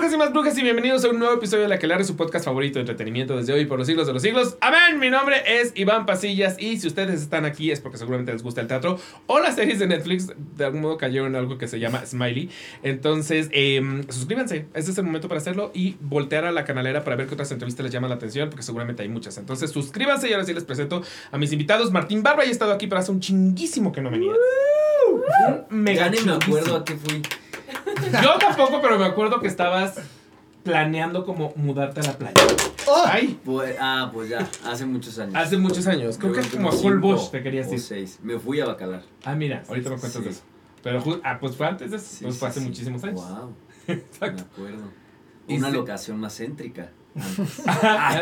brujas y más brujas y bienvenidos a un nuevo episodio de La Quelare, su podcast favorito de entretenimiento desde hoy por los siglos de los siglos. Amén, mi nombre es Iván Pasillas y si ustedes están aquí es porque seguramente les gusta el teatro o las series de Netflix, de algún modo cayeron en algo que se llama Smiley. Entonces, eh, suscríbanse, este es el momento para hacerlo y voltear a la canalera para ver qué otras entrevistas les llaman la atención porque seguramente hay muchas. Entonces, suscríbanse y ahora sí les presento a mis invitados. Martín Barba ya ha estado aquí para hace un chinguísimo que no venía. Mega ya ni me acuerdo a qué fui. Yo tampoco, pero me acuerdo que estabas planeando como mudarte a la playa. Oh. Ay. Pues, ah, pues ya, hace muchos años. Hace muchos años. Creo, que como a Full Bush te querías ir. seis. Me fui a Bacalar. Ah, mira, ahorita me cuentas de eso. Pero ah, pues fue antes de eso. pues fue hace muchísimos años. Wow. Me acuerdo. Una locación más céntrica. Ah,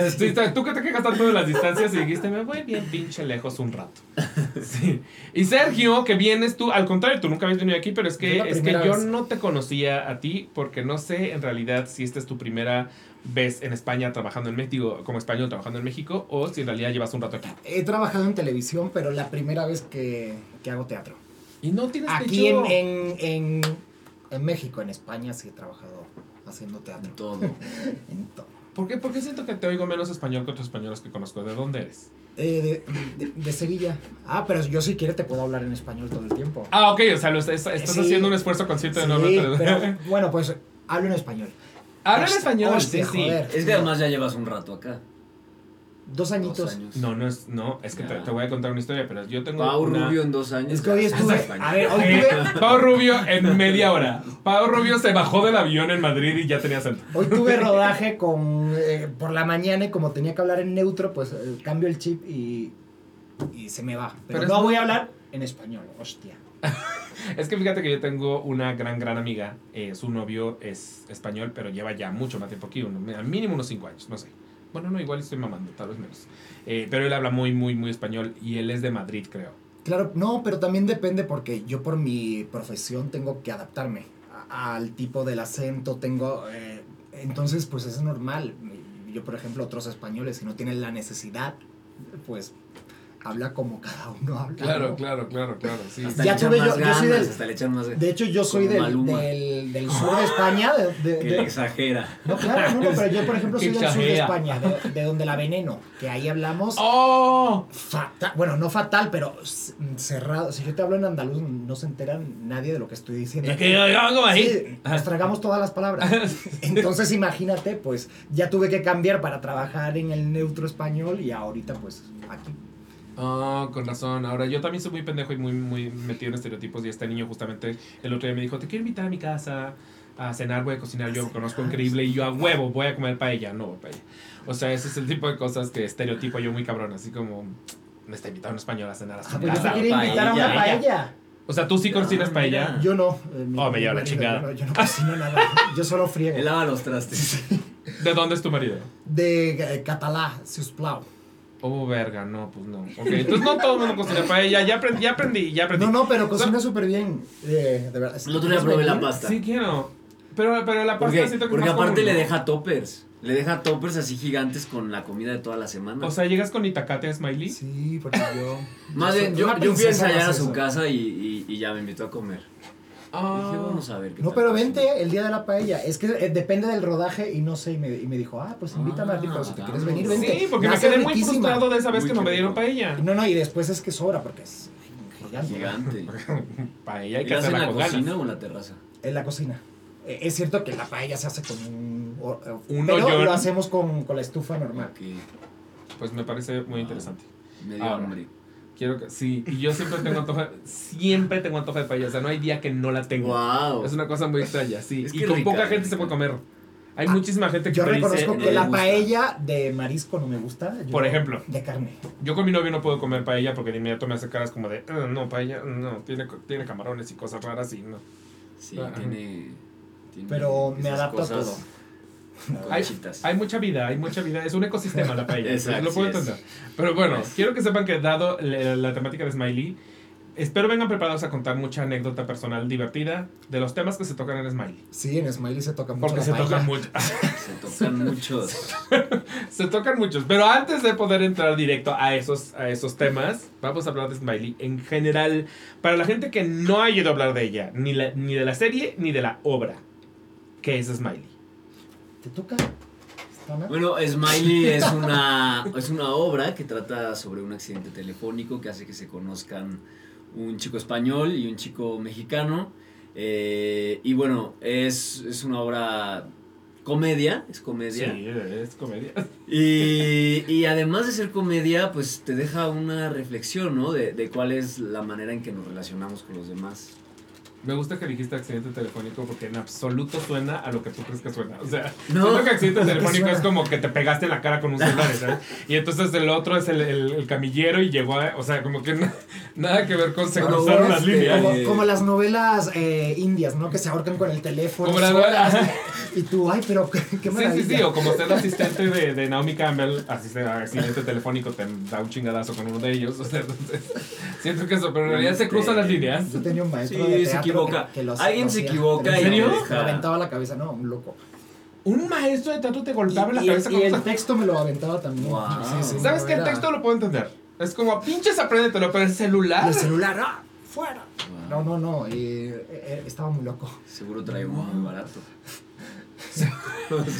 tú que te quejas tanto de las distancias y dijiste, me voy bien pinche lejos un rato. Sí. Y Sergio, que vienes tú, al contrario, tú nunca habías venido aquí, pero es que, es que yo no te conocía a ti porque no sé en realidad si esta es tu primera vez en España trabajando en México, como español trabajando en México, o si en realidad llevas un rato aquí. He trabajado en televisión, pero la primera vez que, que hago teatro. ¿Y no tienes Aquí en, en, en, en, México, en España, sí he trabajado haciendo teatro. En todo. en todo. ¿Por qué? Porque siento que te oigo menos español que otros españoles que conozco. ¿De dónde eres? Eh, de, de, Sevilla. Ah, pero yo si quiere te puedo hablar en español todo el tiempo. Ah, ok, o sea, estás, haciendo un esfuerzo consciente de no pero, Bueno, pues hablo en español. Habla en español, sí, sí. Es que además ya llevas un rato acá. Dos añitos. No, no es, no, es que te, voy a contar una historia, pero yo tengo. Pau Rubio en dos años. Es que hoy estuve. A ver, hoy tuve. Pau Rubio en media hora. Pau Rubio se bajó del avión en Madrid y ya tenía acento. Hoy tuve rodaje con. Eh, por la mañana y como tenía que hablar en neutro, pues eh, cambio el chip y. y se me va. Pero, no voy a hablar en español, hostia. es que fíjate que yo tengo una gran, gran amiga. Eh, su novio es español, pero lleva ya mucho más tiempo aquí, al mínimo unos cinco años, no sé. Bueno, no, igual estoy mamando, tal vez menos. Eh, pero él habla muy, muy, muy español y él es de Madrid, creo. Claro, no, pero también depende porque yo por mi profesión tengo que adaptarme al tipo del acento, tengo... Eh, entonces, pues es normal. Yo, por ejemplo, otros españoles, si no tienen la necesidad, pues habla como cada uno habla. Claro, claro, claro, claro. Sí. ya tuve yo, yo soy del, de hecho, yo soy del, del, del, sur de España. De, que exagera. No, claro, no, pero yo, por ejemplo, soy del sur de España, de, donde la veneno, que ahí hablamos. ¡Oh! Fatal, bueno, no fatal, pero cerrado. Si yo te hablo en andaluz, no se enteran nadie de lo que estoy diciendo. Es que yo como ahí. nos tragamos todas las palabras. Entonces, imagínate, pues ya tuve que cambiar para trabajar en el neutro español y ahorita, pues aquí. Ah, con razón. Ahora, yo también soy muy pendejo y muy, muy metido en estereotipos. Y este niño, justamente, el otro día me dijo: Te quiero invitar a mi casa a cenar, voy a cocinar. Yo conozco increíble y yo a huevo voy a comer paella. No, paella. O sea, ese es el tipo de cosas que estereotipo yo muy cabrón. Así como me está invitando un español a cenar a su ah, pues quería invitar a una paella. O sea, ¿tú sí cocinas paella? Yo no. Eh, oh, me lleva la chingada. Yo no, cocino nada. Yo solo friego. Él lava los trastes. ¿De dónde es tu marido? De eh, Catalá, Siusplau. Oh, verga, no, pues no. Ok, entonces no todo el mundo cocina paella. Ya aprendí, ya aprendí, ya aprendí. No, no, pero cocina súper bien. Eh, de verdad. El otro día probé la pasta. Sí, quiero. Pero, pero la pasta porque, que Porque aparte le deja toppers. Le deja toppers así gigantes con la comida de toda la semana. O sea, ¿llegas con Itacate a Smiley? Sí, porque yo... Más bien, yo, yo, fui a ensayar a su casa y, y, y ya me invitó a comer. Ah. vamos a ver. no, pero vente el día de la paella. Es que eh, depende del rodaje y no sé. Y me, y me dijo, ah, pues invítame a ti, pero si te quieres venir, vente. Sí, porque me quedé muy frustrado de esa vez que no me dieron paella. No, no, y después es que sobra porque es gigante. Gigante. paella hay que hacerla en la cocina o en la terraza? En la cocina. Eh, es cierto que la paella se hace con un. un pero lo hacemos con, con la estufa normal. Pues me parece muy interesante. Medio hambre. Quiero que, sí, y yo siempre tengo antojo, siempre tengo antojo de paella, o sea, no hay día que no la tengo. Wow. Es una cosa muy extraña, sí. y con poca gente se puede comer. Hay ah, muchísima gente que Yo reconozco que la paella de marisco no me gusta. Por ejemplo. De carne. Yo con mi novio no puedo comer paella porque de inmediato me hace caras como de, ah, no, paella, no, tiene, tiene camarones y cosas raras y no. Sí, tiene, Pero me adapto a todo. Hay, mucha vida, hay mucha vida. Es un ecosistema la paella. lo puedo entender. Pero bueno, quiero que sepan que dado la, temática de Smiley, espero vengan preparados a contar mucha anécdota personal divertida de los temas que se tocan en Smiley. Sí, en Smiley se toca mucho. Porque la se tocan mucho. Se tocan muchos. se tocan muchos. Pero antes de poder entrar directo a esos, a esos temas, vamos a hablar de Smiley en general. Para la gente que no ha ido a hablar de ella, ni, la- ni de la serie ni de la obra. ¿Qué es Smiley? ¿Te toca? Bueno, Smiley es una, es una obra que trata sobre un accidente telefónico que hace que se conozcan un chico español y un chico mexicano. Eh, y bueno, es, es una obra comedia, es comedia. Sí, es comedia. Y, y además de ser comedia, pues te deja una reflexión, ¿no? De, de cuál es la manera en que nos relacionamos con los demás. Me gusta que dijiste accidente telefónico porque en absoluto suena a lo que tú crees que suena. O sea, No. siento que accidente ¿A qué telefónico es como que te pegaste en la cara con un celular, ¿sabes? Y entonces el otro es el, el- el camillero y llegó a... O sea, como que na- nada que ver con se cruzaron las este, líneas. Como, como las novelas eh, indias, ¿no? Que se ahorcan con el teléfono. Como las solas. novelas. Y tú, ay, pero qué, qué Sí, maravilla. sí, sí, o como ser asistente de, de Naomi Campbell, asiste a accidente telefónico, te da un chingadazo con uno de ellos. O sea, entonces, siento que eso, pero en realidad se cruzan las líneas. Yo tenía un maestro Sí, de teatro equivoca. que- que los- Alguien los se equivoca ¿En y aventaba la cabeza, no, un loco. Un maestro de teatro te golpeaba en la y, y cabeza el, con y el una- texto me lo aventaba también. Wow. Sí, sí, ¿Sabes no qué? El texto lo puedo entender. Es como, pinches, apréndetelo, pero el Y celular... el celular, ¡ah! ¡Fuera! Wow. No, no, no. y, eh, eh, estaba muy loco. Seguro trae uno muy barato.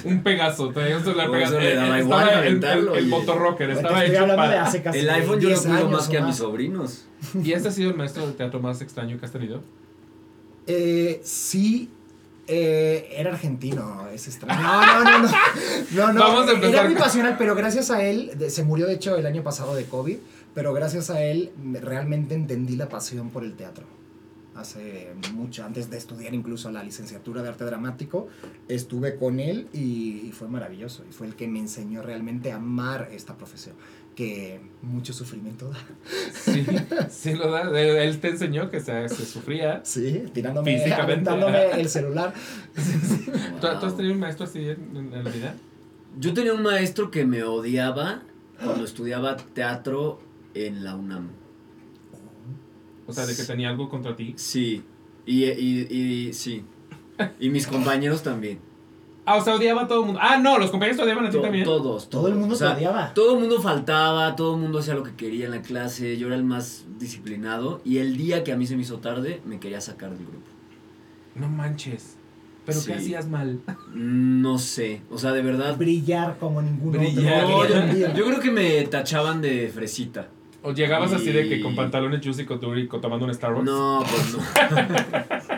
Un Pegaso, traía un celular Pegaso. Eh, igual Estaba el, el, el y- motorrocker, estaba hecho para... hace casi El iPhone yo lo 10 cuido años más que a mis sobrinos. ¿Y este ha sido el maestro de teatro más extraño que has tenido? Eh, sí, eh, era argentino, es extraño. No, no, no, no. no, no. Vamos a empezar Era muy pasional, pero gracias a él, de- se murió de hecho el año pasado de COVID, pero gracias a él me- realmente entendí la pasión por el teatro. Hace mucho, antes de estudiar incluso la licenciatura de arte dramático, estuve con él y, y fue maravilloso. Y fue el que me enseñó realmente a amar esta profesión, que mucho sufrimiento da. Sí, sí lo da. Él, él te enseñó que se, se sufría. Sí, tirándome, Físicamente. aventándome el celular. ¿Tú, tú has tenido un maestro así en, en- en la vida? Yo tenía un maestro que me odiaba cuando estudiaba teatro en la UNAM. O sea, de que tenía algo contra ti. Sí, y, y, y sí. Y mis compañeros también. Ah, o sea, odiaba a todo el mundo. Ah, no, los compañeros te odiaban a ti To- también. todos, Todo el mundo O sea, te odiaba. Todo el mundo faltaba, todo el mundo hacía lo que quería en la clase. Yo era el más disciplinado. Y el día que a mí se me hizo tarde, me quería sacar del grupo. No manches. ¿Pero qué Sí. hacías mal? No sé. O sea, de verdad. Brillar como ningún Brillar. No, yo, yo creo que me tachaban de fresita. ¿O llegabas así de que Y- con pantalones juicy couture y co- tomando un Starbucks? No, pues no.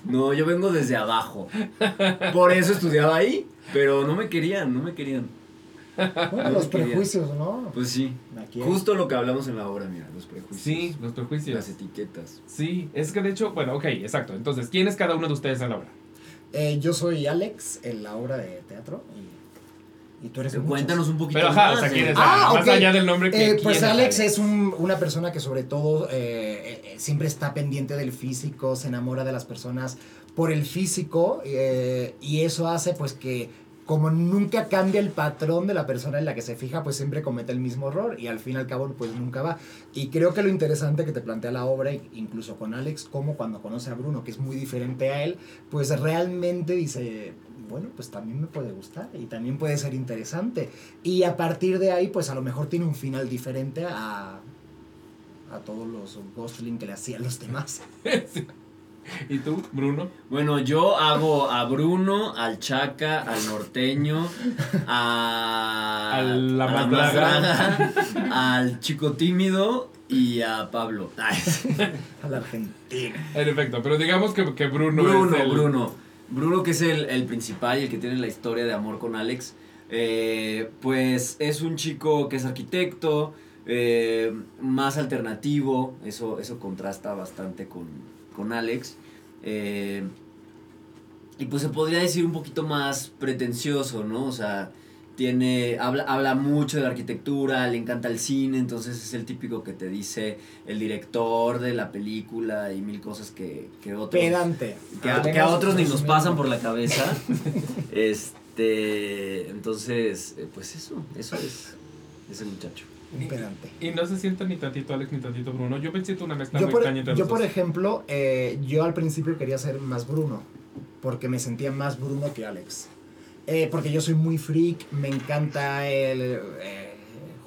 No, yo vengo desde abajo. Por eso estudiaba ahí. Pero no me querían, no me querían. Bueno, los no prejuicios, ¿no? Pues sí. Justo lo que hablamos en la obra, mira, los prejuicios. Sí, los prejuicios. Las etiquetas. Sí, es que de hecho, bueno, ok, exacto. Entonces, ¿quién es cada uno de ustedes en la obra? Eh, yo soy Alex en la obra de teatro y, y tú eres muchos. Cuéntanos un poquito Pero ajá, más. o sea, ¿quién de- es? Ah, más allá del nombre que Eh, pues ¿quién Alex es un- una persona que sobre todo eh, eh, siempre está pendiente del físico, se enamora de las personas por el físico eh, y eso hace pues que como nunca cambia el patrón de la persona en la que se fija, pues siempre comete el mismo error y al fin y al cabo pues nunca va. Y creo que lo interesante que te plantea la obra, incluso con Alex, como cuando conoce a Bruno, que es muy diferente a él, pues realmente dice, bueno, pues también me puede gustar y también puede ser interesante. Y a partir de ahí, pues a lo mejor tiene un final diferente a, a todos los Gosling que le hacían los demás. Sí. ¿Y tú, Bruno? Bueno, yo hago a Bruno, al Chaca, al norteño, a, A la a al chico tímido y a Pablo. Ay, A la Argentina. En efecto, pero digamos que, que Bruno, Bruno, es el... Bruno. Bruno, que es el, el principal y el que tiene la historia de amor con Alex. eh, pues es un chico que es arquitecto, eh, más alternativo, eso, eso contrasta bastante con, con Alex. eh, y pues se podría decir un poquito más pretencioso, ¿no? O sea, tiene, habla, habla mucho de la arquitectura, le encanta el cine, entonces es el típico que te dice el director de la película y mil cosas que, que otros Pedante. que a, que a otros ni nos pasan por la cabeza. este, entonces, eh, pues eso, eso es ese muchacho. un pedante. Y no se siente ni tantito Alex ni tantito Bruno. Yo me siento una mezcla Yo muy por, extraña entre yo, los por dos. ejemplo, eh, yo al principio quería ser más Bruno, porque me sentía más Bruno que Alex. Eh, porque yo soy muy freak, me encanta el, eh,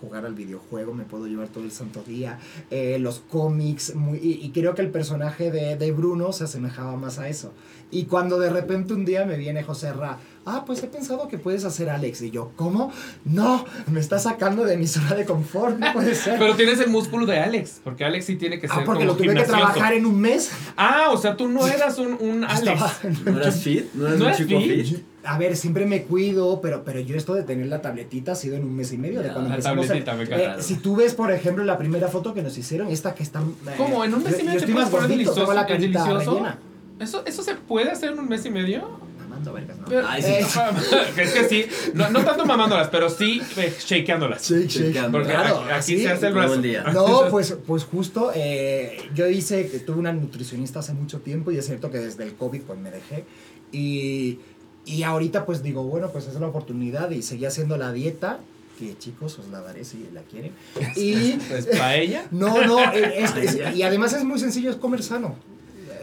jugar al videojuego, me puedo llevar todo el santo día, eh, los cómics, muy, y, y creo que el personaje de, de Bruno se asemejaba más a eso. Y cuando de repente un día me viene José Ra, ah, pues he pensado que puedes hacer Alex. Y yo, ¿cómo? No, me está sacando de mi zona de confort, no puede ser. Pero tienes el músculo de Alex, porque Alex sí tiene que ser ah, porque como lo tuve que trabajar en un mes. Ah, o sea, tú no eras un, un Alex. Estaba- ¿No eras fit? ¿No eras ¿No un eres chico fit? fit? A ver, siempre me cuido, pero, pero yo esto de tener la tabletita ha sido en un mes y medio de Ya, cuando la empezamos. a- tabletita, me encanta. eh, si tú ves, por ejemplo, la primera foto que nos hicieron, esta que está. eh, ¿Cómo? ¿En un mes y yo- medio Yo te estoy más gordito, tengo la ¿Es carita rellena. ¿Eso, ¿Eso se puede hacer en un mes y medio? Mamando vergas, ¿no? Pero- Ay, sí. Eh, es que sí, no, no tanto mamándolas, pero sí eh, shakeándolas. Shake, shake. Porque Claro, aquí, se hace el brazo. día. No, pues, pues justo, eh, yo hice, que tuve una nutricionista hace mucho tiempo y es cierto que desde el COVID pues me dejé y, y ahorita pues digo, bueno, pues es la oportunidad y seguí haciendo la dieta, que chicos os la daré si la quieren. Y Pues paella. no, no, eh, es- es- y además es muy sencillo, es comer sano.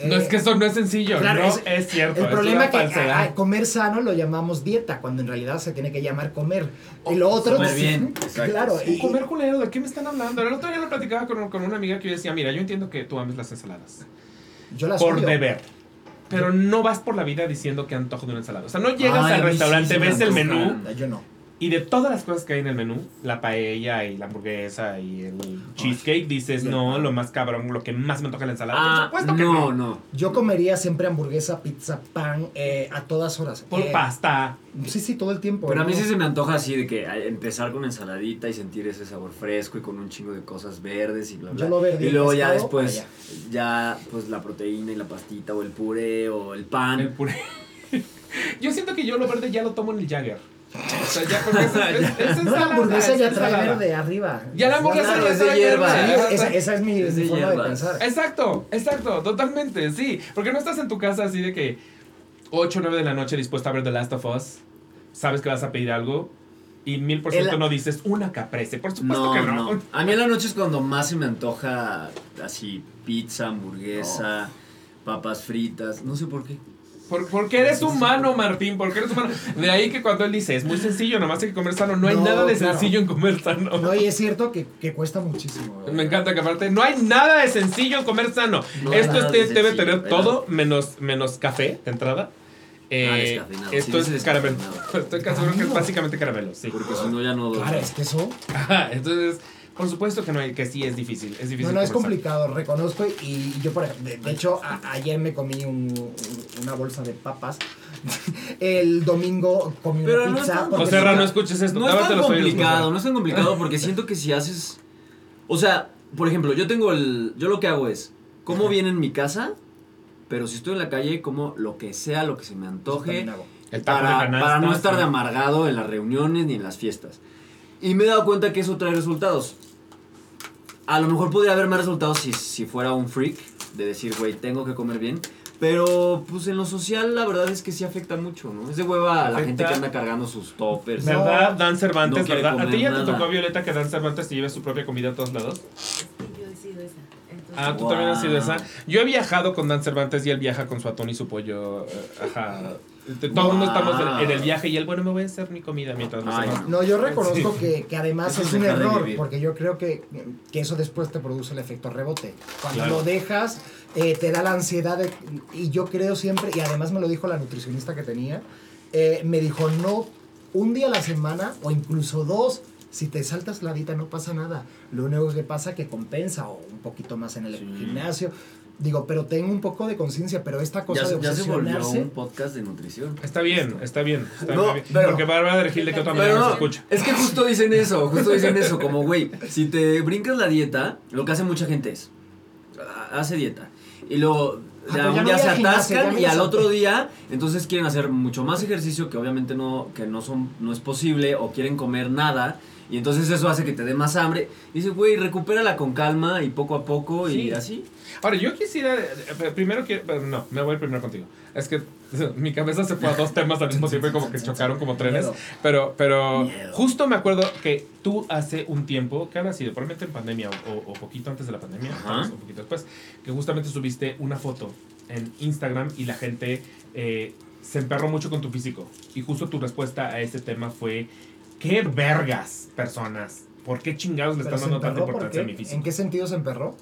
No es que eso no es sencillo, Claro, no es- es, cierto. El problema es que a- a comer sano lo llamamos dieta, cuando en realidad se tiene que llamar comer. Y lo otro... Comer bien, exacto. Claro, Y y, comer culero, ¿de qué me están hablando? El otro día lo platicaba con, con una amiga que yo decía, mira, yo entiendo que tú ames las ensaladas. yo las por odio. beber. Pero no vas por la vida diciendo que antojo de una ensalada. O sea, no llegas Ay, al sí restaurante, ves el menú Yo no. Y de todas las cosas que hay en el menú, la paella y la hamburguesa y el cheesecake, dices, no, lo más cabrón, lo que más me antoja es la ensalada. por Ah, supuesto que no, no. no. Yo comería siempre hamburguesa, pizza, pan eh, a todas horas. Por Eh, pasta. Sí, sí, todo el tiempo. Pero a mí sí se me antoja así de que empezar con ensaladita y sentir ese sabor fresco y con un chingo de cosas verdes y bla bla. Yo lo verde y y luego ya después ya pues la proteína y la pastita o el puré o el pan. El puré. Yo siento que yo lo verde ya lo tomo en el Jagger. O sea, ya porque es, es, es No, la hamburguesa es ya trae verde arriba. Ya la hamburguesa Claro, ya es de trae hierba. verde. Sí, esa, esa es mi, Es de mi forma de hierbas. pensar. Exacto, exacto, totalmente, sí. Porque no estás en tu casa así de que 8 o 9 de la noche dispuesta a ver The Last of Us, sabes que vas a pedir algo y mil por ciento no dices una caprese. Por supuesto No, que no. no. A mí en la noche es cuando más se me antoja así pizza, hamburguesa, papas fritas, no sé por qué. Por- porque eres humano, Martín, porque eres humano. De ahí que cuando él dice, es muy sencillo, nomás hay que comer sano. No hay No, nada de claro. sencillo en comer sano. No, y es cierto que, que cuesta muchísimo. Me encanta que aparte, no hay nada de sencillo en comer sano. No Esto es- de debe sencillo, tener todo menos, menos café de entrada. Eh, Ah, esto sí, es caramelo. Estoy casi seguro que es básicamente caramelo, sí. Porque si no ya no Claro, es que eso. Ajá, entonces, por supuesto que no que sí es difícil. Es difícil. No, no, es conversar. complicado, reconozco. Y yo, por ejemplo, de, de hecho, a- ayer me comí un- una bolsa de papas. El domingo comí Pero una no es pizza. José sí- Ra, no escuches esto. No es tan complicado, no es tan complicado porque siento que si haces... O sea, por ejemplo, yo tengo el... Yo lo que hago es, como bien en mi casa, pero si estoy en la calle, como lo que sea, lo que se me antoje. El taco de para, canasta, para no estar de amargado en las reuniones ni en las fiestas. Y me he dado cuenta que eso trae resultados. A lo mejor podría haber más resultados si, si fuera un freak, de decir, güey, tengo que comer bien. Pero, pues en lo social, la verdad es que sí afecta mucho, ¿no? Es de hueva a la gente que anda cargando sus toppers. ¿Verdad, Dan Cervantes? no ¿Verdad? ¿A ti ya te tocó, Violeta, que Dan Cervantes te lleve su propia comida a todos lados? Sí, yo he sido esa. Entonces, Ah, tú Wow. también has sido esa. Yo he viajado con Dan Cervantes y él viaja con su atún y su pollo. eh, ajá. Todo el mundo Wow. estamos en, el viaje y él, bueno, me voy a hacer mi comida mientras Ay, demás- No, yo reconozco que, que además Eso es es un error, porque yo creo que, que eso después te produce el efecto rebote. Cuando Claro. lo dejas, eh, te da la ansiedad, de- y yo creo siempre, y además me lo dijo la nutricionista que tenía, eh, me dijo, no, un día a la semana, o incluso dos, si te saltas la dieta no pasa nada. Lo único que pasa que compensa, o un poquito más en el Sí. gimnasio. Digo, pero tengo un poco de conciencia, pero esta cosa Ya, de se- ya se volvió obsesionarse... un podcast de nutrición. Está bien, está bien. Está No, bien. pero- Porque Bárbara de Regil de qué otra manera no, escucha. es que justo dicen eso, justo dicen eso, como güey, si te brincas la dieta, lo que hace mucha gente es, hace dieta, y luego Ah, ya ya un día se gimnasio, atascan y al otro día entonces quieren hacer mucho más ejercicio que obviamente no que no son no es posible o quieren comer nada y entonces eso hace que te dé más hambre. Y dices, güey, recupérala con calma y poco a poco Sí. y así. Ahora, yo quisiera. eh, Primero quiero. pero No, me voy primero contigo. Es que mi cabeza se fue a dos temas al mismo tiempo y como que chocaron como trenes. Miedo. Pero, pero Miedo. justo me acuerdo que tú hace un tiempo, que habrá sido probablemente en pandemia o, o poquito antes de la pandemia, un poquito después, que justamente subiste una foto en Instagram y la gente eh, se emperró mucho con tu físico. Y justo tu respuesta a ese tema fue: ¿Qué vergas, personas? ¿Por qué chingados le están dando tanta emperró, ¿por importancia a mi físico? ¿En qué sentido se emperró?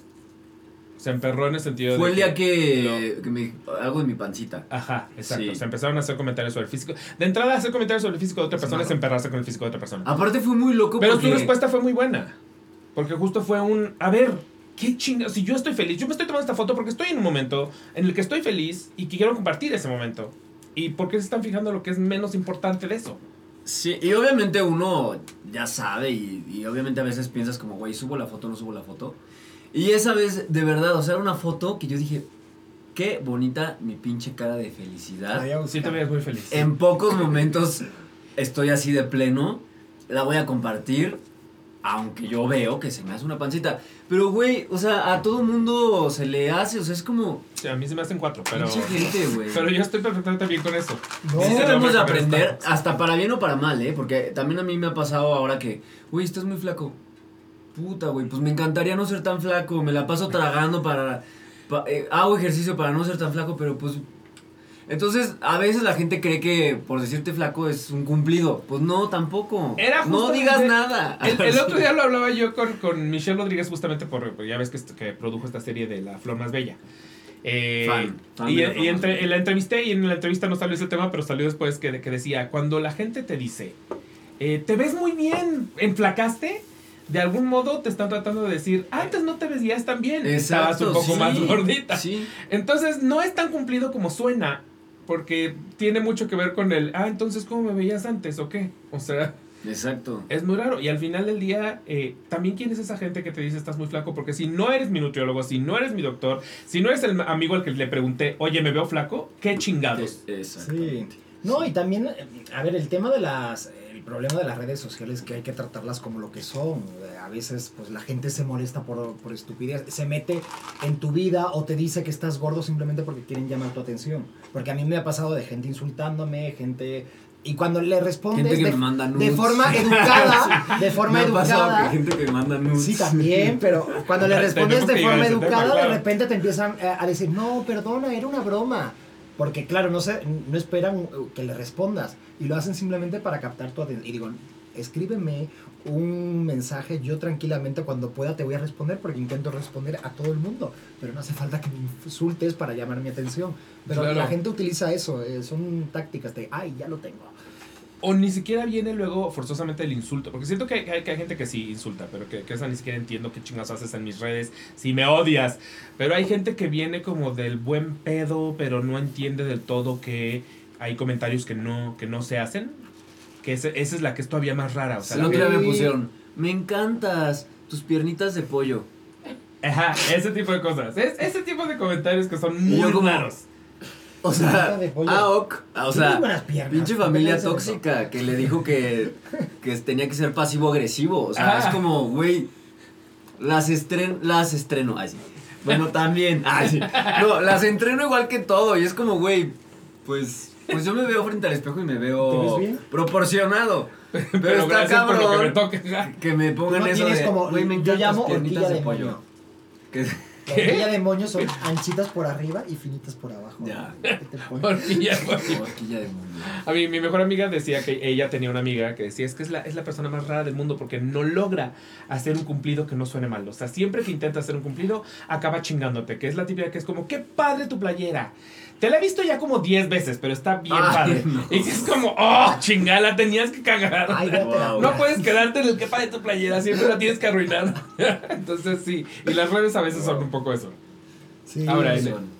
Se emperró en el sentido Fue de. el día que, que me hago en mi pancita. Ajá, exacto. Sí. Se empezaron a hacer comentarios sobre el físico. De entrada, hacer comentarios sobre el físico de otra persona es emperrarse con el físico de otra persona. Aparte fue muy loco Pero porque tu respuesta fue muy buena. Porque justo fue un. A ver, qué chinga. Si yo estoy feliz, yo me estoy tomando esta foto porque estoy en un momento en el que estoy feliz y que quiero compartir ese momento. ¿Y por qué se están fijando lo que es menos importante de eso? Sí, y obviamente uno ya sabe y, y obviamente a veces piensas como, güey, subo la foto, no subo la foto. Y esa vez, de verdad, o sea, era una foto que yo dije, qué bonita mi pinche cara de felicidad. Sí, te muy feliz. En pocos momentos estoy así de pleno, la voy a compartir, aunque yo veo que se me hace una pancita. Pero, güey, o sea, a todo mundo se le hace, o sea, es como, Sí, a mí se me hacen cuatro, pero. pinche gente, güey. Pero yo estoy perfectamente bien con eso. No, Sí debemos de aprender, hasta para bien o para mal, ¿eh? Porque también a mí me ha pasado ahora que, güey, estás muy flaco. Puta, güey, pues me encantaría no ser tan flaco. Me la paso tragando para... pa- eh, hago ejercicio para no ser tan flaco, pero pues... Entonces, a veces la gente cree que por decirte flaco es un cumplido. Pues no, tampoco. Era no digas nada. El, el otro día lo hablaba yo con, con Michelle Rodríguez justamente por, por- ya ves que, que produjo esta serie de La Flor Más Bella. Eh, Fan, fan y y entre, la entrevisté y en la entrevista no salió ese tema, pero salió después que, que decía, cuando la gente te dice, eh, te ves muy bien, enflacaste, de algún modo te están tratando de decir, antes no te veías tan bien, estabas un poco sí, más gordita. Sí. Entonces no es tan cumplido como suena, porque tiene mucho que ver con el, ah, entonces ¿cómo me veías antes o qué? O sea... Exacto. Es muy raro. Y al final del día, eh, también quién es esa gente que te dice estás muy flaco. Porque si no eres mi nutriólogo, si no eres mi doctor, si no eres el amigo al que le pregunté, oye, ¿me veo flaco? ¿Qué chingados? Eh, Sí. Exactamente. No, y también, eh, a ver, el tema de las. El problema de las redes sociales es que hay que tratarlas como lo que son. A veces, pues la gente se molesta por, por estupidez. Se mete en tu vida o te dice que estás gordo simplemente porque quieren llamar tu atención. Porque a mí me ha pasado de gente insultándome, gente. Y cuando le respondes Gente que de, me manda de forma educada, de forma Me ha pasado educada. que gente que manda nudes. Sí, también, pero cuando le respondes de forma educada, claro. de repente te empiezan eh, a decir, no, perdona, era una broma. Porque claro, no, sé, no esperan uh, que le respondas y lo hacen simplemente para captar tu atención. Y digo, escríbeme un mensaje, yo tranquilamente cuando pueda te voy a responder porque intento responder a todo el mundo, pero no hace falta que me insultes para llamar mi atención. Pero Claro. la gente utiliza eso, eh, son tácticas de, ay, ya lo tengo. O ni siquiera viene luego forzosamente el insulto. Porque siento que hay, que hay gente que sí insulta, pero que, que esa ni siquiera entiendo qué chingados haces en mis redes, si me odias. Pero hay gente que viene como del buen pedo, pero no entiende del todo que hay comentarios que no, que no se hacen. Que ese- esa es la que es todavía más rara. O sea, la otro que- me Sí. pusieron, me encantas, tus piernitas de pollo. Ajá, ese tipo de cosas. Es, ese tipo de comentarios que son muy como- raros. O sea, ah. Ah, O sea, piernas, pinche ¿por qué familia eso? tóxica que le dijo que, que tenía que ser pasivo-agresivo. O sea, Ah. es como, güey, las, estren las estreno. Ay, sí. Bueno, también. Ay, sí. No, las entreno igual que todo. Y es como, güey, pues, pues yo me veo frente al espejo y me ¿Te veo ves bien? proporcionado. Pero, Pero, está que me cabrón que me pongan no eso de, como, güey, me yo llamo horquilla de pollo. Que- La horquilla de moño son anchitas por arriba y finitas por abajo. Ya. ¿Qué te pones? Horquilla, horquilla. Horquilla de moño. A mí, mi mejor amiga decía que ella tenía una amiga que decía, es que es la, es la persona más rara del mundo porque no logra hacer un cumplido que no suene mal. O sea, siempre que intenta hacer un cumplido, acaba chingándote. Que es la típica que es como, qué padre tu playera. Te la he visto ya como 10 veces, pero está bien Ay, padre. no. Y es como, oh, chingada, tenías que cagar. Ay, Wow. no puedes quedarte en el que padre tu playera, siempre la tienes que arruinar. Entonces sí, y las redes a veces son un poco eso. Sí, Ahora, eso. en-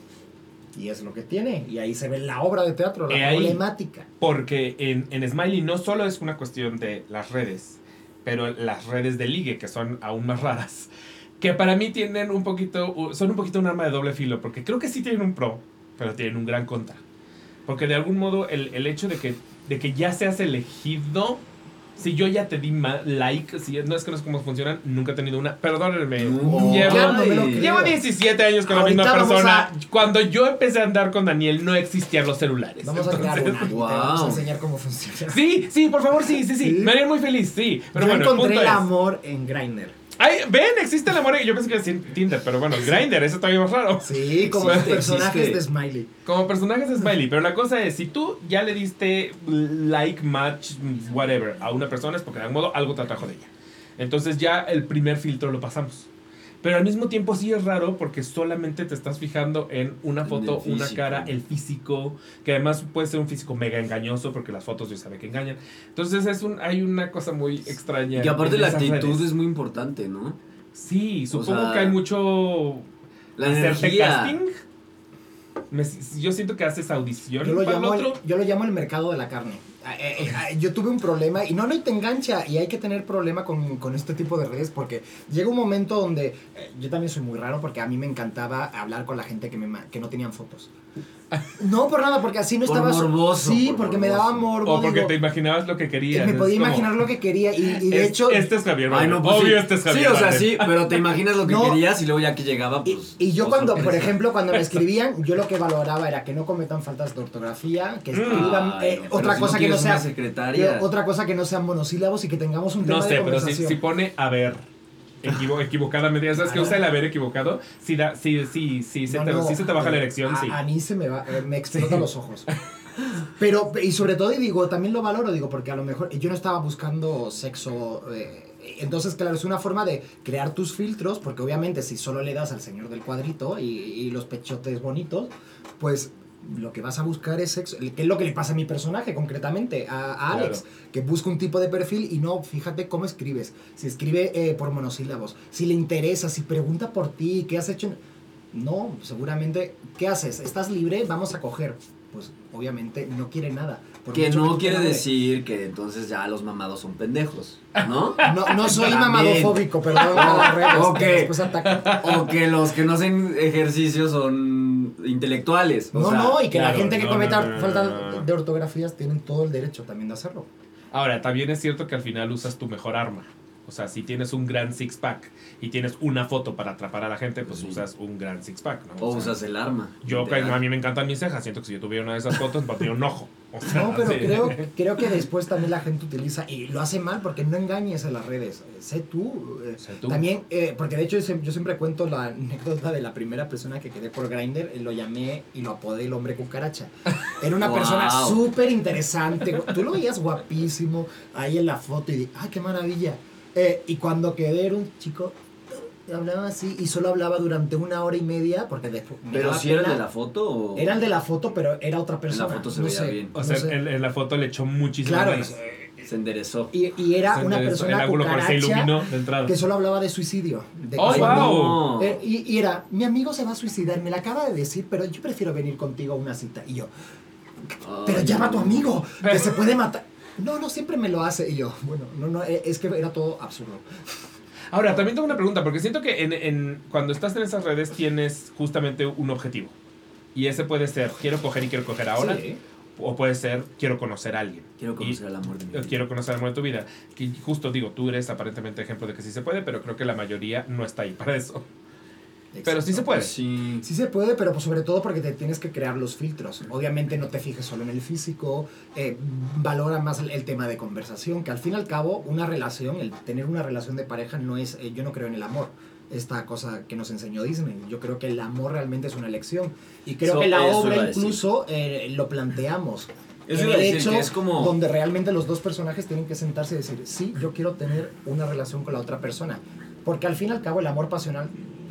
Y es lo que tiene. Y ahí se ve la obra de teatro, la Eh, ahí. problemática. Porque en, en Smiley no solo es una cuestión de las redes, pero las redes de ligue, que son aún más raras. que para mí tienen un poquito, son un poquito un arma de doble filo, porque creo que sí tienen un pro, pero tienen un gran contra. Porque de algún modo el, el hecho de que, de que ya seas elegido, si yo ya te di like, si no es que no sé cómo funcionan, nunca he tenido una, perdónenme, No, llevo, llevo 17 años con Ahorita la misma persona. a- Cuando yo empecé a andar con Daniel no existían los celulares. Vamos a crear Entonces- una te vamos a Wow. enseñar cómo funciona. Sí, sí, por favor, sí, sí, sí, Sí. Me haría muy feliz, sí. Pero Yo bueno, el encontré punto el es- amor en Grindr. Ay, ven, existe el amor. Yo pensé que era Tinder, pero bueno, Grindr, eso todavía más raro. Sí, como los personajes existe. de Smiley. Como personajes de Smiley, pero la cosa es, si tú ya le diste like, match, whatever, a una persona es porque de algún modo algo te atrajo de ella. Entonces ya el primer filtro lo pasamos. Pero al mismo tiempo sí es raro porque solamente te estás fijando en una foto, una cara, el físico, que además puede ser un físico mega engañoso porque las fotos ya sabe que engañan. Entonces es un, hay una cosa muy extraña. Y aparte la actitud redes. es muy importante, ¿no? Sí, supongo sea, que hay mucho La hacerte energía. casting. Me- yo siento que haces audición Yo lo, para llamo el, otro. yo lo llamo el mercado de la carne. Ah, eh, eh, ah, Yo tuve un problema y no, no y te engancha y hay que tener problema con, con este tipo de redes porque llega un momento donde eh, yo también soy muy raro porque a mí me encantaba hablar con la gente que, me, que no tenían fotos. No por nada, porque así no Por estaba... morboso, Sí, por porque me daba morbo. O porque digo, te imaginabas lo que querías. me podía como, imaginar lo que quería y, y de es- hecho... Este es Javier Ay, Bardem. no, pues Obvio, sí. este es Sí, Javier o sea, Bardem. sí, pero te imaginas lo que No. querías y luego ya que llegaba, Y, pues. y yo oh, cuando, por ejemplo, cuando me escribían, yo lo que valoraba era que no cometan faltas de ortografía, que Mm. escriban Ay, eh, no, pero otra si cosa que no sea secretaria. otra cosa que no sean monosílabos y que tengamos un tema No de sé, pero si, conversación. si pone a ver equivo- equivocadamente, ya sabes que usa el haber equivocado, sí, da, sí, sí, sí, se te, no, sí se te baja la erección, a, sí. A mí se me va, eh, me explota los ojos. Pero, y sobre todo, y digo, también lo valoro, digo, porque a lo mejor yo no estaba buscando sexo. eh, entonces, claro, es una forma de crear tus filtros, porque obviamente si solo le das al señor del cuadrito y, y los pechotes bonitos, pues lo que vas a buscar es sexo, que es lo que le pasa a mi personaje concretamente, a, a Alex, que busca un tipo de perfil y no, fíjate cómo escribes, si escribe eh, por monosílabos, si le interesa, si pregunta por ti, qué has hecho, no, seguramente, ¿qué haces? ¿Estás libre? Vamos a coger. Pues obviamente no quiere nada. Que no quiere decir que entonces ya los mamados son pendejos, ¿no? No, no soy También. mamadofóbico, perdón, Ok. que. O que los que no hacen ejercicio son intelectuales. o No, sea, no, y que claro, la gente que no, cometa no, no, no, falta no, no. de ortografías tienen todo el derecho también de hacerlo. Ahora, también es cierto que al final usas tu mejor arma. O sea, si tienes un gran six pack y tienes una foto para atrapar a la gente, pues Sí. usas un gran six pack, ¿no? O sea, usas el arma. Yo, literal. a mí me encantan mis cejas. Siento que si yo tuviera una de esas fotos, batería un ojo. O sea, No, pero sí. creo, creo que después también la gente utiliza y lo hace mal porque no engañes en las redes. Eh, Sé tú. eh, Sé tú. También, eh, porque de hecho yo siempre, cuento la anécdota de la primera persona que quedé por Grindr, lo llamé y lo apodé el hombre cucaracha. Era una Wow. persona súper interesante, tú lo veías guapísimo ahí en la foto y di, ¡ay, qué maravilla! Eh, y cuando quedé era un chico, eh, hablaba así y solo hablaba durante una hora y media porque después... Pero si era el de la foto o. Era el de la foto, pero era otra persona. foto se no veía sé, bien. O sea, no en, en la foto le echó muchísimo Claro, ganas. eh, Se enderezó. y, y era una persona El se iluminó de entrada. que solo hablaba de suicidio. De ¡Oh, que- wow! No. Eh, y, y era, mi amigo se va a suicidar, me la acaba de decir, pero yo prefiero venir contigo a una cita. Y yo, pero Ay, llama a tu amigo, que se puede matar. No, no, siempre me lo hace. Y yo, bueno, no, no, eh, es que era todo absurdo. Ahora, también tengo una pregunta, porque siento que en, en- cuando estás en esas redes tienes justamente un objetivo. Y ese puede ser, quiero coger y quiero coger ahora. Sí. O puede ser, quiero conocer a alguien. Quiero conocer al amor de mi eh, vida. Quiero conocer el amor de tu vida. Que justo digo, tú eres aparentemente ejemplo de que sí se puede, pero creo que la mayoría no está ahí para eso. Pero sí se puede. Sí. Sí se puede, pero pues sobre todo porque te tienes que crear los filtros. Obviamente no te fijes solo en el físico, eh, valora más el, el tema de conversación, que al fin y al cabo una relación, el tener una relación de pareja no es, eh, yo no creo en el amor, esta cosa que nos enseñó Disney. Yo creo que el amor realmente es una elección. Y creo So- que la obra incluso eh, lo planteamos. Eso en iba a el decir, hecho que es como- donde realmente los dos personajes tienen que sentarse y decir, sí, yo quiero tener una relación con la otra persona. Porque al fin y al cabo el amor pasional,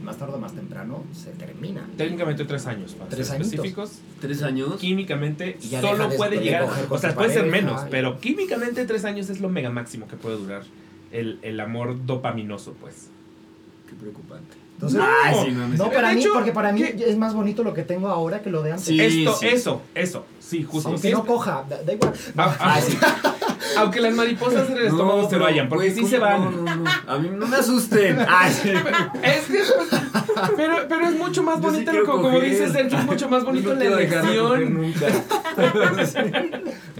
más tarde o más temprano, se termina. Técnicamente tres años, para Tres ser añitos. específicos. Tres años. Químicamente Y solo puede de llegar, o sea, puede ser pareja, menos, y- pero químicamente tres años es lo mega máximo que puede durar el, el amor dopaminoso, pues. Qué preocupante. Entonces, no, no no, para mí, hecho, porque para mí ¿qué? es más bonito lo que tengo ahora que lo de antes. Sí, Esto, sí. eso, eso, sí, justo. Aunque sí, no coja, da, da igual. No, Ah, ah, sí. aunque las mariposas en el estómago se pero, vayan, porque sí se van. No, no, no. A mí no me asusten. Ay, sí. Es que pero, pero es mucho más Yo sí bonito, quiero como, como dice Sergio, es mucho más bonito No la elección. nunca.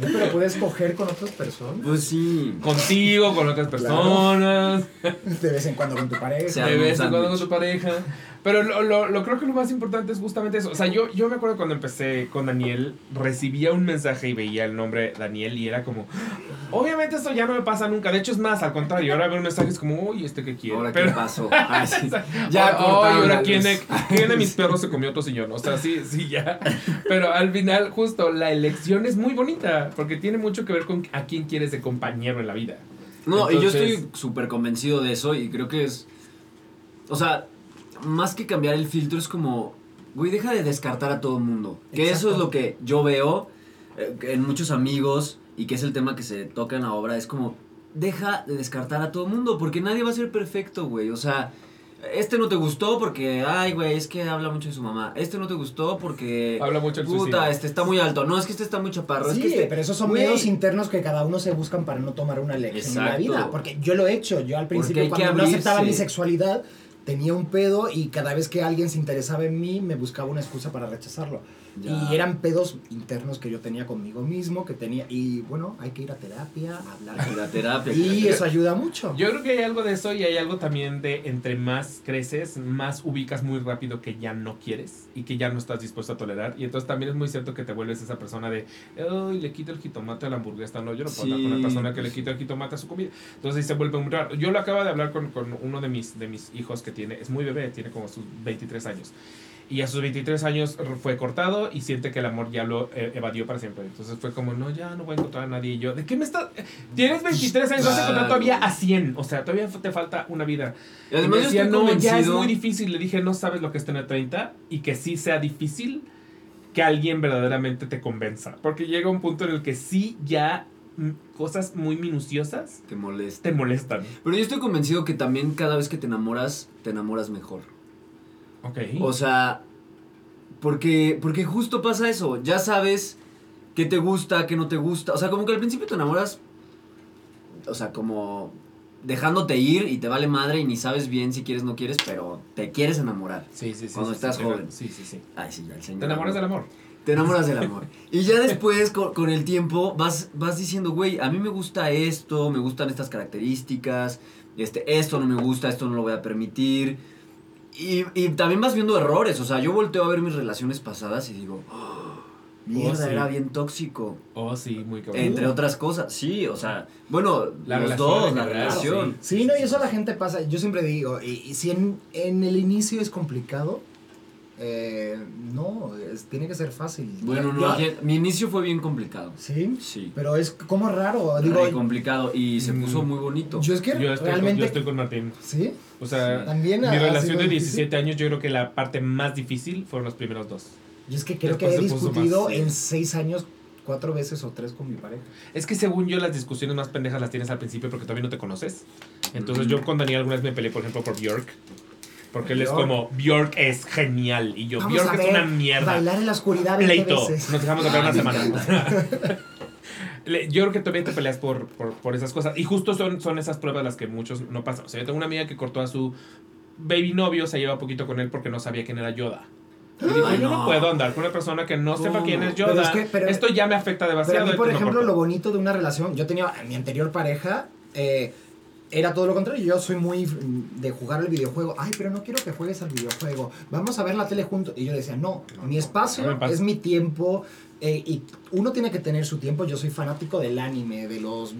Pero puedes coger con otras personas. Pues sí. Contigo, con otras personas, De vez en cuando con tu pareja. Se de vez en cuando con tu pareja. Pero lo, lo, lo creo que lo más importante es justamente eso. O sea, yo, yo me acuerdo cuando empecé con Daniel, recibía un mensaje y veía el nombre Daniel y era como, obviamente eso ya no me pasa nunca. De hecho es más, al contrario, ahora veo mensajes como, uy, ¿este qué quiere? Ahora Pero, qué pasó. Sí. Ya, ahora la quién de, quién de mis perros se comió otro sillón. O sea, sí, sí, ya. Pero al final, justo, la elección es muy bonita. Porque tiene mucho que ver con a quién quieres de compañero en la vida. No, y yo estoy súper convencido de eso y creo que es... O sea, más que cambiar el filtro es como... Güey, deja de descartar a todo el mundo. Que eso Exacto. es lo que yo veo eh, en muchos amigos y que es el tema que se toca en la obra. Es como, deja de descartar a todo el mundo porque nadie va a ser perfecto, güey. O sea, este no te gustó porque, ay, güey, es que habla mucho de su mamá. Este no te gustó porque... Habla mucho suicidio. Puta, este está muy alto. No, es que este está muy chaparro. Sí, es que este... pero esos son Güey. miedos internos que cada uno se buscan para no tomar una elección en la vida. Porque yo lo he hecho. Yo al principio, cuando no aceptaba mi sexualidad, tenía un pedo y cada vez que alguien se interesaba en mí, me buscaba una excusa para rechazarlo. Ya. Y eran pedos internos que yo tenía conmigo mismo, que tenía. Y bueno, hay que ir a terapia, a hablar. La terapia. y eso ayuda mucho. Yo creo que hay algo de eso y hay algo también de entre más creces, más ubicas muy rápido que ya no quieres y que ya no estás dispuesto a tolerar. Y entonces también es muy cierto que te vuelves esa persona de, ay, le quito el jitomate a la hamburguesa. No, yo no puedo hablar con una persona que le quita el jitomate a su comida. Entonces se vuelve muy raro. Yo lo acabo de hablar con, con uno de mis, de mis hijos que tiene, es muy bebé, tiene como sus 23 años. Y a sus 23 años fue cortado y siente que el amor ya lo eh, evadió para siempre. Entonces fue como, no, ya no voy a encontrar a nadie. Y yo, ¿de qué me estás...? Tienes 23 años, vas a encontrar todavía a 100. O sea, todavía te falta una vida. Y además Y yo decía, no, ya es muy difícil. Le dije, no sabes lo que es tener 30 y que sí sea difícil que alguien verdaderamente te convenza. Porque llega un punto en el que sí ya mm, cosas muy minuciosas te molestan. Pero yo estoy convencido que también cada vez que te enamoras, te enamoras mejor. Ok. O sea, porque, porque justo pasa eso. Ya sabes qué te gusta, qué no te gusta. O sea, como que al principio te enamoras, o sea, como dejándote ir y te vale madre y ni sabes bien si quieres o no quieres, pero te quieres enamorar. sí, sí, sí. cuando sí, estás sí, joven. Sí, sí, sí. Ay, sí, ya el señor. Te enamoras del amor. Te enamoras del amor. Y ya después, con, con el tiempo, vas, vas diciendo, güey, a mí me gusta esto, me gustan estas características, este, esto no me gusta, esto no lo voy a permitir. Y, y también vas viendo errores, o sea, yo volteo a ver mis relaciones pasadas y digo, "Oh, mierda, sí. era bien tóxico. Oh, sí, muy cabrón. Entre otras cosas, sí, o sea, bueno, La los relación dos, la relación. Sí, no, y eso la gente pasa. Yo siempre digo, y, y si en, en el inicio es complicado, eh, no, es- tiene que ser fácil. Bueno, no, Yo- mi inicio fue bien complicado. Sí, Sí. pero es como raro. Digo, Digo, complicado y se Mm. puso muy bonito. yo es que Yo estoy, con, realmente. yo estoy con Martín. Sí, O sea, también mi relación de difícil. 17 años, yo creo que la parte más difícil fueron los primeros dos. Y es que creo Después que he discutido en seis años cuatro veces o tres con mi pareja. Es que según yo, las discusiones más pendejas las tienes al principio porque todavía no te conoces. Entonces, Ujú. yo con Daniel alguna vez me peleé, por ejemplo, por Bjork. Porque él es Bjork. como, Bjork es genial. Y yo, Vamos Bjork es ver, una mierda. Bailar en la oscuridad 20 Pleito. veces. Nos dejamos Ah, una semana. Yo creo que todavía te peleas por, por, por esas cosas. Y justo son, son esas pruebas las que muchos no pasan. O sea, yo tengo una amiga que cortó a su baby novio, se lleva poquito con él porque no sabía quién era Yoda. Y dijo, Ay, yo no no. puedo andar con una persona que no sepa quién es Pero Yoda. es que- pero- Esto ya me afecta Pero demasiado. a mí, por ejemplo, lo bonito de una relación, yo tenía mi anterior pareja, eh, era todo lo contrario. Yo soy muy de jugar el videojuego. Ay, pero no quiero que juegues al videojuego. Vamos a ver la tele juntos. Y yo decía, no, mi espacio es mi tiempo. Eh, y uno tiene que tener su tiempo. Yo soy fanático del anime, de los.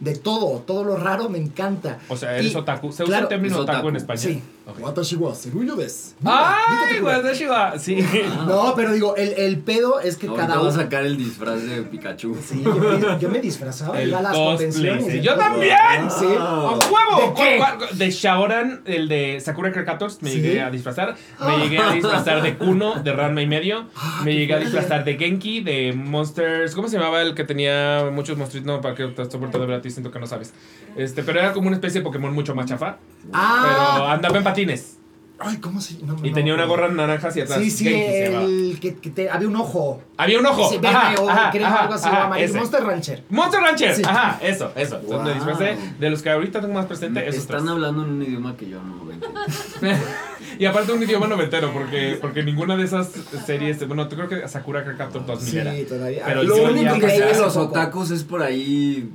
de todo. Todo lo raro me encanta. O sea, eres Y- otaku. ¿Se usa claro, el término otaku en español? Sí. Ok. Watashi wa seruyo. ¡Ay, watashi wa! Sí. No, pero digo, el, el pedo es que cada va a uno. sacar el disfraz de Pikachu. Sí, yo, me- yo me disfrazaba, El iba a las convenciones. sí. ¡Yo todo. también! Sí. ¡A huevo! ¿De qué? ¿Cuál- cuál- De Shaoran, el de Sakura Card Captors, me ¿Sí? llegué a disfrazar. Me llegué a disfrazar de Kuno, de Ranma y medio. Ah, Me llegué a disfrazar de Genki, de Monsters. ¿Cómo se llamaba el que tenía muchos monstruos? No, para que te estoy volteando a ver a ti, siento que no sabes. Este, pero era como una especie de Pokémon mucho más chafa. Pero Ah, andaba en patines. Ay, ¿cómo se no, Y no, tenía una no. gorra naranja hacia atrás. Sí, sí, el que, que te, había un ojo. Había un ojo. Sí, Ajá, o ajá, crema, ajá, algo así, o ajá, amarillo. ese. Monster Rancher. Monster Rancher. Sí. Ajá, eso, eso. Entonces me Wow. disfrazé de los que ahorita tengo más presente. Esos Están tres. hablando en un idioma que yo no entiendo. Y aparte un idioma noventero, porque, porque ninguna de esas series, bueno, creo que Sakura Captor 2000 Sí, todavía. Pero Lo único que hay de los otakus es por ahí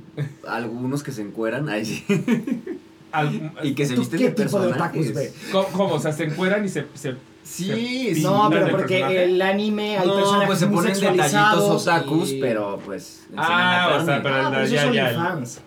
algunos que se encueran. Ahí sí. Al- Y que se ¿Tú visten qué de tipo de otakus personajes. ve? ¿Cómo, cómo? O sea, se encueran y se... se Sí, se sí. No, pero el porque personaje. el anime hay no, personajes pues se ponen detallitos otakus, y- pero pues. Ah, o sea, pero- Ah, pero ya, ya, el- fans.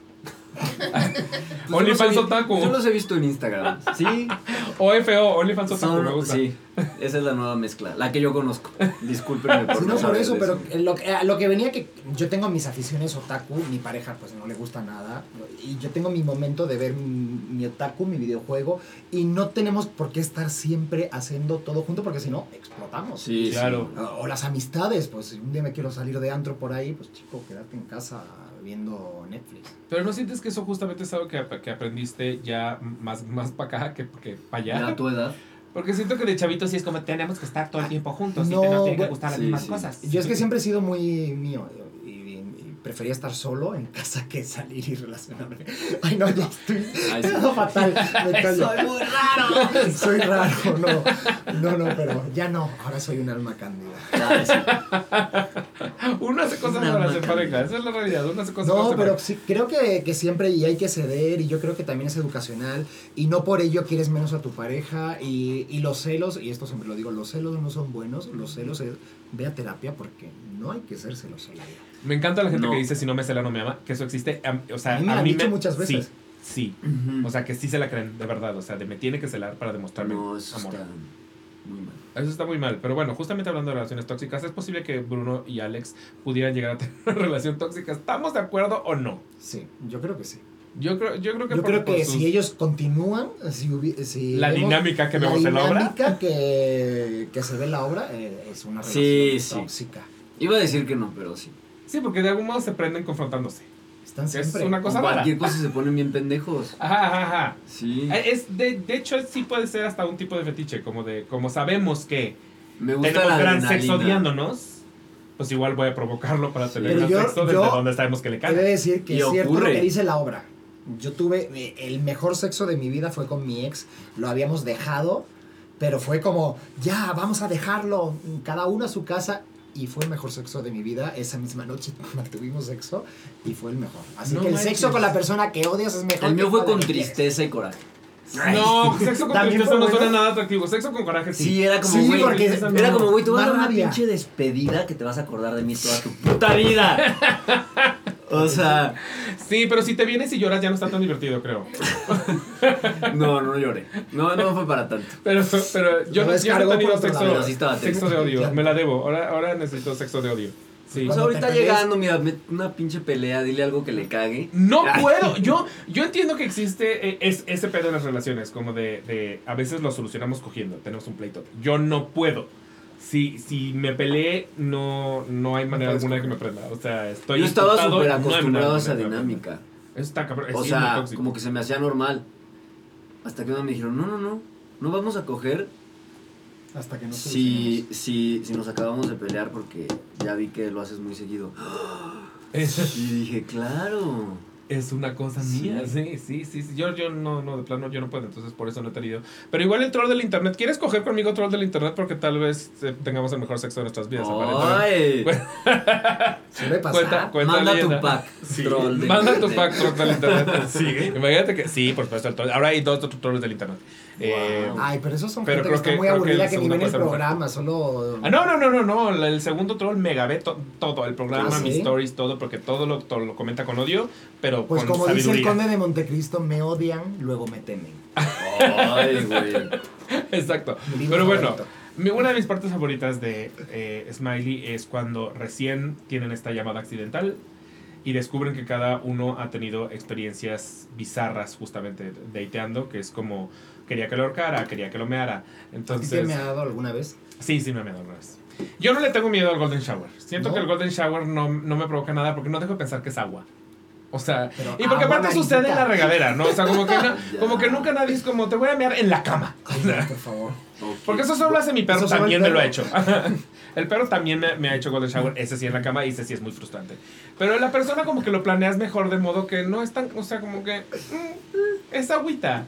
Pues yo OnlyFans los he vi- otaku. Yo los he visto en Instagram. Sí. OFO, OnlyFans Otaku, Son- me gusta. sí, esa es la nueva mezcla, la que yo conozco. Discúlpenme por Sí, no por eso, pero lo, que- a lo que venía que yo tengo mis aficiones otaku, mi pareja pues no le gusta nada y yo tengo mi momento de ver mi, mi otaku, mi videojuego y no tenemos por qué estar siempre haciendo todo junto porque si no explotamos. Sí, Claro. o las amistades, pues si un día me quiero salir de antro por ahí, pues chico, quédate en casa viendo Netflix. Pero ¿no sientes que eso justamente es algo que, que aprendiste ya más, más para acá que, que para Ya allá? a tu edad. Porque siento que de chavito sí es como tenemos que estar todo el tiempo juntos No, y te nos tienen que gustar las sí, mismas sí. cosas. Yo es que siempre he sido muy mío prefería estar solo en casa que salir y relacionarme. Ay, no, ya estoy. Ay, sí. Fatal. Me callo. Soy muy raro. Soy raro, no. No, no, pero ya no. Ahora soy un alma cándida. Sí. Uno hace cosas hacer máquina. pareja, esa es la realidad, uno hace cosas No, pero pareja. sí, creo que, que siempre y hay que ceder y yo creo que también es educacional y no por ello quieres menos a tu pareja y, y los celos, y esto siempre lo digo, los celos no son buenos, los celos es ve a terapia porque no hay que ser celoso en la vida. Me encanta la gente No. que dice si no me cela no me ama, que eso existe. O sea, A mí me han dicho muchas Sí, veces. sí. Ujú. O sea, que sí se la creen, de verdad. O sea, de me tiene que celar para demostrarme no, eso amor. está muy mal. Eso está muy mal. Pero bueno, justamente hablando de relaciones tóxicas, ¿es posible que Bruno y Alex pudieran llegar a tener una relación tóxica? ¿Estamos de acuerdo o no? Sí, yo creo que sí. Yo creo, yo creo que, Yo por- creo por que sus- si ellos continúan, si, La vemos dinámica que vemos en la obra. dinámica que, que se ve en la obra eh, es una relación Sí, sí. tóxica. Iba a decir que no, pero sí. Sí, porque de algún modo se prenden confrontándose. Están Es siempre. una cosa Con rara. cualquier cosa se ponen bien pendejos. Ajá, ajá, ajá. Sí. Eh, Es, de, de hecho, sí puede ser hasta un tipo de fetiche, como de, como sabemos que Me gusta tenemos la gran adrenalina. sexo odiándonos, pues igual voy a provocarlo para tener Pero gran yo- sexo desde yo- donde sabemos que le cae. de decir que Y es cierto lo que dice la obra. Yo tuve eh, el mejor sexo de mi vida fue con mi ex. Lo habíamos dejado, pero fue como, ya, vamos a dejarlo, cada uno a su casa. Y fue el mejor sexo de mi vida. Esa misma noche mantuvimos sexo y fue el mejor. Así No que el manches. sexo con la persona que odias es mejor. El mío fue con tristeza y coraje. No, sexo con También tristeza no suena nada atractivo. Sexo con coraje sí. Sí, era como, Sí, güey. porque tristeza Era no. como, güey, te voy a dar Da una rabia. pinche despedida que te vas a acordar de mí toda tu puta vida. o sea, Sí, pero si te vienes y lloras ya no está tan divertido, creo. no, no lloré. No, no fue para tanto. Pero, pero yo, Lo no, yo no descargó he tenido por otro sexo, lado. Pero sí estaba sexo de odio. Me la debo. Ahora, ahora necesito sexo de odio. Sí. Pues Cuando ahorita llegando, mira, una pinche pelea, dile algo que le cague. No puedo. Yo, yo entiendo que existe eh, es, ese pedo en las relaciones, como de, de a veces lo solucionamos cogiendo, tenemos un pleito. Yo no puedo. Si, si me peleé, no, no hay manera alguna de que me prenda. O sea, estoy. Yo estaba súper no acostumbrado a esa dinámica. Eso está cabrón. O sea, como que se me hacía normal. Hasta que me dijeron, no, no, no, no vamos a coger Hasta que no si, si, si nos acabamos de pelear porque ya vi que lo haces muy seguido. Es, Y dije, claro. es una cosa Sí. mía, sí, sí, sí. sí. Yo, yo no, no, de plano yo no puedo, entonces por eso no he tenido. Pero igual el troll del internet. ¿Quieres coger conmigo troll del internet? Porque tal vez eh, tengamos el mejor sexo de nuestras vidas. aparentemente. Ay, Suele pasar. Cuenta, cuenta manda tu pack. Sí, troll manda tu pack troll del internet. Sí, imagínate que. Sí, por supuesto. el troll. Ahora hay dos trolls del internet. Eh. Ay, pero esos son Pero gente creo que está que- muy que aburrida el que, ni ven el programa, solo... Ah, no, no, no, no, no. El segundo troll mega ve to- todo. El programa, Ah, mis stories, todo, porque todo lo, todo lo comenta con odio, pero Pues con como dice el conde de Montecristo, me odian, luego me temen. Ay, güey. Exacto. Pero bueno, una de mis partes favoritas de eh, Smiley es cuando recién tienen esta llamada accidental y descubren que cada uno ha tenido experiencias bizarras justamente dateando, que es como quería que lo ahorcara, quería que lo meara. ¿A ti te Entonces, me ha dado alguna vez? sí, sí me ha meado alguna vez. Yo no le tengo miedo al Golden Shower. Siento ¿No? que el Golden Shower no, no me provoca nada porque no dejo de pensar que es agua. O sea, Pero y porque aparte sucede en la regadera, ¿no? O sea, como que, no- como que nunca nadie es como, te voy a mear en la cama. Ay, por favor. Ok. Porque eso solo lo hace mi perro, también el me lo ha perro. hecho. el perro también me, me ha hecho golden shower, ese sí en la cama y ese sí es muy frustrante. Pero la persona como que lo planeas mejor de modo que no es tan, o sea, como que mm, es agüita.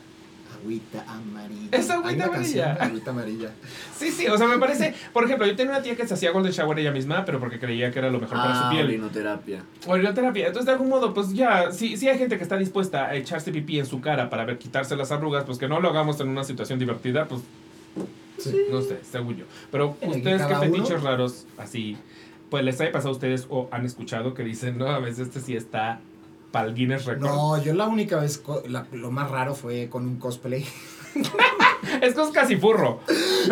Agüita amarilla. Es agüita Hay una amarilla. canción, Agüita amarilla. Sí, sí, o sea, me parece, por ejemplo, yo tenía una tía que se hacía golden shower ella misma, pero porque creía que era lo mejor para Ah, su piel. orinoterapia. Orinoterapia. Entonces, de algún modo, pues ya, si, si hay gente que está dispuesta a echarse pipí en su cara para ver quitarse las arrugas, pues que no lo hagamos en una situación divertida, pues Sí. no sé, según yo. Pero ustedes, ¿qué fetiches raros así, pues les ha pasado a ustedes o han escuchado que dicen, no, a veces este sí está Guinness Record? No, yo la única vez, la- lo más raro fue con un cosplay. Es que es casi furro.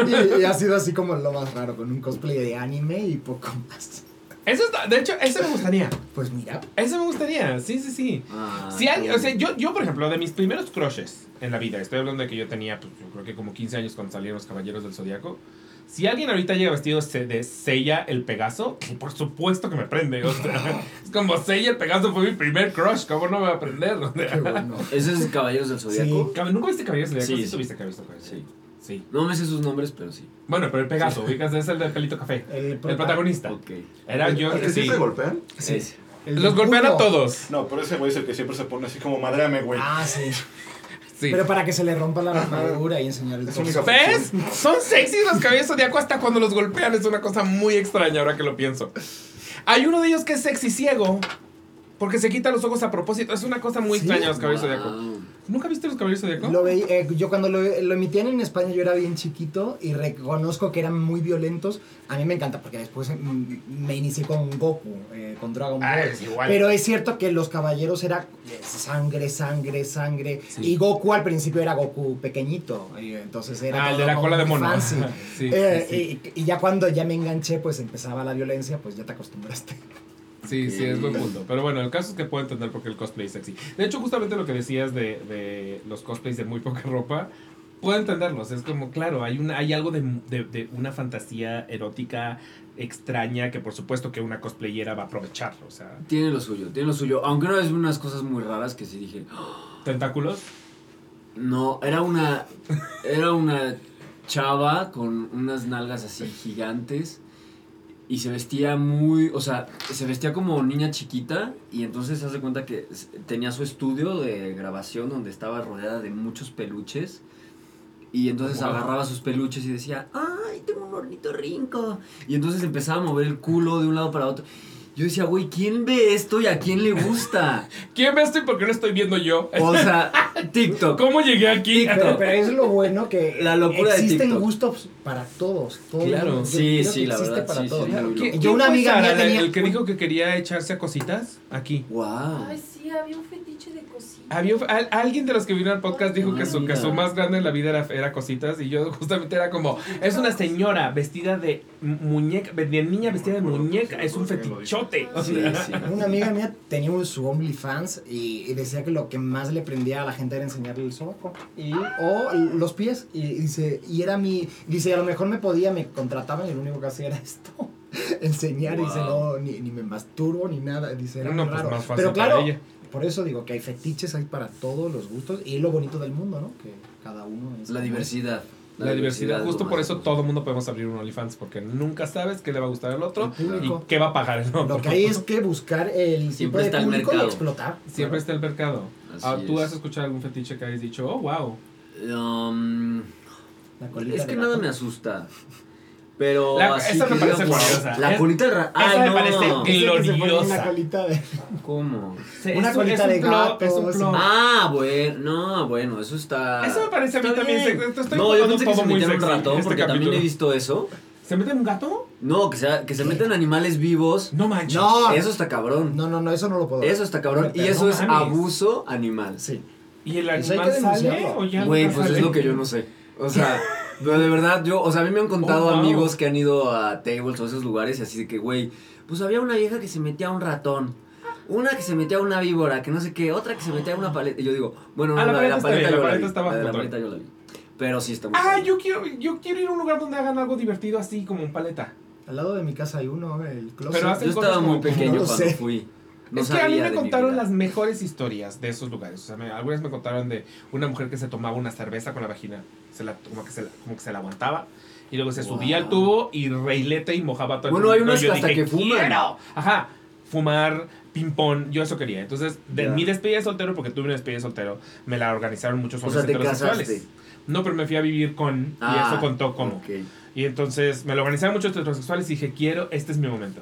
y, y ha sido así como lo más raro, con un cosplay de anime y poco más. Eso está, de hecho, ese me gustaría. Pues mira, Ese me gustaría, sí, sí, sí. Ah, Si o sea, yo, yo, por ejemplo, de mis primeros crushes en la vida, estoy hablando de que yo tenía, pues, yo creo que como 15 años cuando salieron los Caballeros del Zodiaco. Si alguien ahorita llega vestido de de Seiya el Pegaso, por supuesto que me prende. O sea, es como Seiya el Pegaso fue mi primer crush, ¿cómo no me va a prender? O sea, qué bueno. ¿Ese es Caballeros del Zodiaco? Cab- ¿Nunca viste Caballeros del Zodiaco? Sí, Sí, sí. tuviste Caballeros del Zodiaco. Sí. Sí. No me sé sus nombres, pero sí. Bueno, pero el Pegaso, ubicas, es el del pelito café. El, El prota- protagonista. Ok. Era yo ¿El que sí. siempre golpean? Sí. Los golpean a todos. No, pero ese güey es el que siempre se pone así como madreame, güey. Ah, sí. Sí. Pero para que se le rompa la armadura y enseñar el torso. ¿Ves? Son sexy los caballeros zodiaco hasta cuando los golpean. Es una cosa muy extraña ahora que lo pienso. Hay uno de ellos que es sexy ciego. Porque se quita los ojos a propósito. Es una cosa muy Sí. extraña los caballeros zodiaco. ¿Nunca viste los caballeros zodiaco? Lo veí- eh, yo cuando lo, lo emitían en España yo era bien chiquito y reconozco que eran muy violentos. A mí me encanta porque después mm, me inicié con Goku, eh, con Dragon Ball. Ah, es igual. Pero es cierto que los caballeros era sangre, sangre, sangre. Sí. Y Goku al principio era Goku pequeñito. y entonces era Ah, el de la cola de mono. fancy. Sí, Eh, sí, sí. Y, y ya cuando ya me enganché, pues empezaba la violencia, pues ya te acostumbraste. Sí, sí, es buen punto. Pero bueno, el caso es que puedo entender por qué el cosplay es sexy. De hecho, justamente lo que decías de, de los cosplays de muy poca ropa, puedo entenderlos. Es como, claro, hay, una, hay algo de, de- de una fantasía erótica extraña que por supuesto que una cosplayera va a aprovechar. O sea, Tiene lo suyo, tiene lo suyo. Aunque vez vi unas cosas muy raras que sí dije, tentáculos. no, era una, era una chava con unas nalgas así gigantes y se vestía muy, o sea, se vestía como niña chiquita y entonces se hace cuenta que tenía su estudio de grabación donde estaba rodeada de muchos peluches y entonces Wow. agarraba sus peluches y decía, ay, tengo un ornitorrinco. Y entonces empezaba a mover el culo de un lado para otro. Yo decía, güey, ¿quién ve esto y a quién le gusta? ¿Quién ve esto y por qué lo estoy viendo yo? O sea, TikTok. ¿Cómo llegué aquí? Pero, pero es lo bueno que La locura de existen TikTok. gustos para todos. todo Claro. Sí, sí, la existe verdad, para sí, todos. sí, Claro, muy ¿quién- loco. Yo una amiga mía tenía- el que dijo que quería echarse a cositas aquí. Wow. Ay, sí, había un fetiche de cositas. Había, al- alguien de los que vino al podcast dijo que su, que su más grande en la vida era, era cositas y yo justamente era como, es una señora vestida de muñeca, de niña vestida de muñeca, es un fetichote. Sí, sí. Una amiga mía tenía un, su OnlyFans y, y decía que lo que más le prendía a la gente era enseñarle el sobaco y, o los pies. Y, dice, y era mi. Dice, a lo mejor me podía, me contrataban y lo único que hacía era esto. Enseñar y dice, no, ni, ni me masturbo ni nada. Dice, era No, muy pues raro. más fácil Pero para claro, ella. por eso digo que hay fetiches, hay para todos los gustos y es lo bonito del mundo, ¿no? Que cada uno es. La diversidad. La diversidad, justo por eso todo mundo podemos abrir un OnlyFans porque nunca sabes qué le va a gustar al otro El público. y qué va a pagar el otro. Lo que hay es que buscar el Siempre está el público y mercado. explotar. Siempre está el mercado. Así Ah, ¿Tú es. has escuchado algún fetiche que hayas dicho, oh, wow? Um, es que nada me asusta. Pero La- así esa me que parece La Es- colita de ra- esa Ay, me no. parece Ese que se pone gloriosa. Una colita de... ¿Cómo? Una Es- colita es un de gato, es un. Ah, bueno, no, bueno, eso está. Eso me parece a mí también estoy no, yo pensé que se metían un ratón este porque también capítulo. he visto eso. ¿Se mete en un gato? No, que, sea, que se meten animales vivos. No manches. No. Eso está cabrón. No, no, no, eso no lo puedo. Eso está cabrón. Y eso no es mames. abuso animal. Sí. ¿Y el animal que sale o ya Güey, pues es lo que yo no sé. O sea, pero de verdad, yo, o sea, a mí me han contado Oh, wow. amigos que han ido a tables o esos lugares y así de que, güey, pues había una vieja que se metía a un ratón. Una que se metía a una víbora, que no sé qué, otra que se metía a una paleta. Y yo digo, bueno, no, Ah, la la, de paleta la está paleta bien, la yo la paleta vi. La de bajo la paleta yo la vi. Pero sí está muy Ah, yo quiero, yo quiero ir a un lugar donde hagan algo divertido así como un paleta. Al lado de mi casa hay uno, el closet. Pero hace- Yo estaba muy pequeño cuando sé. fui. No es que a mí me contaron las mejores historias de esos lugares. O sea, me- algunas me contaron de una mujer que se tomaba una cerveza con la vagina, se la, como, que se la, como que se la aguantaba. Y luego se subía al tubo y reilete y mojaba todo el Bueno, hay Yo que hasta dije, que fuman. Ajá, fumar, ping-pong, yo eso quería. Entonces, de mi despedida de soltero, porque tuve una despedida de soltero, me la organizaron muchos O hombres sea, heterosexuales. No, pero me fui a vivir con, y Ah, eso contó como. ok. Y entonces me lo organizaron muchos heterosexuales y dije, quiero, este es mi momento.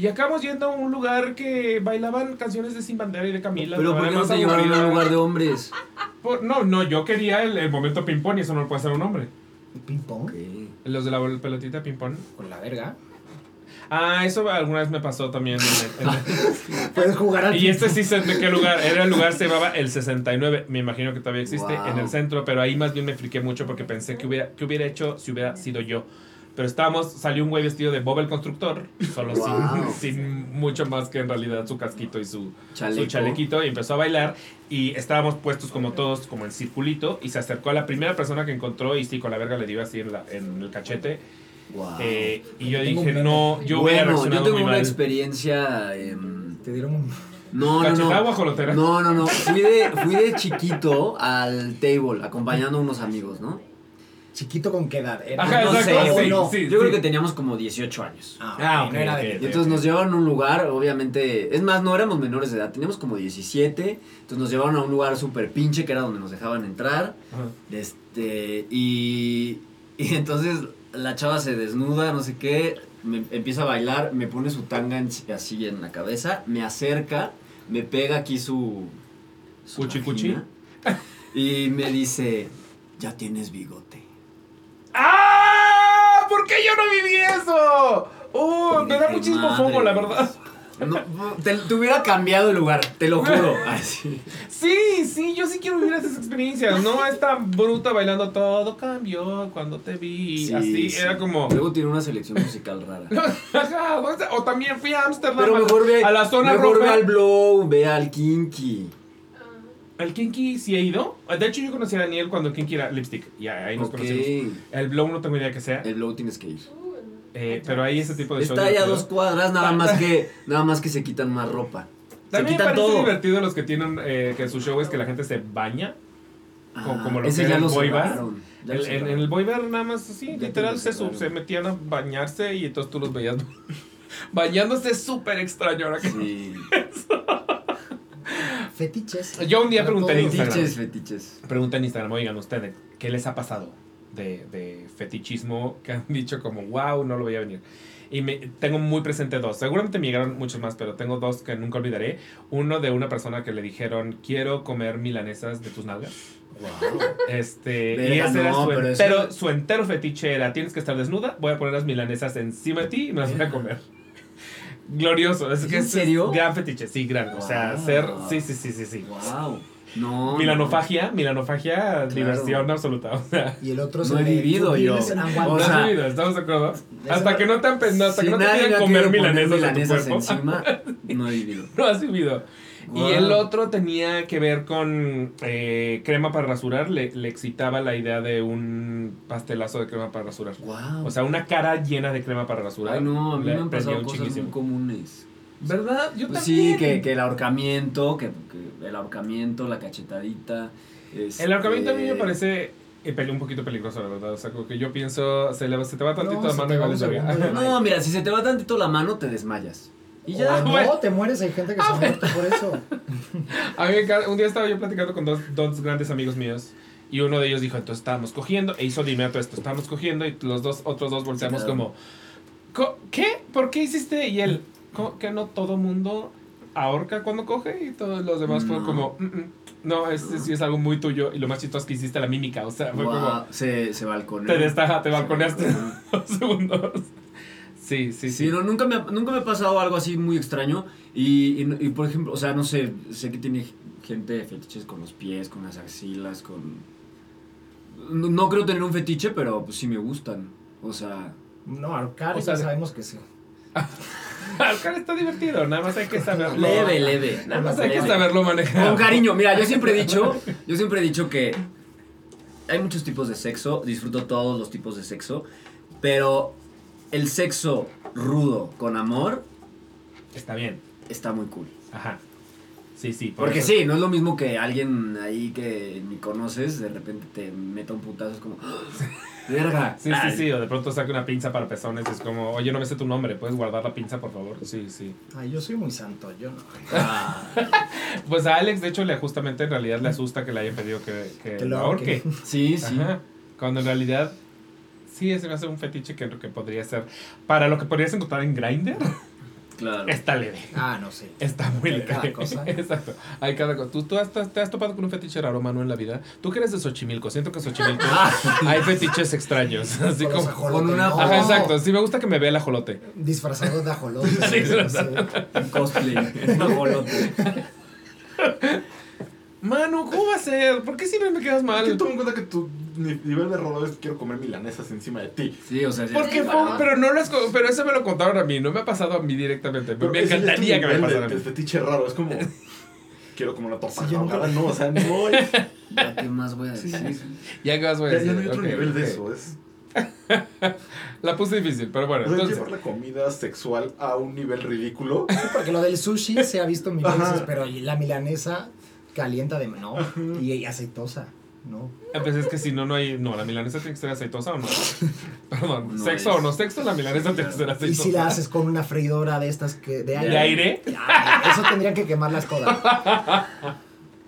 Y acabamos yendo a un lugar que bailaban canciones de Sin Bandera y de Camila. Pero ¿por qué no te llevaron a un lugar de hombres? Por- no, no, yo quería el, el momento ping-pong y eso no lo puede hacer un hombre. Ping pong Ok. Los de la pelotita ping-pong. con la verga. Ah, eso alguna vez me pasó también. en el- en Puedes jugar al el- y este sí sé de qué lugar. Era el lugar, se llamaba el 69. Me imagino que todavía existe Wow. en el centro, pero ahí más bien me friqué mucho porque pensé que hubiera, que hubiera hecho si hubiera sido yo. Pero estábamos, salió un güey vestido de Bob el constructor, solo Wow. sin, sin mucho más que en realidad su casquito y su, su chalequito y empezó a bailar y estábamos puestos como todos como en circulito y se acercó a la primera persona que encontró y sí con la verga le dio así en, la- en el cachete Wow. Eh, y yo Tengo dije un no yo hubiera bueno, yo reaccionado tengo muy una mal experiencia. em, Te dieron un. no, no, no. No, no, no. Fui de, fui de chiquito al table, acompañando a unos amigos, ¿no? Chiquito con qué edad. Era- Ajá, no exacto, sé, sí, no. sí, Yo creo que teníamos como 18 años. Ah, Ah, no era de. Entonces nos llevaron a un lugar, obviamente, es más, no éramos menores de edad, teníamos como 17, entonces nos llevaron a un lugar súper pinche que era donde nos dejaban entrar, Ajá. este, y, y entonces la chava se desnuda, no sé qué, me empieza a bailar, me pone su tanga en- así en la cabeza, me acerca, me pega aquí su... su Cuchi, cuchi. Y me dice, ya tienes bigote. ¡Ah! ¿Por qué yo no viví eso? ¡Uh! Me da muchísimo "Madre". fomo, la verdad. No, te, te hubiera cambiado el lugar, te lo juro. Así. Sí, sí, yo sí quiero vivir esas experiencias. No esta bruta bailando todo cambió cuando te vi. Sí, Así sí. era como. Luego tiene una selección musical rara. O también fui a Ámsterdam Pero mejor ve, a la zona mejor ve al Blow, ve al Kinky. ¿El Kinky sí he ido? De hecho, yo conocí a Daniel cuando Kinky era lipstick. Y ahí nos Ok. conocimos. El Blow no tengo idea que sea. El Blow tienes que ir. eh, pero ahí ese tipo de Está ahí a dos cuadras, nada más que, nada más que se quitan más ropa. Se También me quitan parece todo. divertido los que tienen eh, que su show es que la gente se baña. Ah, como lo ese que ya era el boy bar. El- en, en el boy bar nada más así, Ya literal se, sub- se metían a bañarse y entonces tú los veías bañándose súper extraño. ahora que- Sí. Fetiches. Yo un día pregunté en. Instagram. Fetiches, fetiches. Pregunta en Instagram, oigan ustedes, ¿qué les ha pasado de, de fetichismo que han dicho como, wow, no lo veía venir? Y me, tengo muy presente dos. Seguramente me llegaron muchos más, pero tengo dos que nunca olvidaré. Uno de una persona que le dijeron, quiero comer milanesas de tus nalgas. Este, y ese era su pero eso- entero, su entero fetiche era, tienes que estar desnuda, voy a poner las milanesas encima de ti y me las voy a comer. Glorioso. Es ¿Es que en es serio? gran fetiche, sí, gran. O sea, Wow. ser, sí, sí, sí, sí, sí. Wow. No. Milanofagia, milanofagia, diversión absoluta. O sea, Y el otro No se he ve, vivido "You yo. O want ¿lo sea, has that". vivido? ¿Estamos de acuerdo? Hasta que no te, hasta Si que no te pidan comer poner milanesas de tu milanesas cuerpo, encima, no he vivido. no has vivido. Y el otro tenía que ver con eh, crema para rasurar. Le, le excitaba la idea de un pastelazo de crema para rasurar. Wow. O sea, una cara llena de crema para rasurar. Ay, no, a mí le me han pasado cosas chinguísimo. muy comunes. ¿Verdad? Yo Pues también. sí, que, que el ahorcamiento, que, que el ahorcamiento, la cachetadita. El ahorcamiento a mí me este, parece eh, un poquito peligroso, la verdad. O sea, como que yo pienso, se, le, se te va tantito No, la mano y va segundo. No, mira, si se te va tantito la mano, te desmayas. Y ya. no, bueno. te mueres, hay gente que se ha muerto por eso. A mí un día estaba yo platicando con dos, dos grandes amigos míos y uno de ellos dijo, entonces estábamos cogiendo e hizo de inmediato esto, estábamos cogiendo y los dos otros dos volteamos como, "Co- ¿qué? ¿Por qué hiciste? Y él, "¿Co- ¿que no todo mundo ahorca cuando coge? Y todos los demás fueron No. como, "Mm, mm, no, es, es, sí es algo muy tuyo y lo más chistoso es que hiciste la mímica, o sea, fue Guau, como, se, se balconeó. te destaja, te balconeaste dos segundos. Sí, sí, sí. Sí, no, nunca, me, ha- nunca me ha pasado algo así muy extraño. Y, y, y, por ejemplo, o sea, no sé, sé que tiene gente fetiches con los pies, con las axilas, con... No, no creo tener un fetiche, pero pues sí me gustan. O sea, No, ahorcar O sea, sabemos que sí. Ahorcar está divertido, nada más hay que saberlo. leve, leve. Nada más hay que saberlo manejar. Con cariño, mira, yo siempre he dicho, yo siempre he dicho que hay muchos tipos de sexo, disfruto todos los tipos de sexo, pero el sexo rudo con amor Está bien. está muy cool. Ajá. Sí, sí. por Porque eso- sí, no es lo mismo que alguien ahí que ni conoces, de repente te meta un putazo, es como, ¡Ah! verga. Sí, sí, Ay, sí, o de pronto saca una pinza para pezones y es como, oye, no me sé tu nombre, ¿puedes guardar la pinza, por favor? Sí, sí. Ay, yo soy muy santo, yo no. ah, Pues a Alex, de hecho, le justamente en realidad le asusta que le hayan pedido que, que Que lo ahorque. sí, sí. Ajá. Cuando en realidad sí se me hace un fetiche que, que podría ser. Para lo que podrías encontrar en Grindr, Claro. está leve. Ah, no sé. Está muy Hay leve. cada cosa. Exacto. Hay cada cosa. ¿Tú, tú has, te has topado con un fetiche raro, Manu, en la vida? Tú que eres de Xochimilco. Siento que en Xochimilco hay fetiches extraños. Así Con como. con una- no. Ajá, exacto. Sí, me gusta que me vea el ajolote. Disfrazado de ajolotes. Sí, disfrazado. Un cosplay, un ajolote. Manu, ¿cómo va a ser? ¿Por qué siempre me quedas Que mal? toma en cuenta que ni- nivel de rodeo es quiero comer milanesas encima de ti. Sí, o sea, sí. Porque Sí, fue- ¿verdad? pero no co- pero eso me lo contaron a mí, no me ha pasado a mí directamente. Pero me ya es encantaría que me pasara a de, mí. de fetiche raro, es como quiero comer una torta Sí, ahogada, no, o sea, no es, Ya, ¿Qué más voy a decir? sí, Ya que vas voy a ya, decir. ya no hay otro nivel de eso, es La puse difícil, pero bueno, sea, entonces. llevar la comida sexual a un nivel ridículo. Sí, porque lo del sushi se ha visto mil Ajá. veces, pero la milanesa calienta de no y aceitosa, ¿no? Ah, Pues es que si no, no hay. No, la milanesa tiene que ser aceitosa o no. Perdón, No ¿sexo es. o no sexo? La milanesa tiene que ser Y aceitosa. si la haces con una freidora de estas que de aire, ¿De aire? Ay, eso tendrían que quemarlas todas.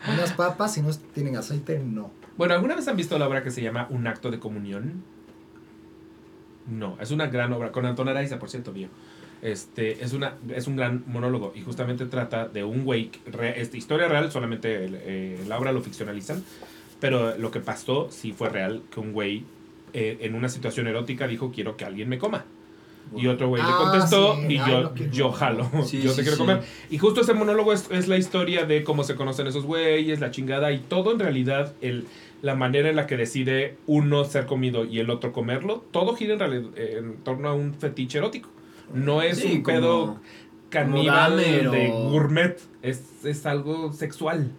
Unas papas, si no tienen aceite, no. Bueno, ¿alguna vez han visto la obra que se llama Un acto de comunión? No, es una gran obra, con Anton Araiza, por cierto, vio. Este, es, una, es un gran monólogo y justamente trata de un güey, que re- este, historia real, solamente el- eh, la obra lo ficcionalizan, pero lo que pasó sí fue real, que un güey eh, en una situación erótica dijo quiero que alguien me coma. Y otro güey le Ah, contestó sí. y Ay, yo, no, yo jalo, Sí, yo sí, te quiero sí. comer. Y justo ese monólogo es, es la historia de cómo se conocen esos güeyes, la chingada y todo en realidad, el, la manera en la que decide uno ser comido y el otro comerlo, todo gira en, realidad, en torno a un fetiche erótico. No es Sí, un como- pedo caníbal de gourmet, es, es algo sexual.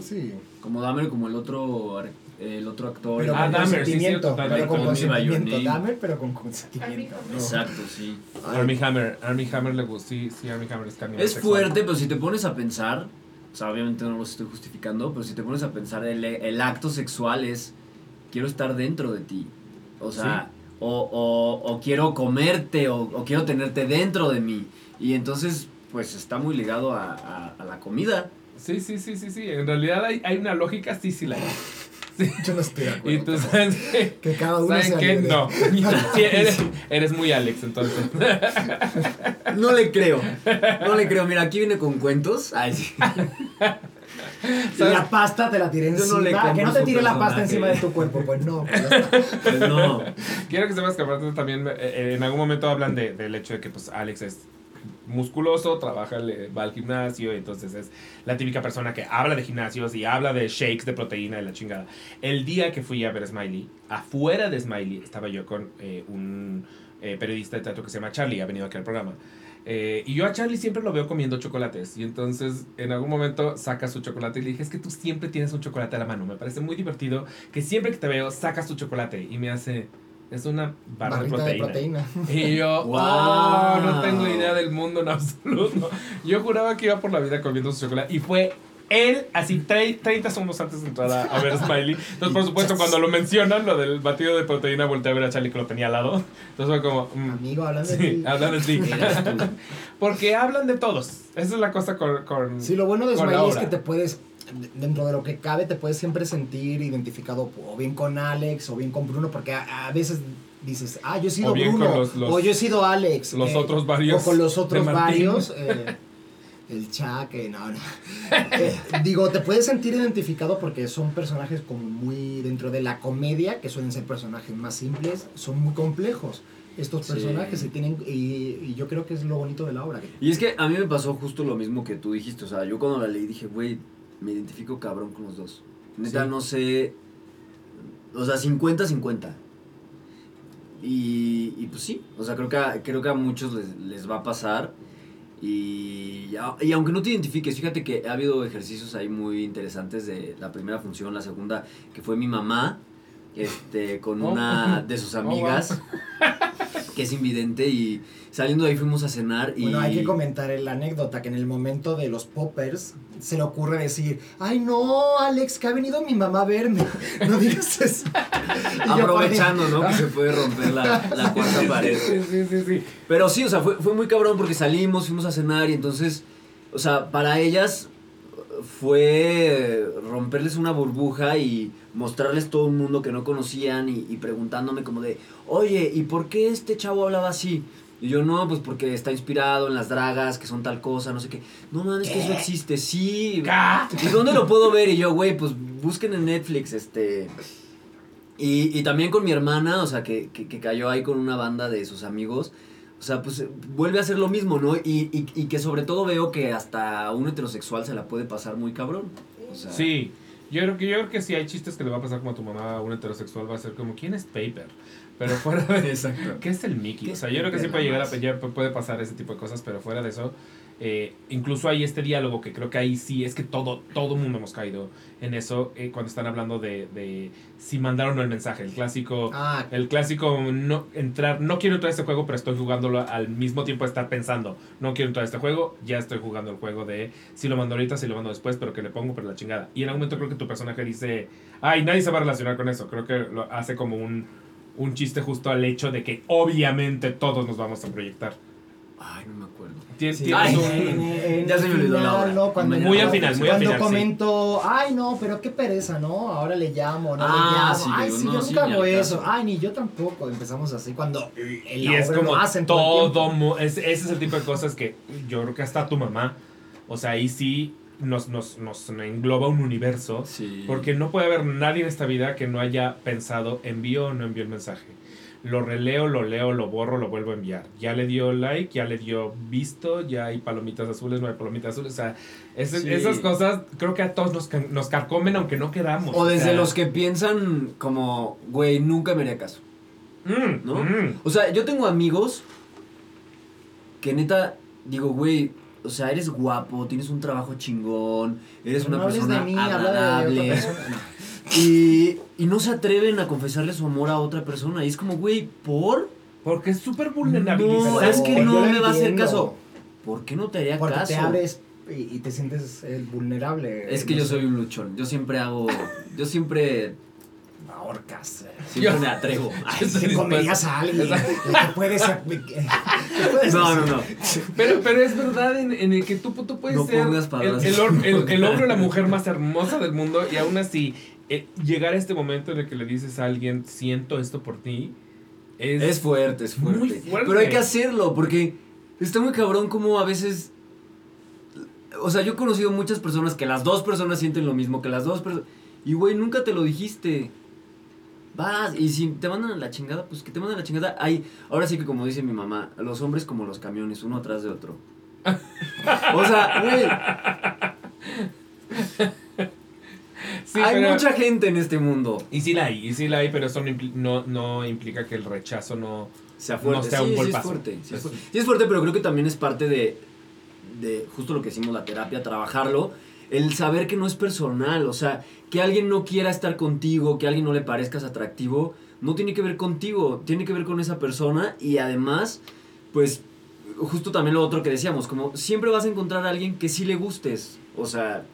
Sí. Como Dahmer, como el otro, el otro actor. Pero Ah, con Dahmer, sí, consentimiento. pero con consentimiento. Dahmer, pero con consentimiento. Exacto, sí. Ay, Army Hammer, Army Hammer le gusta, sí, sí, Army Hammer es Es sexual. fuerte, pero si te pones a pensar, o sea, obviamente no los estoy justificando, pero si te pones a pensar, el, el acto sexual es, quiero estar dentro de ti. O sea, o, o, o quiero comerte, o, o quiero tenerte dentro de mí. Y entonces, pues está muy ligado a, a- a la comida. Sí, sí, sí, sí, sí. En realidad hay, hay una lógica, sí, sí la hay. Yo no estoy de acuerdo. Y tú sabes que, que cada uno ¿saben se ayude. No. Sí, eres, eres muy Alex, entonces. No le creo, no le creo. Mira, aquí viene con cuentos. Ay, sí. La pasta te la tiré Yo no encima. le que no te tire la pasta encima de tu cuerpo. Pues no. pues. Pues no. Quiero que sepas que aparte también eh, eh, en algún momento hablan de, del hecho de que pues Alex es musculoso, trabaja, le- va al gimnasio, entonces es la típica persona que habla de gimnasios y habla de shakes de proteína y la chingada. El día que fui a ver Smiley, afuera de Smiley estaba yo con eh, un eh, periodista de teatro que se llama Charlie, ha venido aquí al programa. Eh, y yo a Charlie siempre lo veo comiendo chocolates. Y entonces en algún momento saca su chocolate y le dije, es que tú siempre tienes un chocolate a la mano. Me parece muy divertido que siempre que te veo sacas tu chocolate. Y me hace, es una barra de Barrita de proteína. proteína. Y yo, Wow. "Oh, no tengo idea del mundo en absoluto. Yo juraba que iba por la vida comiendo su chocolate. Y fue él, así tre- 30 segundos antes de entrar a, a ver Smiley. Entonces, por supuesto, cuando lo mencionan, lo del batido de proteína, volteé a ver a Charlie que lo tenía al lado. Entonces fue como, mm, Amigo, hablando de sí, ti. hablan de ti. Porque hablan de todos. Esa es la cosa con... con Sí, lo bueno de Smiley es que te puedes, dentro de lo que cabe, te puedes siempre sentir identificado o bien con Alex o bien con Bruno, porque a, a veces dices, ah, yo he sido O bien Bruno, con los- los- o yo he sido Alex. los eh, otros varios O con los otros varios. eh, el Chaque, no, no. Eh, digo, te puedes sentir identificado porque son personajes como muy dentro de la comedia, que suelen ser personajes más simples, son muy complejos estos Sí. personajes y tienen y, y yo creo que es lo bonito de la obra. Y es que a mí me pasó justo lo mismo que tú dijiste. O sea, yo cuando la leí dije, güey, me identifico cabrón con los dos. Neta, Sí. no sé. O sea, 50-50. Y, y pues sí, o sea, creo que a, creo que a muchos les, les va a pasar. Y, y aunque no te identifiques, fíjate que ha habido ejercicios ahí muy interesantes de la primera función, la segunda, que fue mi mamá, este, con Oh. una de sus Oh, wow. amigas. que que es invidente y saliendo de ahí fuimos a cenar y... Bueno, hay que comentar la anécdota que en el momento de los poppers se le ocurre decir, ay no, Alex, que ha venido mi mamá a verme. No digas eso. Aprovechando, ¿no? Que se puede romper la, la cuarta Sí, pared. Sí, sí, sí, sí. Pero sí, o sea, fue, fue muy cabrón porque salimos, fuimos a cenar y entonces, o sea, para ellas fue romperles una burbuja y mostrarles todo un mundo que no conocían y, y preguntándome como de, oye, ¿y por qué este chavo hablaba así? Y yo, no, pues porque está inspirado en las dragas, que son tal cosa, no sé qué. No mames, que eso existe, sí. ¿Y dónde lo puedo ver? Y yo, güey, pues busquen en Netflix, este... Y, y también con mi hermana, o sea, que, que, que cayó ahí con una banda de sus amigos. O sea, pues vuelve a hacer lo mismo, ¿no? Y, y, y que sobre todo veo que hasta un heterosexual se la puede pasar muy cabrón. O sea, Sí, yo creo que yo creo que si hay chistes que le va a pasar como a tu mamá a un heterosexual va a ser como ¿quién es Paper? Pero fuera de Exacto. ¿Qué es el Mickey? ¿Qué O sea, yo creo que sí puede llegar a ya puede pasar ese tipo de cosas, pero fuera de eso, eh, incluso hay este diálogo que creo que ahí sí es que todo todo mundo hemos caído en eso eh, cuando están hablando de, de si mandaron o no el mensaje, el clásico Ah, el clásico no entrar, no quiero entrar a este juego, pero estoy jugándolo al mismo tiempo estar pensando, no quiero entrar a este juego, ya estoy jugando el juego de si lo mando ahorita, si lo mando después, pero que le pongo pero la chingada. Y en algún momento creo que tu personaje dice, ay, nadie se va a relacionar con eso. Creo que lo hace como un, un chiste justo al hecho de que obviamente todos nos vamos a proyectar. Ay, no me acuerdo. Tien- Sí, tienes Ay, un- en- en ya se me el olvidó la final, hora. ¿no? Cuando, Muy al final, muy al cuando final, sí. comento, ay no, pero qué pereza, ¿no? Ahora le llamo, no Ah, le llamo. sí, ay, digo, sí, no, yo nunca hago eso. caso. Ay, ni yo tampoco. Empezamos así cuando el y es como lo hacen todo, el todo, es- ese es el tipo de cosas que yo creo que hasta tu mamá, o sea, ahí sí nos, nos, nos engloba un universo. Sí. Porque no puede haber nadie en esta vida que no haya pensado envío o no envío el mensaje. Lo releo, lo leo, lo borro, lo vuelvo a enviar. Ya le dio like, ya le dio visto, ya hay palomitas azules, no hay palomitas azules. O sea, ese- Sí. esas cosas creo que a todos nos, nos carcomen aunque no queramos. O desde sea, los que piensan como, güey, nunca me haría caso. mm, ¿no? mm. O sea, yo tengo amigos que neta digo, güey, o sea, eres guapo, tienes un trabajo chingón, eres No una persona de mí, habla de- y, y no se atreven a confesarle su amor a otra persona. Y es como, güey, ¿por? Porque es súper vulnerable. No, es que no me va a hacer caso. ¿Por qué no te haría Porque caso? te abres y, y te sientes eh, vulnerable. Es que no yo sé, soy un luchón. Yo siempre hago. Yo siempre. Ahorcas. Siempre Yo- me atrevo. Ay, Te comerías a alguien. Puedes, No, no, no. Pero, pero es verdad en, en el que tú, tú puedes No ser el, el, el- el hombre o la mujer más hermosa del mundo y aún así eh, llegar a este momento en el que le dices a alguien, siento esto por ti, es... Es fuerte, es fuerte. Muy fuerte. Pero hay que hacerlo, porque está muy cabrón como a veces. O sea, yo he conocido muchas personas que las dos personas sienten lo mismo, que las dos personas. Y güey, nunca te lo dijiste. Vas, y si te mandan a la chingada, pues que te mandan a la chingada. Hay, ahora sí que como dice mi mamá, los hombres como los camiones, uno atrás de otro. o sea, güey, Sí, hay pero- mucha gente en este mundo. Y sí la hay, y sí la hay, pero eso no, no, no implica que el rechazo no... sea No fuerte. sea un sí, sí es fuerte. Sí es Es- fuerte. Sí es fuerte, pero creo que también es parte de, de justo lo que hicimos la terapia, trabajarlo. El saber que no es personal, o sea, que alguien no quiera estar contigo, que a alguien no le parezcas atractivo, no tiene que ver contigo, tiene que ver con esa persona y además, pues, justo también lo otro que decíamos, como siempre vas a encontrar a alguien que sí le gustes, o sea,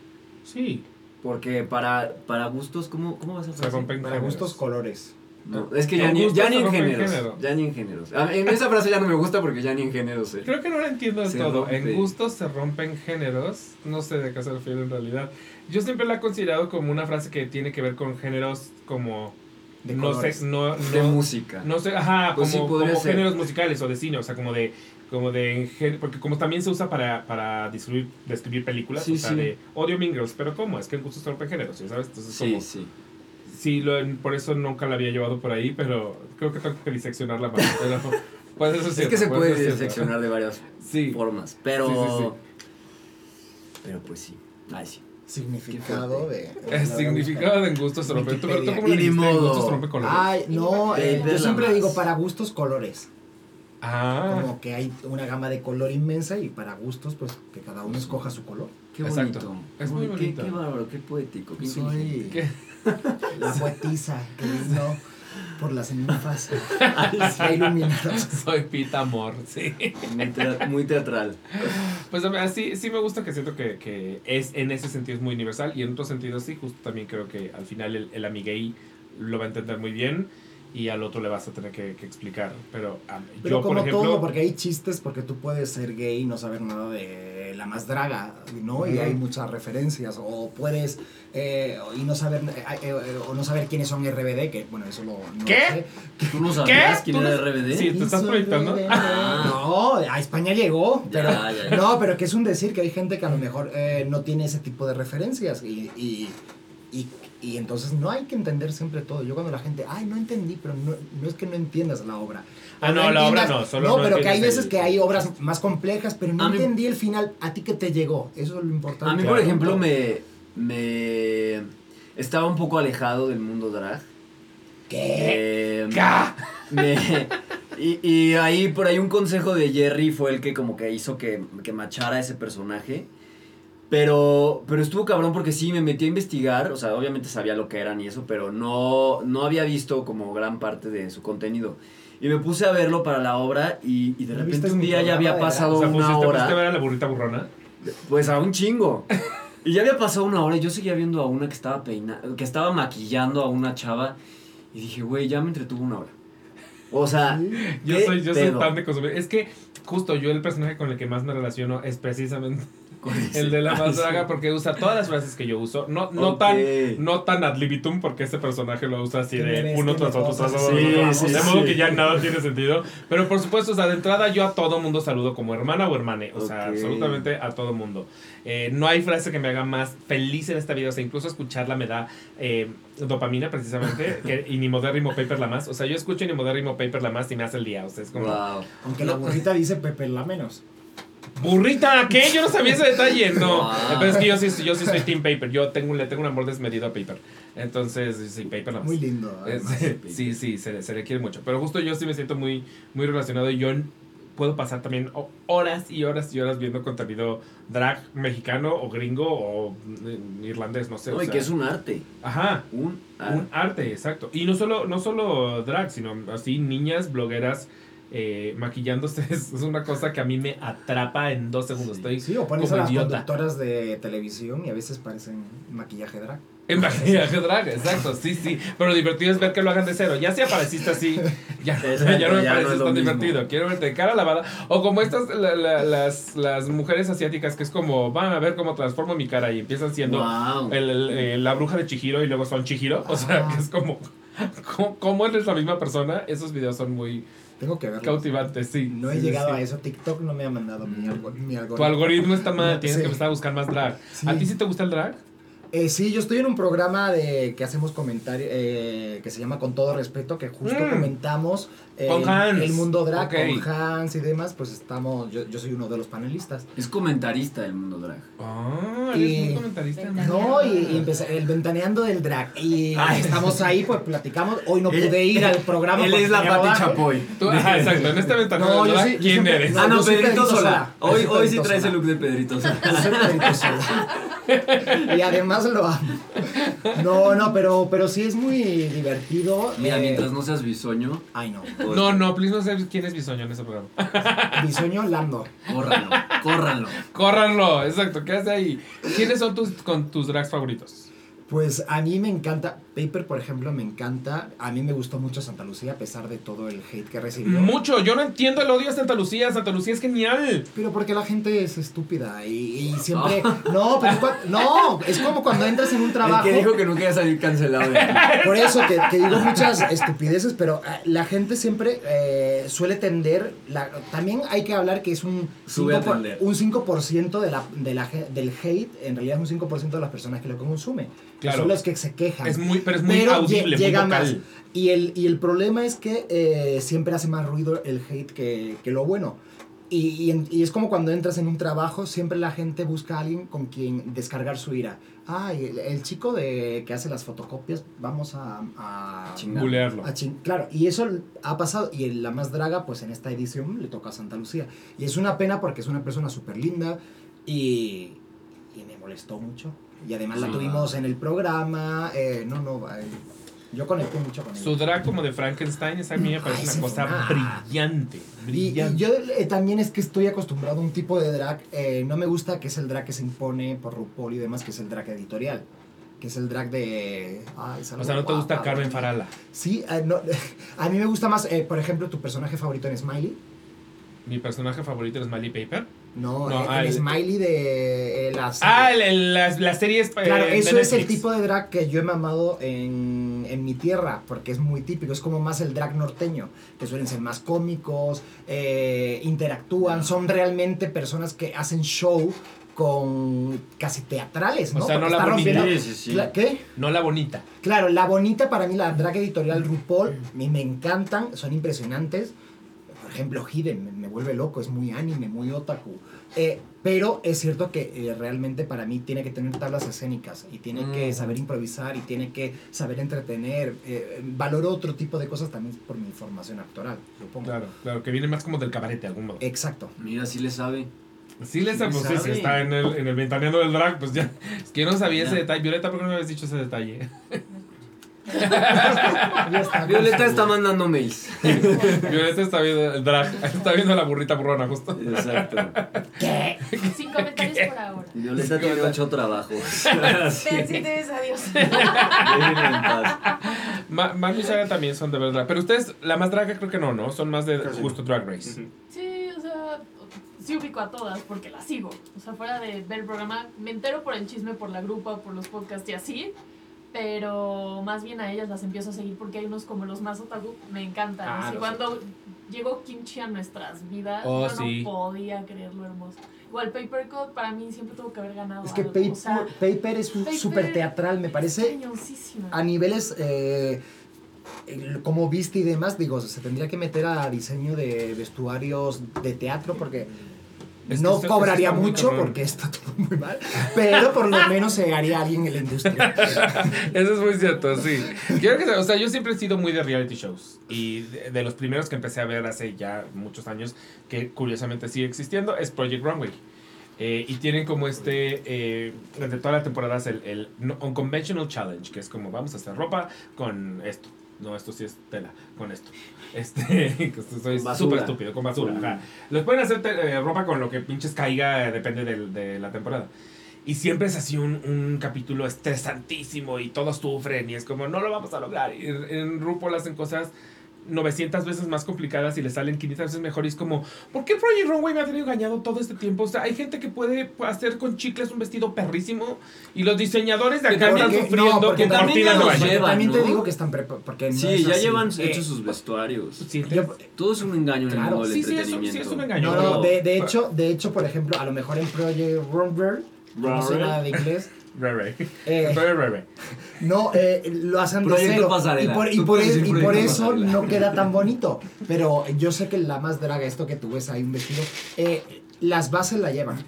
Sí, porque para, para gustos, ¿cómo, cómo vas a se hacer? rompen Para géneros. gustos, colores. No, es que ya ni, ya ni en géneros. género. Ya ni en géneros. En esa frase ya no me gusta porque ya ni en géneros. eh. Creo que no la entiendo del todo. rompe. En gustos se rompen géneros. No sé de qué se refiere en realidad. Yo siempre la he considerado como una frase que tiene que ver con géneros como... De no colores. sé, no, De música. no sé, ajá, Pues como, como géneros musicales o de cine, o sea, como de, como de, porque como también se usa para, para describir, describir películas, Sí, o sea, sí. de odio Mean Girls, pero ¿cómo? Es que en gustos se rompen géneros, ¿sí ¿sabes? Entonces, Sí, como, sí. sí, lo, por eso nunca la había llevado por ahí, pero creo que tengo que diseccionarla más, pero, pues eso es Es que se cierto, pues puede cierto. diseccionar de varias Sí, formas. Pero. Sí, sí, sí. Pero pues sí. Ay, sí. Significado de. el significado de gustos rompe. ¿Tú, tú cómo Y modo. gustos rompe colores? Ay, no, eh, Vete yo la siempre digo para gustos colores. Ah, Como que hay una gama de color inmensa y para gustos, pues que cada uno escoja su color. Qué Exacto. bonito. Es muy Qué- bonito. Qué, bárbaro, qué poético. Qué Soy. ¿qué? la poetisa que vino. por las ninfas iluminaron. Soy Pita Amor, sí. Muy, tea- muy teatral. Pues a mí, sí, sí me gusta que siento que, que es en ese sentido es muy universal y en otro sentido sí, justo también creo que al final el, el amiguey lo va a entender muy bien y al otro le vas a tener que, que explicar. Pero ah, Pero yo, como por ejemplo... todo, porque hay chistes, porque tú puedes ser gay y no saber nada de la más draga, ¿no? Y hay muchas referencias. O puedes eh, y no saber eh, eh, o no saber quiénes son RBD, que bueno, eso lo no ¿Qué? lo sé. ¿Tú no sabías quién ¿Tú era no- RBD? Sí. ¿te estás proyectando? RBD. Ah. No, a España llegó, pero Ya, ya, ya. no, pero que es un decir que hay gente que a lo mejor eh, no tiene ese tipo de referencias y, y, y, y entonces no hay que entender siempre todo. Yo cuando la gente, ay, no entendí, pero no, no es que no entiendas la obra. Ah, O no, la obra no, solo No, no pero que hay veces el- que hay obras más complejas, pero no A mí- entendí el final. ¿A ti que te llegó? Eso es lo importante. A mí, Claro. por ejemplo, me, me estaba un poco alejado del mundo drag. ¿Qué? Eh, me- y, y ahí, por ahí un consejo de Jerry fue el que como que hizo que, que machara ese personaje. Pero, pero estuvo cabrón porque sí, me metí a investigar, o sea, obviamente sabía lo que eran y eso, pero no, no había visto como gran parte de su contenido. Y me puse a verlo para la obra y, y de ¿Lo repente un día ya había pasado O sea, una pusiste, hora. a ver a la burrita burrona. Pues a un chingo. Y ya había pasado una hora y yo seguía viendo a una que estaba peinando, que estaba maquillando a una chava. Y dije, güey, ya me entretuvo una hora. O sea, Yo ¿qué soy, yo soy fan de consumir. Es que justo yo el personaje con el que más me relaciono es precisamente. El de la más draga porque usa todas las frases que yo uso. No, no tan no tan ad libitum porque ese personaje lo usa así ¿Qué me de uno ¿Qué tras otro tras otro. Sí, tras otro, sí, de modo sí. que ya nada tiene sentido. Pero por supuesto, o sea, de entrada yo a todo mundo saludo como hermana o hermane. O sea, absolutamente a todo mundo. Eh, no hay frase que me haga más feliz en esta vida. O sea, incluso escucharla me da eh, dopamina precisamente. que, y ni modérrimo paper la más. O sea, yo escucho ni modérrimo paper la más y me hace el día. O sea, es como... Wow. Aunque la burrita dice Pepe la menos. Burrita, ¿qué? Yo no sabía ese detalle, no. Wow. Pero es que yo sí, yo sí soy Team Paper. Yo tengo, le tengo un amor desmedido a Paper. Entonces, sí, Paper nada más. Muy lindo. Es- sí, sí, se, se le quiere mucho. Pero justo yo sí me siento muy, muy relacionado y yo puedo pasar también ho- horas y horas y horas viendo contenido drag mexicano o gringo o mm, irlandés, no sé. No, o y sea. que es un arte. Ajá. Un arte. Un arte, exacto. Y no solo, no solo drag, sino así niñas blogueras eh, maquillándose. Es, es una cosa que a mí me atrapa en dos segundos. Sí. Estoy Sí, o pones como a las idiota. conductoras de televisión y a veces parecen maquillaje drag. En maquillaje drag, exacto, sí, sí. Pero lo divertido es ver que lo hagan de cero. Ya si apareciste así, ya, ya no me ya no parece tan mismo. divertido. Quiero verte de cara lavada. O como estas, la- la- las, las mujeres asiáticas que es como, van a ver cómo transformo mi cara y empiezan siendo Wow. el- el- eh, la bruja de Chihiro y luego son Chihiro. O sea, Ah. que es como, ¿cómo, cómo eres la misma persona? Esos videos son muy Tengo que verlo. cautivantes, sí. No he Sí, llegado sí. a eso. TikTok no me ha mandado mi, mi algoritmo. Tu algoritmo está mal, tienes Sí. que empezar a buscar más drag. ¿A ti sí te gusta el drag? Eh, sí, yo estoy en un programa de que hacemos comentarios eh, que se llama Con todo respeto, que justo Mm. comentamos eh, Con Hans. el mundo drag con Hans y demás. Pues estamos, yo, yo soy uno de los panelistas. Es comentarista del mundo drag. Ah, eres Y- un comentarista. Ventaneando. No, y, y empecé- el ventaneando del drag. Y Ay. estamos ahí, pues platicamos. Hoy no Él- pude ir al programa. Él es la Pati. Chapoy. Tú- exacto, en este ventana No, yo sí- ¿quién siempre- eres? no, ah, no, Pedrito Sola. Hoy, hoy sí traes el look de Sola. Pedrito Sola. y además No, no, pero, pero sí es muy divertido. Mira, eh, mientras no seas bisoño, Ay, no. No, no, please no sé quién es Bisoño en ese programa. Bisoño Lando. córranlo, córranlo. Córranlo, exacto, ¿qué hace ahí? ¿Quiénes son tus, con tus drags favoritos? Pues a mí me encanta, Paper por ejemplo me encanta, a mí me gustó mucho Santa Lucía a pesar de todo el hate que recibió. Mucho, yo no entiendo el odio a Santa Lucía, Santa Lucía es genial. Pero porque la gente es estúpida y, y siempre... No, pero no, es como cuando entras en un trabajo... El que dijo que no quería salir cancelado. Por eso que, que digo muchas estupideces, pero eh, la gente siempre eh, suele tender. La, también hay que hablar que es un Sube a 5%, por- un 5% de la, de la, ge- del hate, en realidad es un 5% de las personas que lo consume. Claro. Son los que se quejan. Es muy, pero es muy Pero audible, muy vocal. más. Y el, y el problema es que eh, siempre hace más ruido el hate que, que lo bueno. Y, y es como cuando entras en un trabajo, siempre la gente busca a alguien con quien descargar su ira. Ah, el, el chico de, que hace las fotocopias, vamos a... a Chingar. Bulearlo. a chin- claro, y eso ha pasado. Y en la más draga, pues en esta edición le toca a Santa Lucía. Y es una pena porque es una persona súper linda y, y me molestó mucho. Y además la tuvimos en el programa. eh, no, no, eh, Yo conecté mucho con ella. Su drag como de Frankenstein, esa a mí me parece Ay, una cosa ah. brillante. Y, y Brillante. yo eh, también es que estoy acostumbrado a un tipo de drag, no me gusta que es el drag que se impone por RuPaul y demás, que es el drag editorial, que es el drag de... Ay, o sea, ¿no te gusta guapa, Carmen. Farala? Sí, eh, no, a mí me gusta más, eh, por ejemplo, tu personaje favorito en Smiley. Mi personaje favorito es Smiley Paper. No, No, eh, ah, el Smiley de eh, las... Ah, el- el- la, la serie es. eh, Claro, eso es el tipo de drag que yo he mamado en, en mi tierra, porque es muy típico, es como más el drag norteño, que suelen ser más cómicos, eh, interactúan, son realmente personas que hacen show con casi teatrales, O ¿no? sea, no la bonita. rompiendo- Sí, sí, sí. Cla- ¿Qué? No la bonita. Claro, la bonita para mí, la drag editorial RuPaul, me, me encantan, son impresionantes. Por ejemplo, Hidden me, me vuelve loco, es muy anime, muy otaku. Eh, pero es cierto que eh, realmente para mí tiene que tener tablas escénicas y tiene que Mm. saber improvisar y tiene que saber entretener. Eh, valoro otro tipo de cosas también por mi formación actoral, supongo. Claro, claro, que viene más como del cabaret de algún modo. Exacto. Mira, sí le sabe. Sí, les pues, sí, está en el, en el ventaneando del drag, pues ya. Es que yo no sabía ese detalle. Violeta, ¿por qué no me habías dicho ese detalle? Ya está, Violeta está mandando mails. Violeta está viendo el drag, está viendo la burrita burrona, justo. Exacto. ¿Qué? Sin comentarios por ahora. Violeta tiene ocho trabajos. Vean si te ves, adiós. Ma Manu y Sara también son de verdad. Pero ustedes, la más draga creo que no, ¿no? Son más de Casi. justo Drag Race. Sí, o sea, sí ubico a todas porque las sigo. O sea, fuera de ver el programa, me entero por el chisme, por la grupa, por los podcasts y así. Pero más bien a ellas las empiezo a seguir porque hay unos como los más otaku, me encantan. Ah, Así, no, cuando llegó Kimchi a nuestras vidas, Oh, yo sí. no podía creer lo hermoso. Igual Paper Cut para mí siempre tuvo que haber ganado. Es que algo, Paper, o sea, Paper es un súper teatral, me parece a niveles eh, como viste y demás, digo, se tendría que meter a diseño de vestuarios de teatro porque Es que no cobraría mucho cabrón. porque está todo muy mal, pero por lo menos se haría alguien en la industria. Eso es muy cierto, sí. Quiero que, o sea, yo siempre he sido muy de reality shows. Y de, de los primeros que empecé a ver hace ya muchos años, que curiosamente sigue existiendo, es Project Runway. Eh, y tienen como este, eh, durante toda la temporada es el, el Unconventional Challenge, que es como vamos a hacer ropa con esto. No, esto sí es tela, con esto. Este, que soy súper estúpido, con basura. Ajá. Los pueden hacer eh, ropa con lo que pinches caiga, depende del- de la temporada. Y siempre es así un, un capítulo estresantísimo y todos sufren y es como, no lo vamos a lograr. Y en, en RuPaul hacen cosas 900 veces más complicadas y le salen 500 veces mejor. Y es como, ¿por qué Project Runway me ha tenido engañado todo este tiempo? O sea, hay gente que puede hacer con chicles un vestido perrísimo y los diseñadores de Que acá están también- sufriendo no, porque con también cortinas baño. llevan, También te ¿no? digo que están preparados porque no Sí, es ya así. llevan Eh, hechos sus vestuarios. Sí, te- Todo es un engaño en Claro. el mundo del Sí, sí, eso- sí, entretenimiento. es un engaño. No, no, de, de hecho, de hecho, por ejemplo, a lo mejor en Project Runway, no sé nada de inglés, Re, re. eh, Re, re, re. No, eh, lo hacen de Proyecto cero. Pasarela. Y por, y por, decir y por eso Pasarela. no queda tan bonito. Pero yo sé que la más draga, esto que tú ves ahí un vestido, eh, las bases la llevan.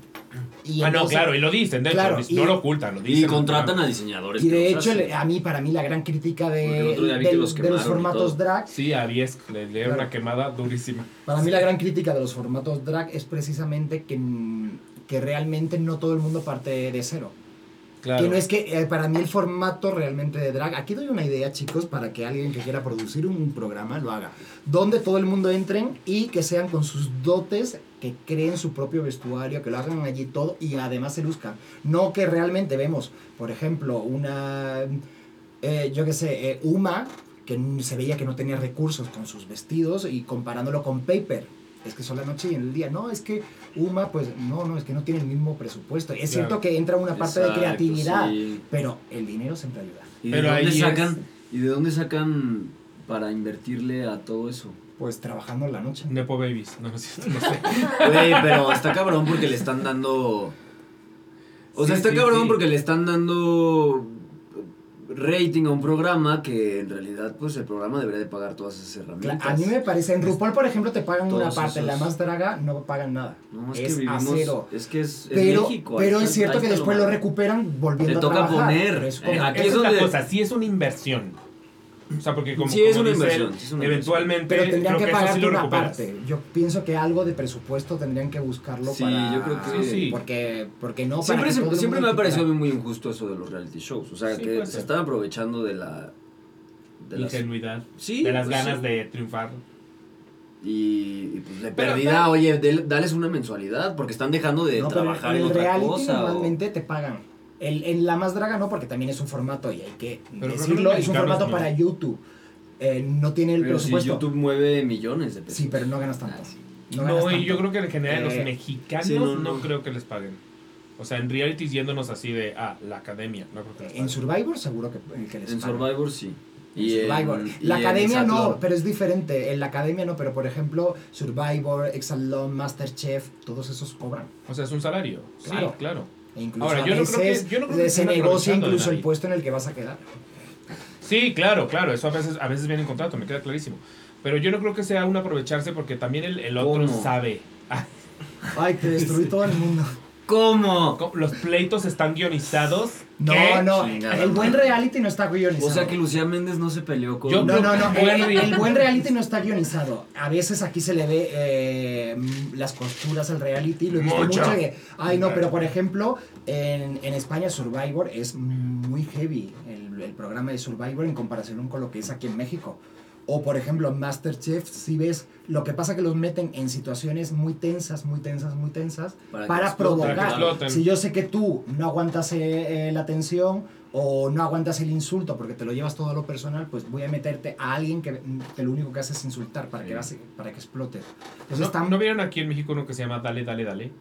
Y Ah, no, entonces- claro, y lo dicen, de hecho, Claro, no y- lo ocultan, lo dicen. Y contratan a diseñadores. Y de hecho, a mí, para mí, la gran crítica el de, del- los de los formatos drag, Sí, a Viesk le le dieron Claro. una quemada durísima. para mí la gran crítica de los formatos drag es precisamente que, que realmente no todo el mundo parte de cero. Que no es que eh, para mí el formato realmente de drag. Aquí doy una idea, chicos, para que alguien que quiera producir un programa lo haga. Donde todo el mundo entren y que sean con sus dotes, que creen su propio vestuario, que lo hagan allí todo y además se luzcan. No que realmente vemos, por ejemplo, una. eh, yo qué sé, eh, Uma, que se veía que no tenía recursos con sus vestidos y comparándolo con Paper. Es que son la noche y el día. No, es que Uma, pues no, no, es que no tiene el mismo presupuesto. Es cierto que entra una parte de creatividad, sí. pero el dinero siempre ayuda. ¿Y de Pero dónde ahí sacan? es- ¿Y de dónde sacan para invertirle a todo eso? Pues trabajando en la noche. Nepo Babies. No, no, sé, no sé. Güey, pero está cabrón porque le están dando. O sea, está sí, cabrón sí. porque le están dando rating a un programa que en realidad, pues el programa debería de pagar todas esas herramientas. A mí me parece, en RuPaul, por ejemplo, te pagan una parte, esos- la más draga no pagan nada. No, es, es que a vivimos. cero. Es que es, es Pero, México. pero es cierto que después lo recuperan volviendo Te a toca trabajar. poner. Pero es como- Eh, aquí es donde- cosa, sí es una inversión. O sea, porque como, Sí, es una dicen, inversión, sí es una eventualmente pero tendrían que sí pagarte lo una parte. Yo pienso que algo de presupuesto tendrían que buscarlo Sí, para... yo creo que- Sí, sí. Porque, porque no, Siempre, que se- siempre me ha parecido muy injusto eso de los reality shows. O sea, Sí, que se están aprovechando de la de las, Ingenuidad. sí, de las pues, ganas sí. de triunfar. Y, y, pues de Pero- perdida, pero- oye, del- dales una mensualidad, porque están dejando de No, pero trabajar en en otra reality cosa. o- normalmente te pagan. El, en La Más Draga no, porque también es un formato y hay que que decirlo, los es un formato no. para YouTube. Eh, no tiene el Pero si presupuesto. YouTube mueve millones de pesos. Sí, pero no ganas tanto. Ah, sí. No, No, ganas y yo creo que en general los Eh, mexicanos sí, no, no, no. creo que les paguen. O sea, en realities yéndonos así de, ah, la academia, no creo que les En. Survivor seguro que, que les En pagan. Survivor sí. En Y en- Survivor. y la en academia no, pero es diferente. En la academia no, pero por ejemplo, Survivor, Exalón, Masterchef, todos esos cobran. O sea, es un salario. Claro. Sí, claro. E incluso Ahora, a yo no creo que- yo no creo que se negocia incluso el puesto en el que vas a quedar. Sí, claro, claro. Eso a veces, a veces viene en contrato, me queda clarísimo. Pero yo no creo que sea un aprovecharse porque también el, el otro ¿Cómo? sabe. Ah, Ay, te destruí todo el mundo. ¿Cómo? ¿cómo? los pleitos están guionizados. No, ¿Qué? no, Chingada el buen reality no está guionizado. O sea que Lucía Méndez no se peleó con. Yo- No, no, no, el, el buen reality no está guionizado. A veces aquí se le ve eh, las costuras al reality. Lo he visto Mucho. mucho. de, ay, no, pero por ejemplo, en, en España Survivor es muy heavy el, el programa de Survivor en comparación con lo que es aquí en México. O por ejemplo, Masterchef, si ves, lo que pasa que los meten en situaciones muy tensas, muy tensas, muy tensas, Para para, que que provocar. Si yo sé que tú no aguantas eh, eh, la tensión o no aguantas el insulto porque te lo llevas todo a lo personal, pues voy a meterte a alguien que, que lo único que hace es insultar para que, hace- para que explote. Entonces ¿No, están- ¿No vieron aquí en México uno que se llama Dale, Dale, Dale?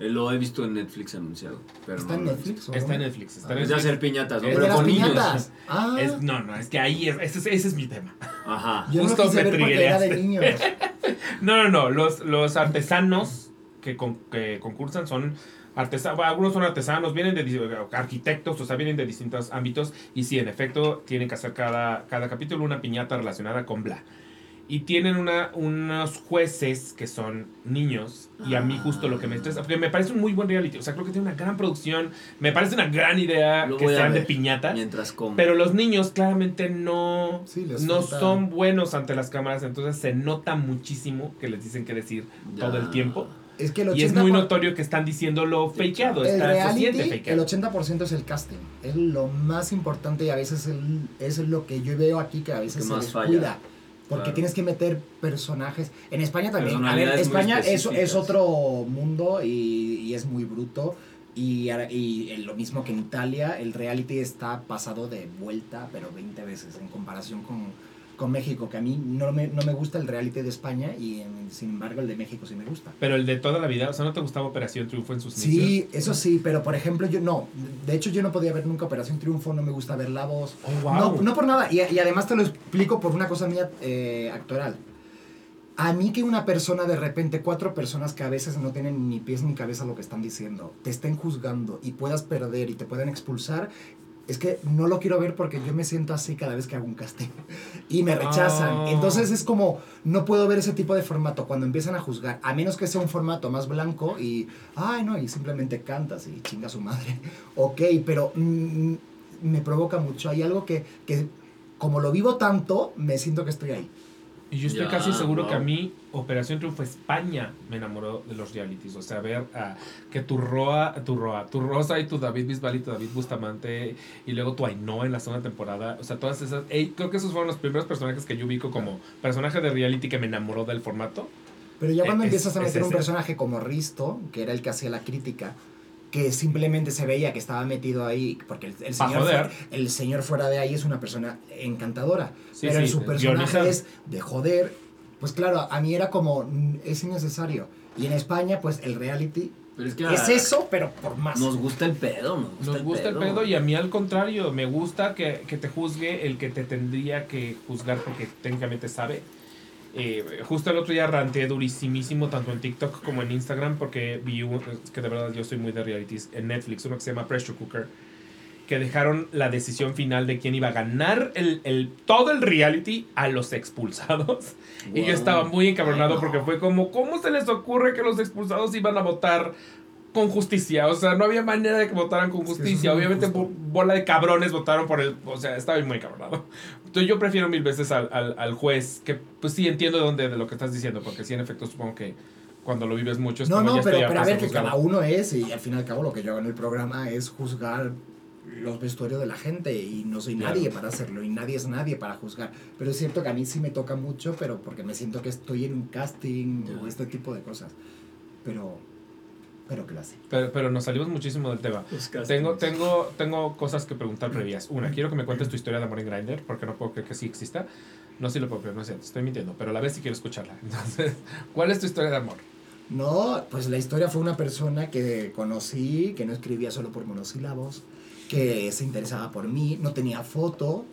Eh, Lo he visto en Netflix anunciado. Pero ¿Está no en Netflix? o Está en? Netflix. Está en visto. Es de Netflix. hacer piñatas, ¿no? Pero con niños. Ah, Es- no, no, es que ahí es, ese, es- ese es mi tema. Ajá. yo no justo quise me ver de trigueaste. niños. No, no, no. Los, los artesanos que, con- que concursan son artesanos. Algunos son artesanos, vienen de arquitectos, o sea, vienen de distintos ámbitos. Y sí, en efecto, tienen que hacer cada, cada capítulo una piñata relacionada con bla. Y tienen una, unos jueces que son niños. Y a mí justo lo que me estresa. Porque me parece un muy buen reality. O sea, creo que tiene una gran producción. Me parece una gran idea Lo que sean de ver piñatas. Mientras como. Pero los niños claramente no, Sí, no falta- son buenos ante las cámaras, entonces se nota muchísimo que les dicen qué decir Ya. todo el tiempo. Es que el 80%, Y es muy notorio que están diciendo lo fakeado, el está, reality, el fakeado. 80% es el casting. Es lo más importante y a veces el- es lo que yo veo aquí que a veces Que se más descuida. falla. Porque Claro. tienes que meter personajes. En España también. A ver, España es, otro mundo y, y es muy bruto. Y, y lo mismo que en Italia, el reality está pasado de vuelta, pero 20 veces en comparación con, con México, que a mí no me, no me gusta el reality de España y sin embargo el de México sí me gusta. Pero el de toda la vida, o sea, ¿no te gustaba Operación Triunfo en sus inicios? Sí, eso sí, pero por ejemplo yo no, de hecho yo no podía ver nunca Operación Triunfo, no me gusta ver La Voz, Oh, wow. no, no por nada, y, y además te lo explico por una cosa mía eh, actoral. A mí que una persona de repente, cuatro personas que a veces no tienen ni pies ni cabeza lo que están diciendo, te estén juzgando y puedas perder y te puedan expulsar, es que no lo quiero ver porque yo me siento así cada vez que hago un casting y me rechazan. Oh. Entonces es como, no puedo ver ese tipo de formato cuando empiezan a juzgar, a menos que sea un formato más blanco y, ay no, y simplemente cantas y chinga su madre. Ok, pero mm, me provoca mucho. Hay algo que, que, como lo vivo tanto, me siento que estoy ahí. Y yo estoy Ya, casi seguro wow. que a mí Operación Triunfo España me enamoró de los realities. O sea, ver a, que tu Roa, tu Roa, tu Rosa y tu David Bisbal y tu David Bustamante y luego tu Ainhoa en la segunda temporada. O sea, todas esas. creo que esos fueron los primeros personajes que yo ubico como personaje de reality que me enamoró del formato. Pero ya cuando empiezas a es meter un ese. personaje como Risto, que era el que hacía la crítica, que simplemente se veía que estaba metido ahí, porque el, señor, joder. fu- el señor fuera de ahí es una persona encantadora, Sí, pero sí, su de- personaje es de joder, pues claro, a mí era como, mm, es innecesario. Y en España, pues el reality Pero es que es a- eso, pero por más. Nos gusta el pedo, nos gusta, Nos gusta el pedo y a mí al contrario, me gusta que, que te juzgue el que te tendría que juzgar porque técnicamente sabe. Eh, justo el otro día ranteé durísimísimo tanto en TikTok como en Instagram porque vi un, es que de verdad yo soy muy de realities en Netflix, uno que se llama Pressure Cooker, que dejaron la decisión final de quién iba a ganar el, el, todo el reality a los expulsados. Y yo estaba muy encabronado porque fue como, ¿cómo se les ocurre que los expulsados iban a votar con justicia? O sea, no había manera de que votaran con justicia. Obviamente, bo- bola de cabrones votaron por el. O sea, estaba muy encabronado. Entonces, yo prefiero mil veces al, al, al juez, que pues sí entiendo de dónde, de lo que estás diciendo, porque sí, en efecto, supongo que cuando lo vives mucho es No, como no, ya pero, pero a ver, que cada uno es, y al fin y al cabo lo que yo hago en el programa es juzgar los vestuarios de la gente y no soy Claro. nadie para hacerlo y nadie es nadie para juzgar. Pero es cierto que a mí sí me toca mucho, pero porque me siento que estoy en un casting Ya. o este tipo de cosas. Pero, pero clase. Pero, pero nos salimos muchísimo del tema. Tengo, tengo, tengo cosas que preguntar previas. Una, quiero que me cuentes tu historia de amor en Grindr, porque no puedo creer que sí exista. No sé si lo puedo creer, no sé, estoy mintiendo, pero a la vez sí quiero escucharla. Entonces, ¿cuál es tu historia de amor? No, pues la historia fue una persona que conocí, que no escribía solo por monosílabos, que se interesaba por mí, no tenía foto.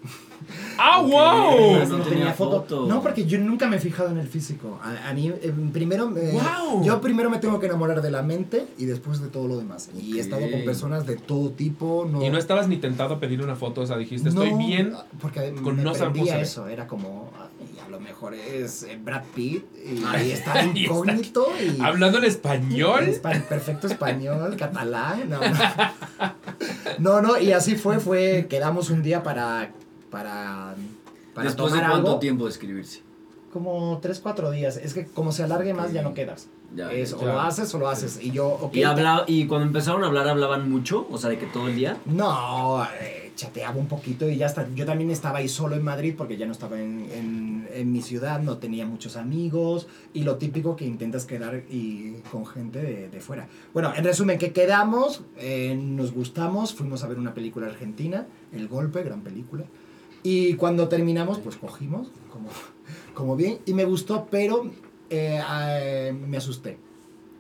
¡Ah, wow! No tenía foto. No, porque yo nunca me he fijado en el físico. A, a mí, eh, primero, eh, Guau. yo primero me tengo que enamorar de la mente y después de todo lo demás. Y he estado con personas de todo tipo. No, Y no estabas ni tentado a pedir una foto, o sea, dijiste, estoy No, bien. Porque con me no eso. Era como, ay, a lo mejor es eh, Brad Pitt y Ay, está ahí está. incógnito y... Hablando en español. En perfecto español, catalán. No, no. no, no, y así fue, fue, quedamos un día para, para, para Después de tomar cuánto algo. tiempo de escribirse. Como tres, cuatro días. Es que como se alargue más ya no quedas. Ya, es, ya. o lo haces o lo haces. Y yo, ok. Y, habla, y cuando empezaron a hablar, ¿hablaban mucho? O sea, de que todo el día. No, eh, chateaba un poquito y ya está. Yo también estaba ahí solo en Madrid porque ya no estaba en, en, en mi ciudad, no tenía muchos amigos y lo típico que intentas quedar y, con gente de, de fuera. Bueno, en resumen, que quedamos, eh, nos gustamos, fuimos a ver una película argentina, El Golpe, gran película. Y cuando terminamos, pues cogimos, como, como bien, y me gustó, pero eh, eh, me asusté.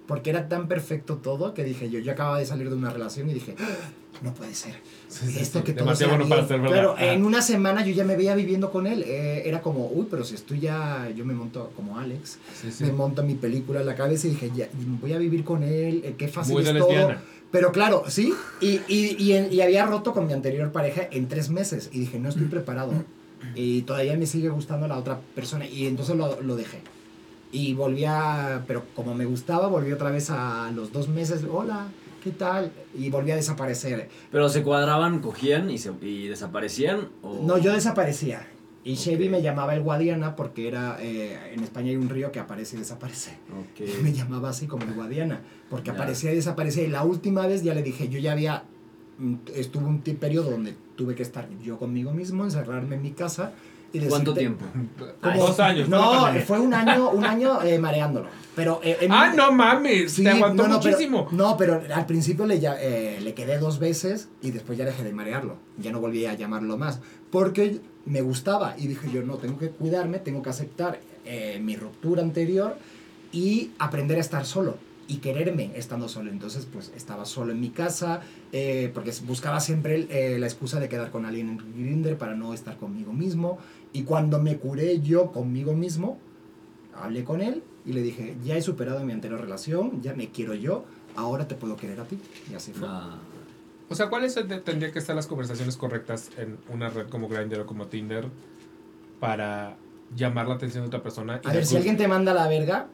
Porque era tan perfecto todo que dije yo, yo acababa de salir de una relación y dije, "Ah, no puede ser. Sí, sí, Esto sí, que todo demasiado sea bueno para bien". ser verdad. Claro, Ah. en una semana yo ya me veía viviendo con él. eh, era como, uy, pero si estoy ya, yo me monto como Alex, me monto mi película en la cabeza y dije, ya, voy a vivir con él, eh, qué fácil Muy es todo. lesbiana. Pero claro, sí, y, y, y, en- y había roto con mi anterior pareja en tres meses y dije, no estoy preparado. Y todavía me sigue gustando la otra persona y entonces lo, lo dejé. Y volví a, pero como me gustaba, volví otra vez a los dos meses, hola, ¿qué tal? Y volví a desaparecer. Pero se cuadraban, cogían y, se, y desaparecían. O... No, yo desaparecía. Y. Chevy me llamaba el Guadiana porque era, eh, en España hay un río que aparece y desaparece. Ok. Me llamaba así como el Guadiana, porque Ya. aparecía y desaparecía. Y la última vez ya le dije, yo ya había, mm, estuve un periodo donde tuve que estar yo conmigo mismo, encerrarme en mi casa. Y ¿Cuánto tiempo? como- Dos años. No, fue un año, un año eh, mareándolo. Pero eh, en Ah, no mames. Sí, te aguantó no, no, pero- muchísimo. no, pero al principio le, ya- eh, le quedé dos veces y después ya dejé de marearlo. Ya no volví a llamarlo más. Porque me gustaba y dije yo, no, tengo que cuidarme, tengo que aceptar eh, mi ruptura anterior y aprender a estar solo y quererme estando solo. Entonces, pues estaba solo en mi casa eh, porque buscaba siempre eh, la excusa de quedar con alguien en Grindr para no estar conmigo mismo. Y cuando me curé yo conmigo mismo, hablé con él y le dije, ya he superado mi anterior relación, ya me quiero yo, ahora te puedo querer a ti. Y así fue. Ah, O sea, ¿cuáles tendrían que estar las conversaciones correctas en una red como Grindr o como Tinder para llamar la atención de otra persona? A ver, si alguien te manda la verga,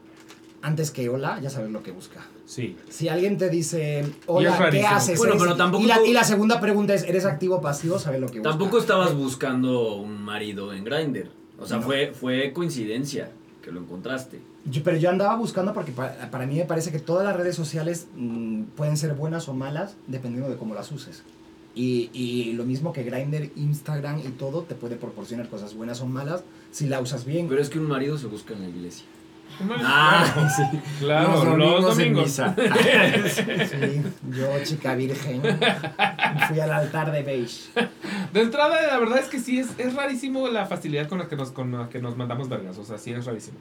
antes que hola, ya sabes lo que busca. Sí. Si alguien te dice, hola, ¿qué haces? Bueno, ¿Eres-" pero tampoco Y la, y la segunda pregunta es, ¿eres activo o pasivo? Sabes lo que busca. Tampoco estabas buscando un marido en Grindr. O sea, No. fue, fue coincidencia que lo encontraste. Yo- pero yo andaba buscando porque para, para mí me parece que todas las redes sociales mm, pueden ser buenas o malas dependiendo de cómo las uses. Y, y lo mismo que Grindr, Instagram y todo te puede proporcionar cosas buenas o malas si la usas bien. Pero es que un marido se busca en la iglesia. Ah, sí. claro, los domingos. Sí, yo, chica virgen, fui al altar de beige. De entrada, la verdad es que sí, es, es rarísimo la facilidad con la, que nos, con la que nos mandamos vergas. O sea, sí es rarísimo.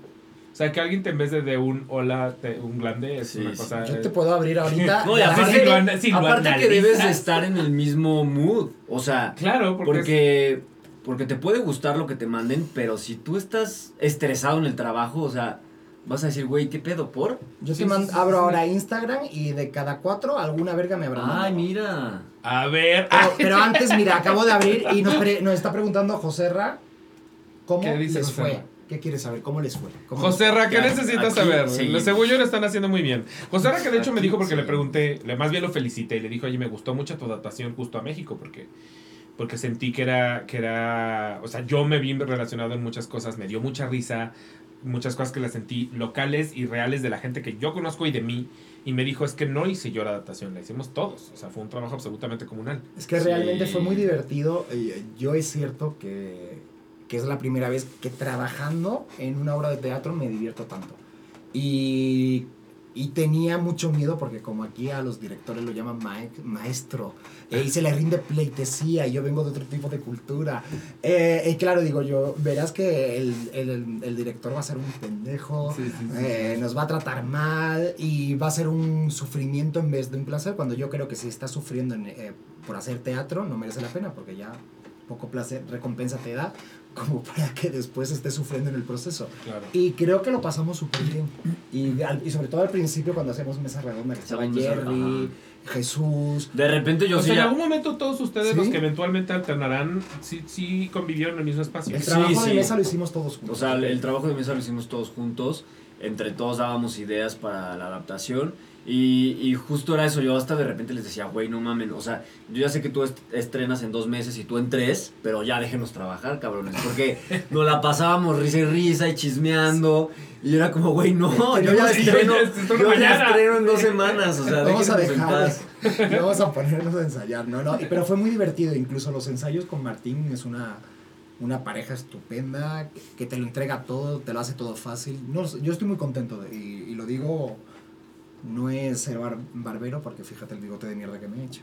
O sea, que alguien te en vez de, de un hola, te- un glande, es Sí, una sí. cosa... Yo te puedo abrir ahorita. No, y aparte, aparte que debes de estar en el mismo mood. O sea, Claro, porque... es- porque, porque te puede gustar lo que te manden, pero si tú estás estresado en el trabajo, o sea, vas a decir, güey, ¿qué pedo? ¿Por? Yo Sí, te mando- sí, sí, abro sí. ahora Instagram y de cada cuatro alguna verga me habrá mandado. Ay, mira. A ver... Pero, pero antes, mira, acabo de abrir y nos, pre- nos está preguntando Joserra cómo ¿Qué dice les fue. ¿Qué quieres saber? ¿Cómo les fue? ¿Cómo José Ra, ¿qué Ya, necesitas aquí saber? Según yo lo están haciendo muy bien. José Ra, que de hecho me dijo porque le pregunté, le, más bien lo felicité y le dijo, oye, me gustó mucho tu adaptación justo a México porque, porque sentí que era, que era, o sea, yo me vi relacionado en muchas cosas, me dio mucha risa, muchas cosas que las sentí locales y reales de la gente que yo conozco y de mí. y me dijo, es que no hice yo la adaptación, la hicimos todos. O sea, fue un trabajo absolutamente comunal. Es que Sí. realmente fue muy divertido. Eh, Yo es cierto que, que es la primera vez que trabajando en una obra de teatro me divierto tanto. Y, y tenía mucho miedo porque como aquí a los directores lo llaman mae- maestro eh, y se le rinde pleitesía y yo vengo de otro tipo de cultura. Eh, y claro, digo yo, verás que el, el- el director va a ser un pendejo, eh, nos va a tratar mal y va a ser un sufrimiento en vez de un placer, cuando yo creo que si estás sufriendo en, eh, por hacer teatro no merece la pena porque ya poco placer, recompensa te da como para que después estés sufriendo en el proceso. Claro. Y creo que lo pasamos súper bien. Y, al- y sobre todo al principio cuando hacemos mesa redonda, que estaba Jerry, Jesús. De repente yo o sí sea, en ya- algún momento todos ustedes, ¿Sí? los que eventualmente alternarán, sí, sí convivieron en el mismo espacio. El Sí, trabajo de sí. mesa lo hicimos todos juntos. O sea, el, el trabajo de mesa lo hicimos todos juntos, entre todos dábamos ideas para la adaptación y, y justo era eso, yo hasta de repente les decía, güey, no mamen, o sea, yo ya sé que tú est- estrenas en dos meses y tú en tres, pero ya déjenos trabajar, cabrones, porque nos la pasábamos risa y risa y chismeando y era como, güey, no, yo ya estreno, yo ya estreno en dos semanas, o sea, Vamos a dejar, vamos a ponernos a ensayar, no, no, pero fue muy divertido, incluso los ensayos con Martín es una, una pareja estupenda, que, que te lo entrega todo, te lo hace todo fácil, no, yo estoy muy contento de- y, y lo digo, no es ser bar- barbero, porque fíjate el bigote de mierda que me he hecho,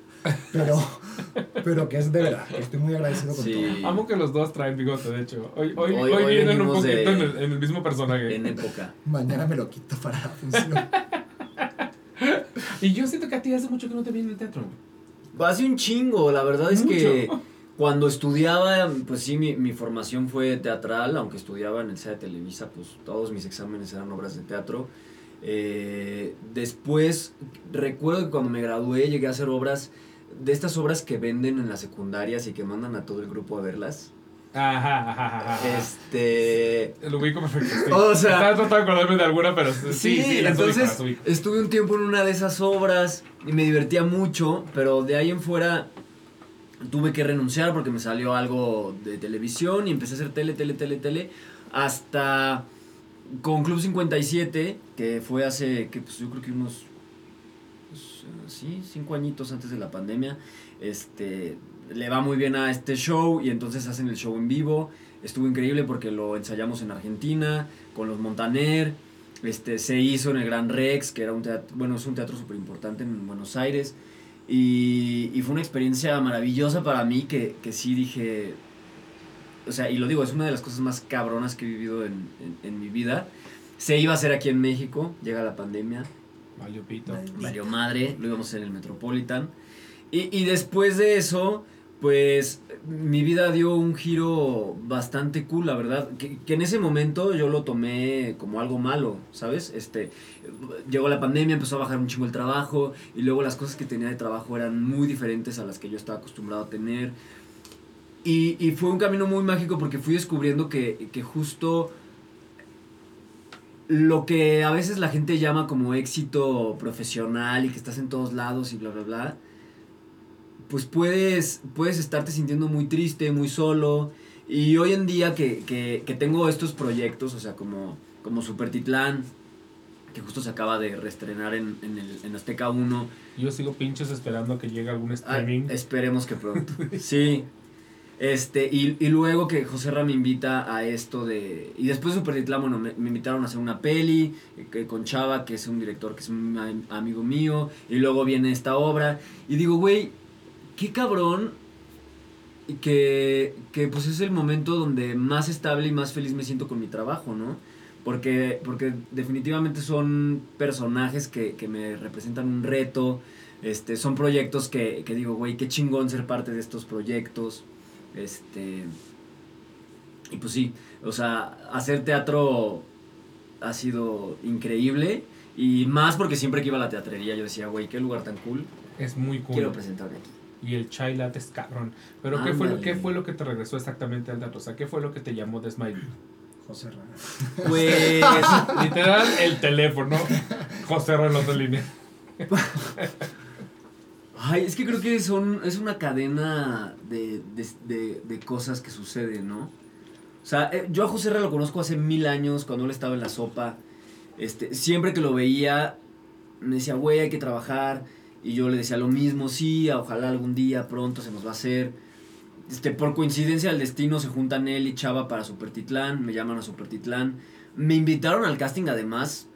pero, pero que es de verdad, que estoy muy agradecido con Sí. todo. Amo que los dos traen bigote, de hecho. Hoy, hoy, Hoy- hoy, hoy vienen un poquito de- en, el, en el mismo personaje. En época. Mañana me lo quito para la función. Y yo siento que a ti hace mucho que no te viene el teatro. Hace un chingo, la verdad es que cuando estudiaba, pues sí, mi, mi formación fue teatral, aunque estudiaba en el CEA de Televisa, pues todos mis exámenes eran obras de teatro. Eh, después, recuerdo que cuando me gradué llegué a hacer obras, de estas obras que venden en las secundarias y que mandan a todo el grupo a verlas. Ajá, ajá, ajá. ajá. Este... Lo ubico perfecto. sí. O sea- Estaba tratando de acordarme de alguna, pero sí, Sí, sí, las ubico, entonces ubico. estuve un tiempo en una de esas obras y me divertía mucho, pero de ahí en fuera tuve que renunciar porque me salió algo de televisión y empecé a hacer tele, tele, tele, tele, hasta con Club 57, que fue hace, que pues yo creo que unos, pues, sí, cinco añitos antes de la pandemia, este, le va muy bien a este show y entonces hacen el show en vivo, estuvo increíble porque lo ensayamos en Argentina, con los Montaner, este, se hizo en el Gran Rex, que era un teatro, bueno, es un teatro súper importante en Buenos Aires. Y, y fue una experiencia maravillosa para mí que, que sí dije, o sea, y lo digo, es una de las cosas más cabronas que he vivido en- en mi vida. Se iba a hacer aquí en México, llega la pandemia, Valió pito. valió madre, lo íbamos a hacer en el Metropolitan. Y, y después de eso, pues mi vida dio un giro bastante cool, la verdad. Que, que en ese momento yo lo tomé como algo malo, ¿sabes? Este, llegó la pandemia, empezó a bajar un chingo el trabajo y luego las cosas que tenía de trabajo eran muy diferentes a las que yo estaba acostumbrado a tener. Y, y fue un camino muy mágico porque fui descubriendo que, que justo lo que a veces la gente llama como éxito profesional y que estás en todos lados y bla, bla, bla, pues puedes, puedes estarte sintiendo muy triste, muy solo. Y hoy en día que, que, que tengo estos proyectos, o sea, como, como Super Titlán, que justo se acaba de reestrenar en, en, el, en Azteca 1, Yo sigo pinches esperando a que llegue algún Ah, streaming. esperemos que pronto. sí. Este, y, y luego que José Ra me invita a esto de... Y después de Super Titlán, bueno, me, invitaron a hacer una peli eh, con Chava, que es un director que es un am- amigo mío. Y luego viene esta obra. Y digo, güey, qué cabrón que, que pues es el momento donde más estable y más feliz me siento con mi trabajo, ¿no? Porque, porque definitivamente son personajes que, que me representan un reto, este, son proyectos que, que digo, güey, qué chingón ser parte de estos proyectos. Este. Y pues sí, o sea, hacer teatro ha sido increíble. Y más porque siempre que iba a la teatrería yo decía, güey, qué lugar tan cool. Es muy cool. Quiero presentarme aquí. Y el chai latte es cabrón. Pero ¿qué fue, lo. ¿qué fue lo que te regresó exactamente al teatro? O sea, ¿qué fue lo que te llamó de Smile? José Ra. Pues. Literal, el teléfono. José Ra en línea. Ay, es que creo que son, es una cadena de, de, de- cosas que suceden, ¿no? O sea, eh, yo a José Ra lo conozco hace mil años, cuando él estaba en la sopa. Este, siempre que lo veía, me decía, güey, hay que trabajar. Y yo le decía lo mismo, sí, ojalá algún día pronto se nos va a hacer. Este, por coincidencia del destino se juntan él y Chava para Supertitlán, me llaman a Supertitlán. Me invitaron al casting además,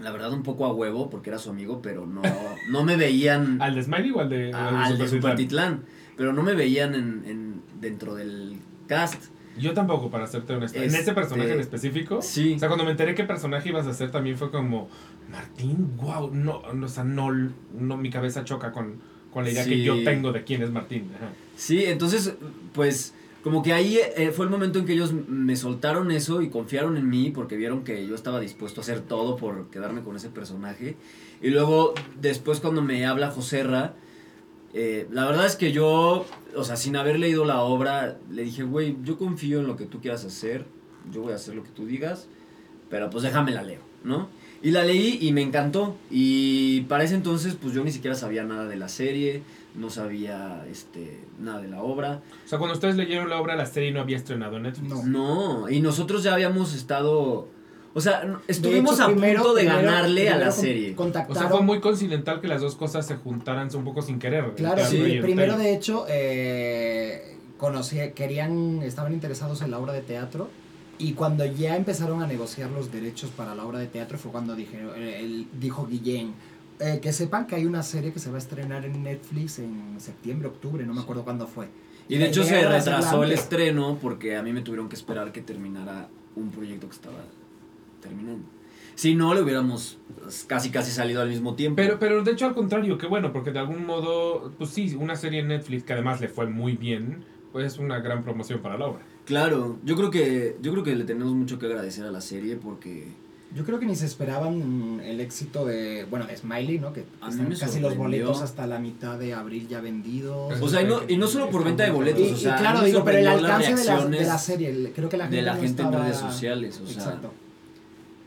la verdad un poco a huevo, porque era su amigo, pero no, no me veían ¿Al de Smiley o al de, a- al de Supertitlán? Pero no me veían en, en- dentro del cast. Yo tampoco, para serte honesto. En Este- ese personaje en específico. Sí. O sea, cuando me enteré qué personaje ibas a hacer, también fue como, Martín, wow, no, no, o sea, no, no mi cabeza choca con, con la idea que yo tengo de quién es Martín. Ajá. Sí, entonces, pues, como que ahí eh, fue el momento en que ellos me soltaron eso y confiaron en mí porque vieron que yo estaba dispuesto a hacer todo por quedarme con ese personaje. Y luego, después cuando me habla Joserra, eh, la verdad es que yo, o sea, sin haber leído la obra, le dije, güey, yo confío en lo que tú quieras hacer, yo voy a hacer lo que tú digas, pero pues déjame la leo, ¿no? Y la leí y me encantó. Y para ese entonces, pues yo ni siquiera sabía nada de la serie, no sabía este, nada de la obra. O sea, cuando ustedes leyeron la obra, la serie no había estrenado en Netflix. No. No, y nosotros ya habíamos estado. O sea, estuvimos hecho, a primero- punto de primero- ganarle a la serie. O sea, fue muy coincidental que las dos cosas se juntaran un poco sin querer. Claro, sí. y Primero, de hecho, eh, conocí, querían, estaban interesados en la obra de teatro. Y cuando ya empezaron a negociar los derechos para la obra de teatro fue cuando dije, eh, él dijo Guillén, eh, que sepan que hay una serie que se va a estrenar en Netflix en septiembre, octubre, no me acuerdo cuándo fue. Y de hecho se retrasó el estreno porque a mí me tuvieron que esperar que terminara un proyecto que estaba terminando. Si no, le hubiéramos pues, casi casi salido al mismo tiempo. Pero, pero de hecho al contrario, qué bueno, porque de algún modo, pues sí, una serie en Netflix que además le fue muy bien, pues es una gran promoción para la obra. Claro, yo creo que yo creo que le tenemos mucho que agradecer a la serie porque Yo creo que ni se esperaban mm, el éxito de, bueno, de Smiley, ¿no? Que A están casi los boletos hasta la mitad de abril ya vendidos. o sea, y no, y no solo por venta de Y, boletos, o y sea, a claro, digo, pero el alcance de la, de la serie, el- creo que la gente, de la no gente en redes sociales, o sea, Exacto.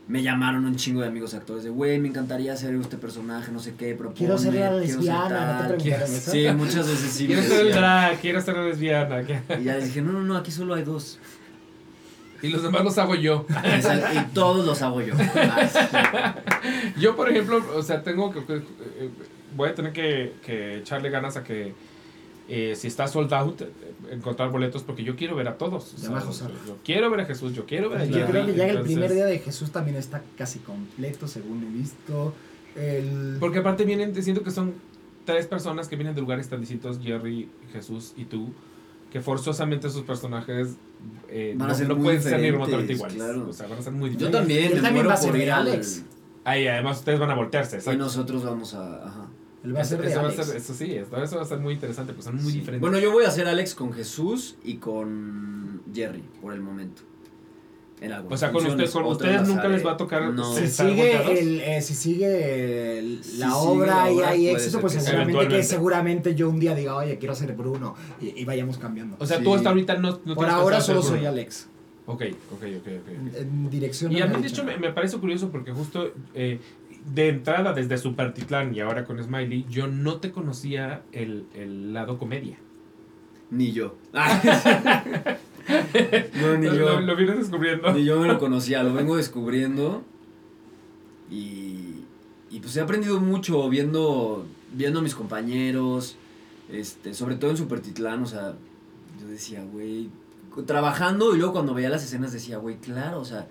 me llamaron un chingo de amigos actores de, güey, me encantaría ser este personaje, no sé qué, propone, Quiero ser la quiero ser lesbiana, ¿no te tal". preguntaron quiero- eso? Sí, muchas veces sí. quiero ser drag, quiero ser lesbiana. Y ya les dije, no, no, no, aquí solo hay dos. Y los demás los hago yo. Exacto, Y todos los hago yo. Yo, por ejemplo, o sea, tengo que. que- eh, voy a tener que, que echarle ganas a que. eh, si está sold out, eh, encontrar boletos porque yo quiero ver a todos. o sea, yo quiero ver a Jesús, yo quiero ver a Yo Jerry, creo que ya el entonces- primer día de Jesús también está casi completo, según he visto. El... Porque aparte vienen, te siento que son tres personas que vienen de lugares tan distintos, Jerry, Jesús y tú, que forzosamente sus personajes eh, Van a no, ser no muy pueden ser ni remotamente iguales. claro. O sea, van a ser muy Yo diferentes. también, Y él me también va a ser Alex. Ahí además ustedes van a voltearse, Y exacto. nosotros vamos a... Ajá. Él va a Eso, ser de eso va a Alex. ser, eso sí, eso, eso va a ser muy interesante, pues son muy Sí. diferentes. Bueno, yo voy a hacer Alex con Jesús y con Jerry, por el momento. O sea, con, ustedes, con ustedes nunca les va a tocar No. Si sigue, el, eh, si sigue el- Si la sigue obra y hay éxito, pues seguramente que Eventualmente. seguramente yo un día diga, oye, quiero ser Bruno. Y, y vayamos cambiando. O sea, Sí. tú hasta ahorita no, no Por ahora solo soy. Alex. Ok, ok, ok, ok. En dirección. Y a mí, de hecho, me, me parece curioso porque justo eh, de entrada desde Supertitlán y ahora con Smiley, yo no te conocía el, el lado comedia. Ni yo. no, ni Lo, yo. lo vienes descubriendo. Ni yo me lo conocía, lo vengo descubriendo. Y, y pues he aprendido mucho viendo, viendo a mis compañeros, este, sobre todo en Supertitlán, o sea, yo decía, güey, trabajando y luego cuando veía las escenas decía, güey, claro, o sea,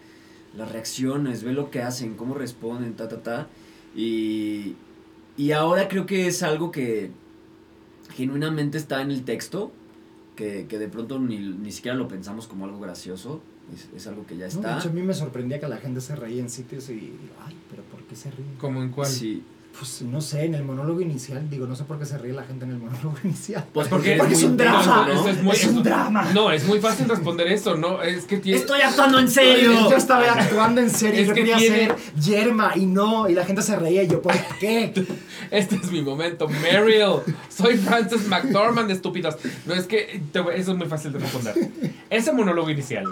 las reacciones, ve lo que hacen, cómo responden, ta, ta, ta. Y, y ahora creo que es algo que genuinamente está en el texto, que, que de pronto ni, ni siquiera lo pensamos como algo gracioso, es, es algo que ya No, de está. hecho, a mí me sorprendía que la gente se reía en sitios y. Ay, pero ¿por qué se ríe? ¿Cómo en cuál? Sí. Pues no sé, en el monólogo inicial, digo, no sé por qué se ríe la gente en el monólogo inicial. Pues Porque, Porque es un drama, eso es, muy- es un drama. No, es muy fácil responder eso, ¿no? Es que tiene... ¡Estoy actuando en Yo serio! estaba actuando en serio, Es yo que quería tiene- ser Yerma y no, y la gente se reía y yo, ¿por qué? Este es mi momento, Meryl. Soy Frances McDormand, estúpidos. No, es que te eso es muy fácil de responder. Ese monólogo inicial,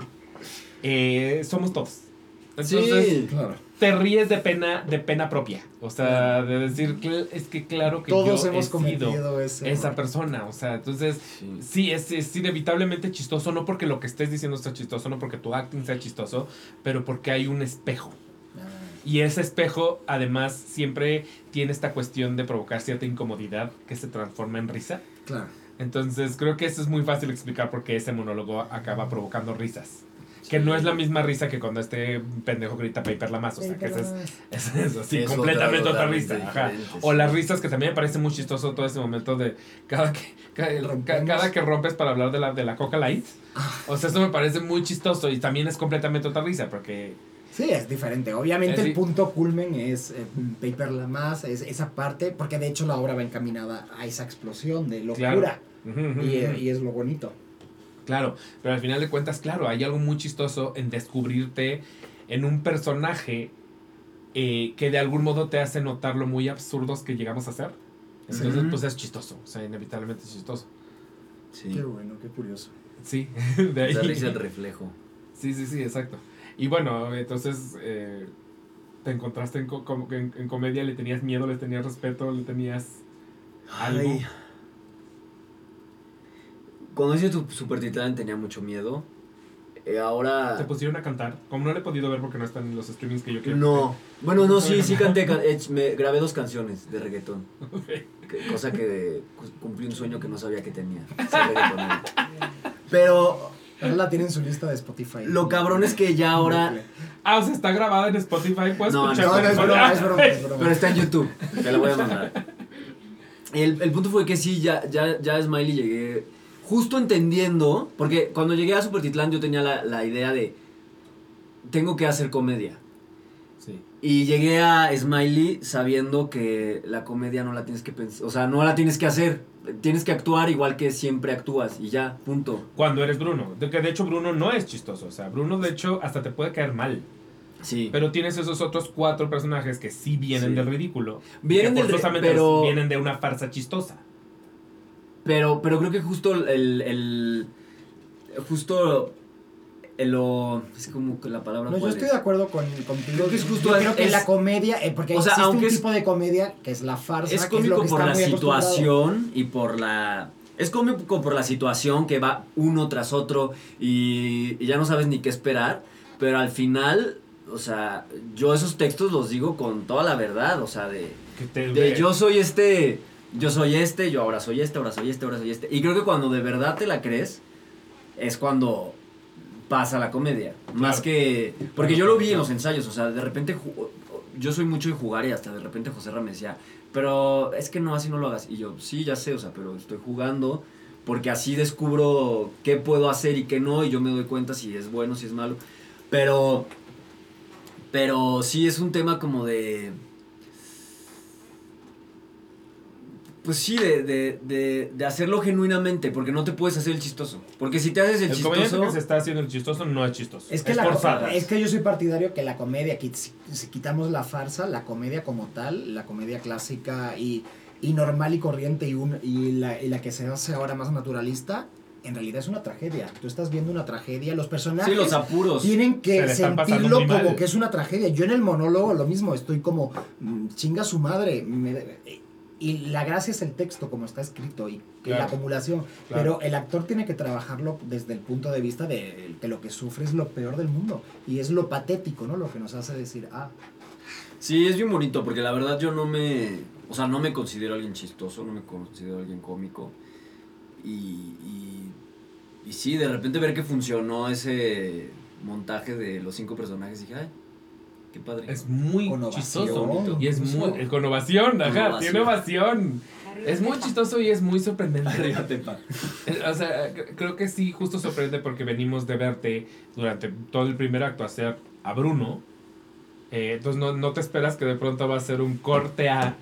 eh, somos todos. Entonces, Sí. Claro. Te ríes de pena, de pena propia. O sea, de decir, es que claro que Todos yo hemos he sido cometido ese. esa error. persona. O sea, entonces, Sí. sí, es, es inevitablemente chistoso, no porque lo que estés diciendo sea chistoso, no porque tu acting sea chistoso, pero porque hay un espejo. Ah. Y ese espejo, además, siempre tiene esta cuestión de provocar cierta incomodidad que se transforma en risa. Claro. Entonces, creo que eso es muy fácil explicar por qué ese monólogo acaba provocando risas. Que no es la misma risa que cuando este pendejo grita Paper la más. O sea, que ese es, es eso, sí, Es otra, completamente otra, risa. ajá. O las risas que también me parece muy chistoso todo ese momento de cada que, cada, que rompes para hablar de la, de la Coca Light. O sea, eso me parece muy chistoso y también es completamente otra risa porque... Sí, es diferente. Obviamente el punto culmen es eh, Paper La Más, es esa parte, porque de hecho la obra va encaminada a esa explosión de locura. Claro. Y es lo bonito. Claro, pero al final de cuentas, claro, hay algo muy chistoso en descubrirte en un personaje eh, que de algún modo te hace notar lo muy absurdos que llegamos a ser. Entonces, Sí. pues es chistoso, o sea, inevitablemente es chistoso. Sí. Qué bueno, qué curioso. Sí, de ahí. Da risa el reflejo. Sí, sí, sí, exacto. Y bueno, entonces eh, te encontraste en, co- en comedia, le tenías miedo, le tenías respeto, le tenías algo. Ay. Cuando hice tu Super Titán tenía mucho miedo. Eh, ahora. Se pusieron a cantar. Como no le he podido ver porque no están en los streamings que yo quiero. No. Bueno, no, sí, sí canté. ca- eh, me grabé dos canciones de reggaetón. Ok. que- cosa que cu- cumplí un sueño que no sabía que tenía. Pero Ahora la tiene en su lista de Spotify. lo cabrón es que ya ahora. Ah, o sea, está grabada en Spotify. ¿Puedes No, escuchar? No, no, es broma, es broma, es broma. Pero está en YouTube. Te la voy a mandar. El, el punto fue que sí, ya, ya, ya Smiley llegué justo entendiendo. Porque cuando llegué a Super Titlán yo tenía la, la idea de. Tengo que hacer comedia. Sí. Y llegué a Smiley sabiendo que la comedia no la tienes que pensar. O sea, no la tienes que hacer. Tienes que actuar igual que siempre actúas. Y ya, punto. Cuando eres Bruno. De que de hecho Bruno no es chistoso. O sea, Bruno de hecho hasta te puede caer mal. Sí. Pero tienes esos otros cuatro personajes que sí vienen Sí. del ridículo. Vienen que del pero- vienen de una farsa chistosa. Pero, pero creo que justo el. el justo. El, lo. Es como que la palabra. No, yo estoy es? de acuerdo con, contigo. Creo que es justo Yo es- creo que es- la comedia, eh, porque o sea, existe aunque un es- tipo de comedia que es la farsa, Es que es lo cómico que por está la situación y por la. Es cómico por la situación que va uno tras otro y, y ya no sabes ni qué esperar. Pero al final, o sea, yo esos textos los digo con toda la verdad. O sea, de. Que te, de yo soy este. Yo soy este, yo ahora soy este, ahora soy este, ahora soy este. Y creo que cuando de verdad te la crees, es cuando pasa la comedia. Más que. Porque yo lo vi en los ensayos, o sea, de repente. Yo soy mucho de jugar y hasta de repente José Ra me decía, pero es que no, así no lo hagas. Y yo, sí, ya sé, o sea, pero estoy jugando porque así descubro qué puedo hacer y qué no, y yo me doy cuenta si es bueno, si es malo. Pero. Pero sí es un tema como de. Pues sí, de, de, de, de hacerlo genuinamente, porque no te puedes hacer el chistoso. Porque si te haces el, El comediante chistoso. que se está haciendo el chistoso no es chistoso. Es que, es la, es que yo soy partidario que la comedia, que si, quitamos la farsa, la comedia como tal, la comedia clásica y, y normal y corriente y, un, y, la, y la que se hace ahora más naturalista, en realidad es una tragedia. Tú estás viendo una tragedia, los personajes Sí, los apuros. tienen que sentirlo mal. como que es una tragedia. Yo en el monólogo lo mismo, estoy como, mm, chinga su madre. me- y la gracia es el texto, como está escrito, y la acumulación. Claro. Pero el actor tiene que trabajarlo desde el punto de vista de que lo que sufre es lo peor del mundo. Y es lo patético, ¿no? Lo que nos hace decir, ah, Sí, es bien bonito, porque la verdad yo no me. O sea, no me considero alguien chistoso, no me considero alguien cómico. Y. Y, y sí, de repente ver que funcionó ese montaje de los cinco personajes, dije, ay, qué padre. Es muy chistoso. Y es muy. eh, Con ovación, ajá. Con Tiene ovación. Es muy chistoso y es muy sorprendente. Eh, O sea, cre- creo que sí, justo sorprende porque venimos de verte durante todo el primer acto hacer a Bruno. Eh, entonces no, no te esperas que de pronto va a ser un corte a...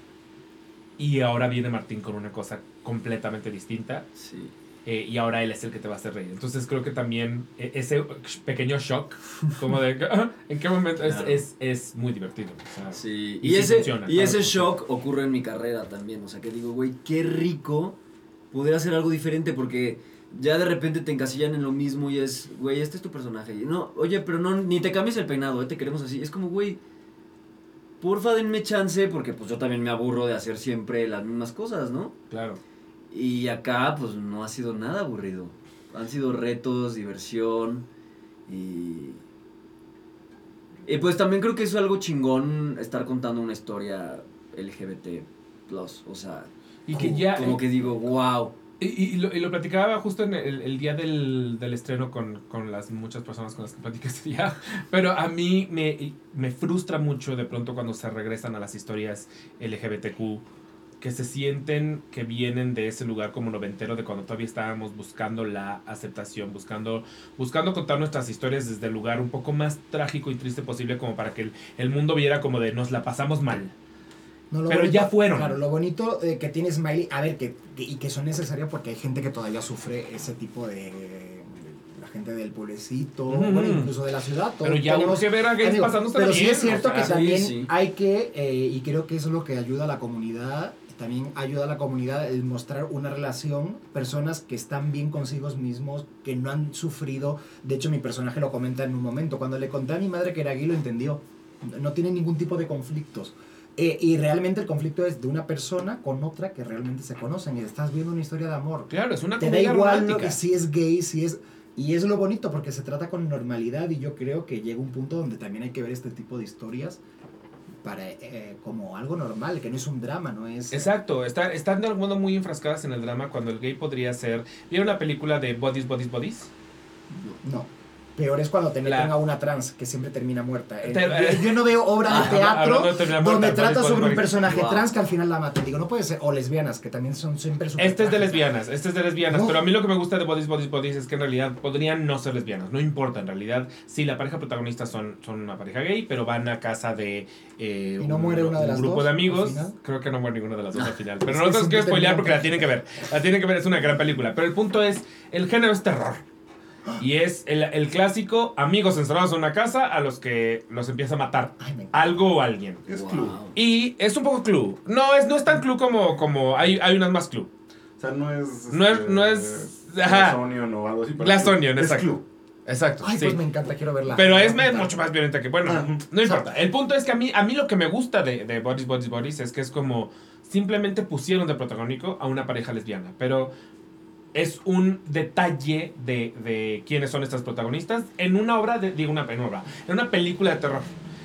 Y ahora viene Martín con una cosa completamente distinta. Sí. Eh, y ahora él es el que te va a hacer reír. Entonces creo que también eh, ese pequeño shock, como de... "Ah, ¿En qué momento? Es, Claro. es, es muy divertido. o sea, Sí, Y ese, funciona, y ese shock ocurre en mi carrera también. O sea, que digo, güey, qué rico poder hacer algo diferente porque ya de repente te encasillan en lo mismo y es, güey, este es tu personaje. Y no, oye, pero no, ni te cambies el peinado, eh, te queremos así. Es como, güey, porfa denme chance porque pues yo también me aburro de hacer siempre las mismas cosas, ¿no? Claro. Y acá pues no ha sido nada aburrido. Han sido retos, diversión y... Y pues también creo que es algo chingón estar contando una historia LGBT plus, o sea, Y que ya. como que digo, wow. Y, y lo, y lo platicaba justo en el, el día del, del estreno con, con las muchas personas con las que platiqué ese día. Pero a mí me, me frustra mucho de pronto cuando se regresan a las historias LGBTQ. Que se sienten que vienen de ese lugar como noventero de cuando todavía estábamos buscando la aceptación, buscando, buscando contar nuestras historias desde el lugar un poco más trágico y triste posible como para que el, el mundo viera como de nos la pasamos mal. No, lo Pero ya fueron. Claro, lo bonito eh, que tiene Smiley, a ver, que, que- y que son necesarias porque hay gente que todavía sufre ese tipo de. La gente del pueblecito, Ujú. bueno, incluso de la ciudad. Pero todos ya tenemos- urge ver a Amigo, pasándosela pero sí bien, es cierto o que sea, también sí, sí. hay que, eh, y creo que eso es lo que ayuda a la comunidad, también ayuda a la comunidad el mostrar una relación, personas que están bien consigo mismos, que no han sufrido, de hecho mi personaje lo comenta en un momento, cuando le conté a mi madre que era gay lo entendió, no tiene ningún tipo de conflictos. Eh, y realmente el conflicto es de una persona con otra que realmente se conocen. Y estás viendo una historia de amor. Claro, es una te da igual lo que si es gay, si es... Y es lo bonito porque se trata con normalidad y yo creo que llega un punto donde también hay que ver este tipo de historias para eh, como algo normal, que no es un drama, no es... Exacto, está- están de algún modo muy enfrascadas en el drama cuando el gay podría ser... ¿Vieron la película de Bodies, Bodies, Bodies? No. Peor es cuando te La- meten a una trans que siempre termina muerta. Eh, Te- yo, yo no veo obra Ah, de teatro hablando de muerta, donde trata sobre un personaje Wow. trans que al final la mata. Digo, no puede ser. O lesbianas, que también son siempre super Este es de lesbianas, este es de lesbianas, No. pero a mí lo que me gusta de Bodies, Bodies, Bodies es que en realidad podrían no ser lesbianas, no importa en realidad. Sí, la pareja protagonista son, son una pareja gay, pero van a casa de eh, ¿Y no un, muere una de un las grupo dos de amigos. Creo que no muere ninguna de las dos al final, pero Es no que te los quiero siempre spoilear porque la tienen que ver. La tienen que ver, es una gran película. Pero el punto es, el género es terror. Y es el, el clásico amigos encerrados en una casa a los que los empieza a matar algo o alguien. Es Wow. club. Y es un poco clue. No es, no es tan clue como, como hay, hay unas más clue. O sea, no es. No es- este, no es- Glass ajá. Onion o algo así. pero Glass es club. Onion, es exacto. club. Exacto. Ay, sí. pues me encanta, quiero verla. Pero es encantar. mucho más violenta que. Bueno, Ah, no importa. exacto. El punto es que a mí, a mí lo que me gusta de, de Bodies, Bodies, Bodies es que es como. Simplemente pusieron de protagónico a una pareja lesbiana. Pero es un detalle de, de quiénes son estas protagonistas en una obra, de, digo, una, en, una obra, en una película de terror.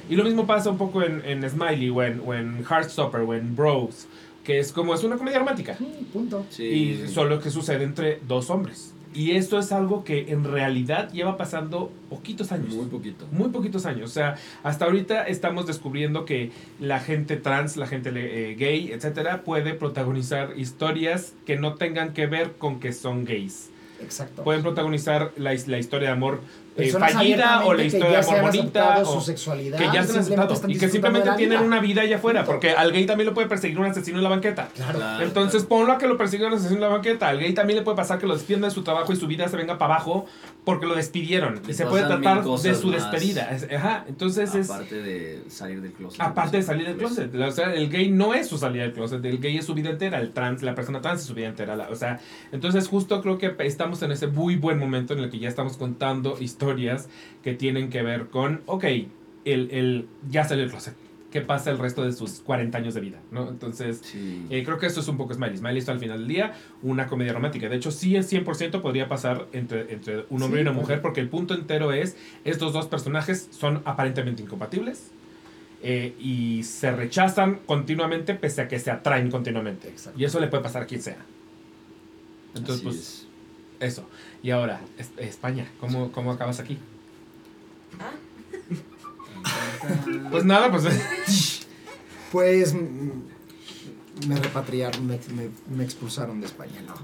Y lo mismo pasa un poco en, en Smiley o en, o en Heartstopper o en Bros. Que es como, es una comedia romántica. Mm, Punto. Sí. Y solo que sucede entre dos hombres. Y esto es algo que en realidad lleva pasando poquitos años. Muy poquito. Muy poquitos años. O sea, hasta ahorita estamos descubriendo que la gente trans, la gente eh, gay, etcétera, puede protagonizar historias que no tengan que ver con que son gays. Exacto. Pueden protagonizar la, la historia de amor eh, fallida o la que historia de ya bonita. su sexualidad. que ya se han aceptado y que simplemente tienen vida. una vida allá afuera. Punto. Porque al gay también lo puede perseguir un asesino en la banqueta. Claro. Claro, Entonces claro. ponlo a que lo persiga un asesino en la banqueta. Al gay también le puede pasar que lo despidan de su trabajo y su vida se venga para abajo porque lo despidieron. Y se puede tratar de su despedida. Es- ajá, entonces es... Aparte de salir del closet. Aparte de salir del Pues, closet. O sea, el gay no es su salida del closet. El gay es su vida entera. El trans, la persona trans es su vida entera. la- o sea, entonces justo creo que estamos en ese muy buen momento en el que ya estamos contando historias que tienen que ver con, ok, el, el ya salió del closet. ¿Qué pasa el resto de sus 40 años de vida? ¿no? Entonces, Sí. eh, creo que esto es un poco Smiley. Smiley está al final del día una comedia romántica. De hecho, sí, el 100% podría pasar entre, entre un hombre Sí, y una mujer, porque el punto entero es, estos dos personajes son aparentemente incompatibles eh, y se rechazan continuamente pese a que se atraen continuamente. Exacto. Y eso le puede pasar a quien sea. Entonces, Así pues, es. eso. Y ahora, es- España, ¿cómo, ¿cómo acabas aquí? Pues nada, pues... Pues mm, me repatriaron, me, me- me expulsaron de España, ¿no?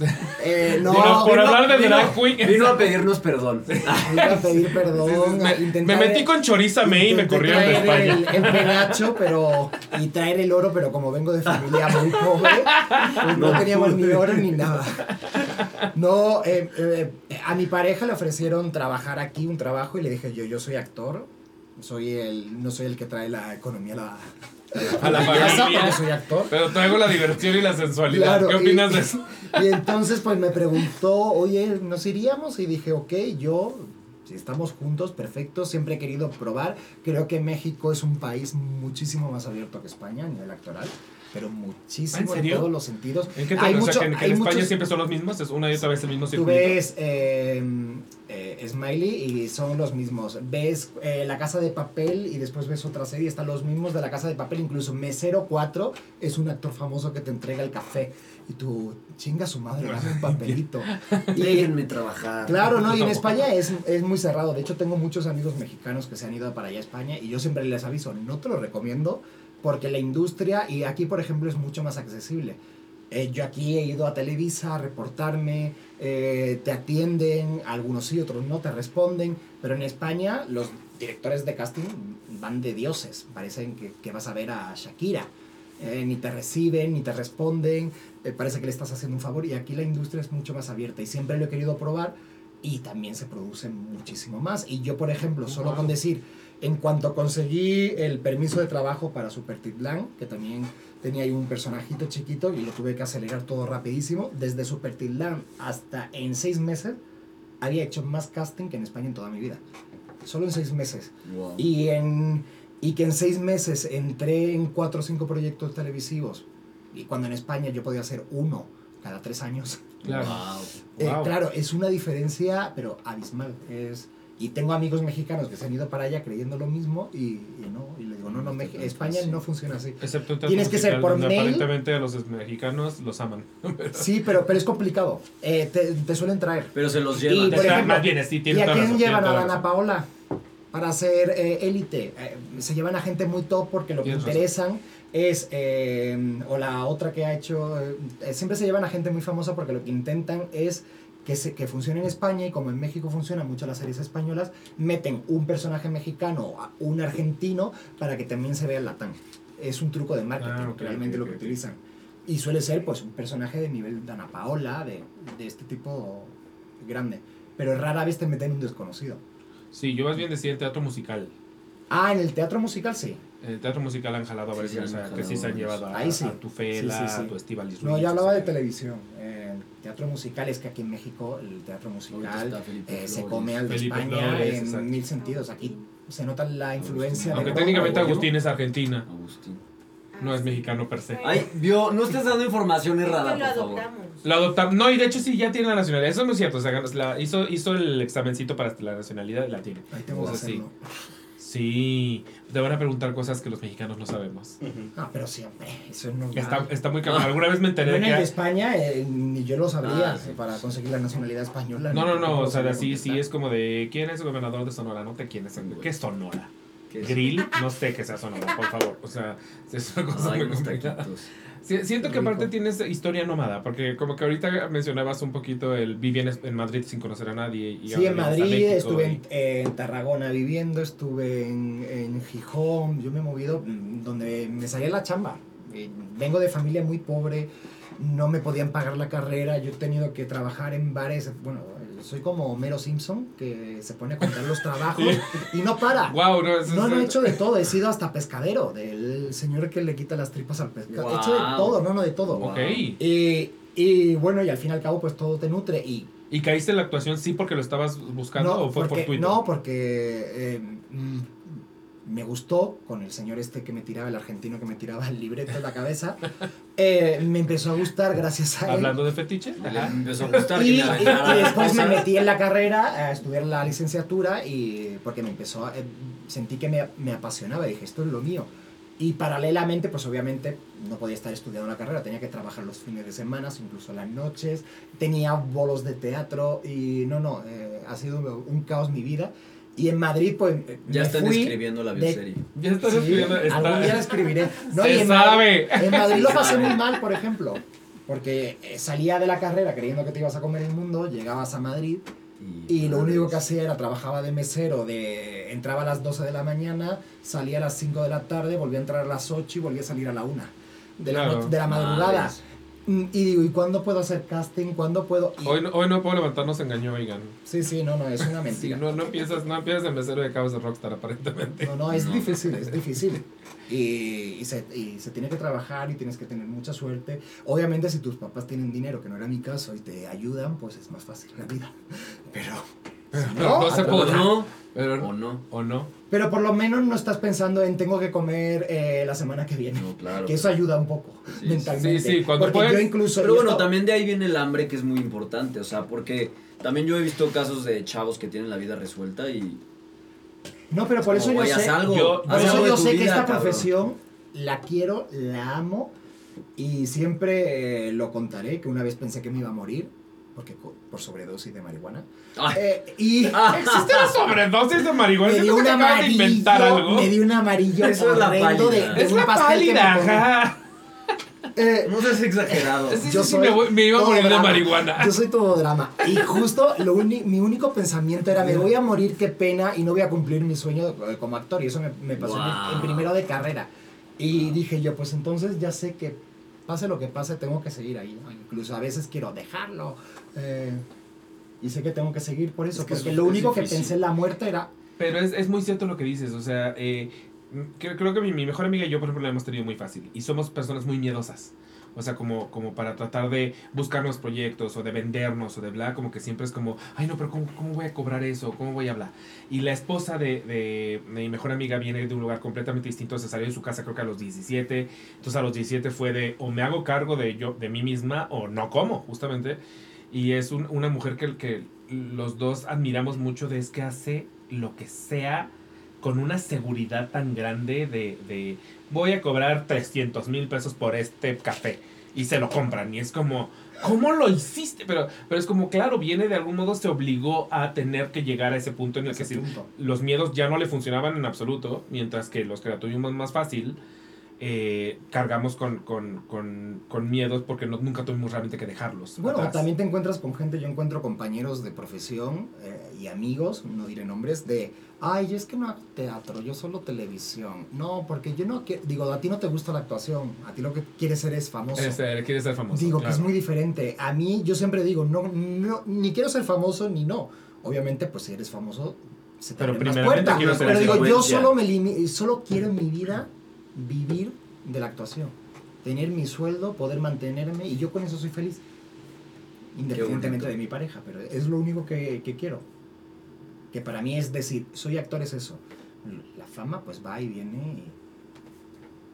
Eh, no, por vino- hablar de vino- drag queen... Vino a pedirnos perdón. iba a pedir perdón, me, a intentar- me metí con Choriza May y me corrieron de España. El, el penacho, pero. Y traer el oro, pero como vengo de familia muy pobre, pues no, No teníamos ni oro ni nada. No, eh, eh, a mi pareja le ofrecieron trabajar aquí, un trabajo, y le dije yo, yo soy actor. Soy el, no soy el que trae la economía a la, A la casa, familia. soy actor. Pero traigo la diversión y la sensualidad. Claro, ¿Qué y- opinas de eso? Y entonces pues me preguntó, oye, ¿nos iríamos? Y dije, ok, yo, si estamos juntos, perfecto, siempre he querido probar. Creo que México es un país muchísimo más abierto que España a nivel actoral. Pero muchísimo ¿En serio? todos los sentidos. ¿En qué te Hay o sea, mucho- que en, que hay en España muchos- siempre son los mismos? ¿Es una y otra vez el mismo Tú circuito? ves eh, eh, Smiley y son los mismos. Ves eh, La Casa de Papel y después ves otra serie, están los mismos de La Casa de Papel. Incluso Mesero 4 es un actor famoso que te entrega el café. Y tú, chinga su madre, dame un papelito. y, Déjenme trabajar. Claro, no, y en España es, es muy cerrado. De hecho, tengo muchos amigos mexicanos que se han ido para allá a España y yo siempre les aviso, no te lo recomiendo porque la industria, y aquí por ejemplo es mucho más accesible. Eh, yo aquí he ido a Televisa a reportarme, eh, te atienden, algunos sí, otros no, te responden, pero en España los directores de casting van de dioses, parecen que, que vas a ver a Shakira. Eh, ni te reciben, ni te responden, eh, parece que le estás haciendo un favor y aquí la industria es mucho más abierta y siempre lo he querido probar y también se produce muchísimo más. Y yo, por ejemplo, solo con decir, en cuanto conseguí el permiso de trabajo para Super Titlán, que también tenía ahí un personajito chiquito y lo tuve que acelerar todo rapidísimo, desde Super Titlán hasta en seis meses, había hecho más casting que en España en toda mi vida. Solo en seis meses. Wow. Y, en, y que en seis meses entré en cuatro o cinco proyectos televisivos. Y cuando en España yo podía hacer uno cada tres años. Claro. Wow. Eh, Wow. claro, es una diferencia, pero abismal. Es, y tengo amigos mexicanos que se han ido para allá creyendo lo mismo y, y no. Y les digo, no, no, Mex- España no funciona así. Excepto Tienes que ser por mail. Aparentemente a los mexicanos los aman. Sí, pero, pero es complicado. Eh, te, te suelen traer. Pero se los Y, llevan. por ejemplo, más bien, sí, ¿Y a quién razón, llevan? tiene A Dana. Paola para hacer eh, élite. Eh, se llevan a gente muy top porque lo que Tienes razón. interesan es, eh, o la otra que ha hecho, eh, eh, siempre se llevan a gente muy famosa porque lo que intentan es que, se, que funcione en España y como en México funcionan mucho las series españolas, meten un personaje mexicano, a un argentino, para que también se vea el latán. Es un truco de marketing, Ah, ok, realmente ok, lo que ok. utilizan. Y suele ser pues un personaje de nivel Dana Paola, de, de este tipo grande. Pero rara vez te meten un desconocido. Sí, yo más bien decía en teatro musical. Ah, en el teatro musical sí. En el teatro musical han jalado a varios, Sí, sí, o sea, han que sí se han llevado a, Ahí sí. a tu Fela, Sí, sí, sí. a tu Estíbaliz No, yo hablaba de etcétera. televisión. Eh, teatro musical es que aquí en México el teatro musical eh, se come al de Felipe España Flores, en exacto. mil sentidos. Aquí se nota la influencia. Aunque de técnicamente Roma, Agustín es argentina, Agustín. no es mexicano per se. Ay, vio, no estés dando información Es errada, lo por favor. adoptamos. Lo adoptaron. No, y de hecho sí, ya tiene la nacionalidad. Eso es muy cierto. O sea, la- hizo, hizo el examencito para la nacionalidad y la tiene. Ahí tengo que sí. te van a preguntar cosas que los mexicanos no sabemos. Ah, pero siempre. Eso no va. Está, está muy cabrón. Alguna vez me enteré Bueno, el que... España eh, ni yo lo sabría Ah, sí, para conseguir la nacionalidad española. No, no, no, o sea, sí, sí, es como de ¿quién es el gobernador de Sonora? No te quién es, ¿qué es Sonora? ¿Qué es? Grill, no sé qué sea Sonora, por favor. O sea, es una cosa Ay, muy complicada. taquitos. Sí, siento que Rico. aparte tienes historia nómada, porque como que ahorita mencionabas un poquito el viví en, en Madrid sin conocer a nadie. Y Sí, en Madrid, estuve y- en, eh, en Tarragona viviendo, estuve en, en Gijón, yo me he movido mm, donde me salía la chamba. Eh, vengo de familia muy pobre, no me podían pagar la carrera, yo he tenido que trabajar en bares, bueno, soy como Homero Simpson, que se pone a contar los trabajos y no para. Wow, no, eso No, es- no he hecho de todo, he sido hasta pescadero, del señor que le quita las tripas al pescado. He hecho de todo, no, no, de todo. Ok. Y, y bueno, y al fin y al cabo, pues todo te nutre y ¿Y caíste en la actuación sí porque lo estabas buscando no, o fue porque, fortuito? No, porque eh, mm, me gustó con el señor este que me tiraba, el argentino que me tiraba el libreto en la cabeza. eh, me empezó a gustar gracias a él. Hablando de fetiche. Ajá. empezó a gustar Y, me después me metí en la carrera a estudiar la licenciatura y porque me empezó a, eh, sentí que me, me apasionaba, dije, esto es lo mío. Y paralelamente, pues obviamente no podía estar estudiando la carrera, tenía que trabajar los fines de semana, incluso las noches, tenía bolos de teatro y no, no, eh, ha sido un caos mi vida. Y en Madrid, pues Ya están fui escribiendo la de- bioserie. Ya estás Sí, escribiendo. está- algún día la escribiré. No, Se y en sabe. Madrid, en Madrid lo pasé sabe. muy mal, por ejemplo. Porque eh, salía de la carrera creyendo que te ibas a comer el mundo, llegabas a Madrid y lo único que hacía era trabajaba de mesero, de entraba a las 12 de la mañana, salía a las 5 de la tarde, volvía a entrar a las 8 y volvía a salir a la 1 de la, Claro. de la madrugada. Madres. Mm, Y digo, ¿y cuándo puedo hacer casting? ¿Cuándo puedo...? Hoy no, hoy no puedo levantarnos engañó, oigan. Sí, sí, no, no, es una Sí, mentira. no, no empiezas, no empiezas de mesero de cabos de Rockstar, aparentemente. No, no, es No. difícil, es difícil. Y, y se, y se tiene que trabajar y tienes que tener mucha suerte. Obviamente si tus papás tienen dinero, que no era mi caso, y te ayudan, pues es más fácil la vida. Pero... si No, no a se todo- podrá. no, Pero, o no. ¿O no? Pero por lo menos no estás pensando en tengo que comer eh, la semana que viene. No, claro. Que eso ayuda un poco Sí, mentalmente. sí, sí, cuando Porque puedes- yo incluso. Pero bueno, también de ahí viene el hambre que es muy importante, o sea, porque también yo he visto casos de chavos que tienen la vida resuelta y No, pero por eso yo sé. algo, yo- por eso sé que esta cabrón. profesión la quiero, la amo y siempre eh, lo contaré que una vez pensé que me iba a morir porque por sobredosis de marihuana. Eh, y ¿Existe la sobredosis de marihuana? me dio un amarillo, inventar algo. me dio un amarillo Eso es la de, de Es un la pastel que me pálida, ajá. Eh, no seas exagerado. Sí, yo sí, soy me, voy- me iba a todo morir de drama. marihuana. Yo soy todo drama. Y justo lo uni- mi único pensamiento era, me voy a morir, qué pena, y no voy a cumplir mi sueño eh, como actor. Y eso me, me pasó en- Wow. en, primero de carrera. Y dije yo, pues entonces ya sé que pase lo que pase, tengo que seguir ahí. ¿no? Incluso a veces quiero dejarlo. eh, y sé que tengo que seguir por eso. Es que porque es- lo único que pensé en la muerte era, Pero es, es muy cierto lo que dices, o sea, eh, creo, creo que mi, mi mejor amiga y yo, por ejemplo, la hemos tenido muy fácil. Y somos personas muy miedosas. O sea, como, como para tratar de buscar nuevos proyectos o de vendernos o de bla, como que siempre es como, ay no, pero ¿cómo, cómo voy a cobrar eso? ¿Cómo voy a hablar? Y la esposa de, de mi mejor amiga viene de un lugar completamente distinto, se salió de su casa creo que a los 17, entonces a los 17 fue de o me hago cargo de yo de mí misma o no como, justamente. Y es un- una mujer que, que los dos admiramos mucho de es que hace lo que sea con una seguridad tan grande de, de voy a cobrar 300 mil pesos por este café y se lo compran y es como ¿cómo lo hiciste? pero pero es como claro viene de algún modo se obligó a tener que llegar a ese punto en el que ese sí, punto. los miedos ya no le funcionaban en absoluto mientras que los que la tuvimos más fácil eh, cargamos con, con, con, con miedos porque no, nunca tuvimos realmente que dejarlos Bueno, atrás. también te encuentras con gente, yo encuentro compañeros de profesión eh, y amigos, no diré nombres, de, ay, es que no hago teatro, yo solo televisión. No, porque yo no quiero, digo, a ti no te gusta la actuación, a ti lo que quieres ser es famoso. Es, eh, quiere ser famoso digo que es muy diferente. A mí, yo siempre digo, no, no, ni quiero ser famoso ni no. Obviamente, pues si eres famoso, se te Pero primeramente quiero ser Pero digo, yo solo, me limi- solo quiero en mi vida vivir de la actuación. Tener mi sueldo, poder mantenerme y yo con eso soy feliz. Independientemente de mi pareja, pero es lo único que, que quiero. Que para mí es decir, soy actor, es eso. La fama pues va y viene.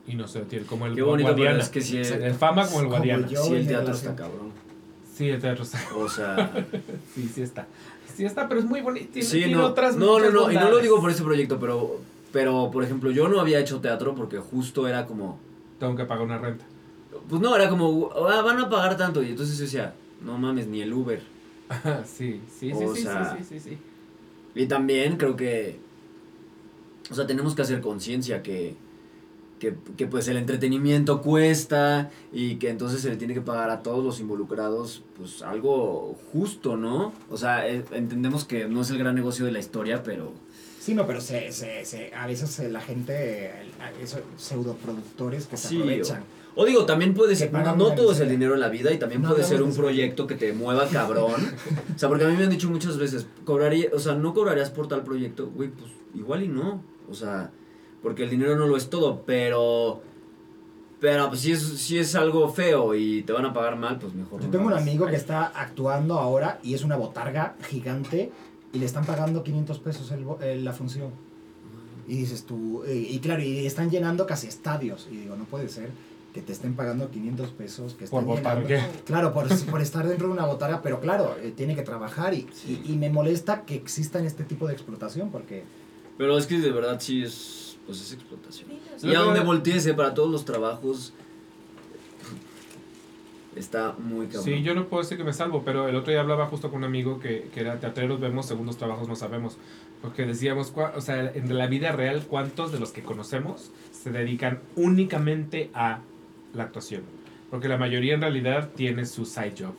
y- y no sé tiene como el Qué bonito, pero Guadiana. es que sí, el fama como el Como Guadiana yo. sí el teatro está cabrón. sí el teatro está O sea, sí sí está sí está pero es muy bonito tiene, sí, tiene no, otras no, no, no, y no lo bondades. digo por este proyecto, pero, pero, por ejemplo, yo no había hecho teatro porque justo era como, tengo que pagar una renta pues no, era como, "Ah, van a pagar tanto, y entonces yo decía, no mames, ni el Uber. Ajá, sí sí sí O sí, sea, sí sí sí sí Y también creo que, o sea, tenemos que hacer conciencia que, que, que, pues el entretenimiento cuesta y que entonces se le tiene que pagar a todos los involucrados pues algo justo, ¿no? O sea, eh, entendemos que no es el gran negocio de la historia, pero... Sí, no, pero se, se, se- a veces eh, la gente, esos pseudoproductores que se Sí, aprovechan. O digo, también puede ser, no, todo es el dinero en la vida y también No puede ser un proyecto que te mueva cabrón. o sea, porque a mí me han dicho muchas veces, cobraría, o sea, no cobrarías por tal proyecto, güey, pues igual y no. O sea, porque el dinero no lo es todo, pero pero pues si es si es algo feo y te van a pagar mal, pues mejor Yo no tengo un amigo que está actuando ahora y es una botarga gigante y le están pagando 500 pesos el el- la función. Y dices tú, eh, y claro, y están llenando casi estadios. Y digo, no puede ser que te estén pagando 500 pesos, que Por están llenando. botarga. Claro, por, por estar dentro de una botarga, pero claro, eh, tiene que trabajar y, y, y me molesta que exista este tipo de explotación porque Pero es que de verdad sí es pues es explotación. Sí, Y a donde voltees, eh, para todos los trabajos está muy cabrón. Sí, yo no puedo decir que me salvo, pero el otro día hablaba justo con un amigo que, que era teatreros, vemos segundos trabajos, no sabemos. Porque decíamos, o sea, en la vida real, ¿cuántos de los que conocemos se dedican únicamente a la actuación? Porque la mayoría en realidad tiene su side job,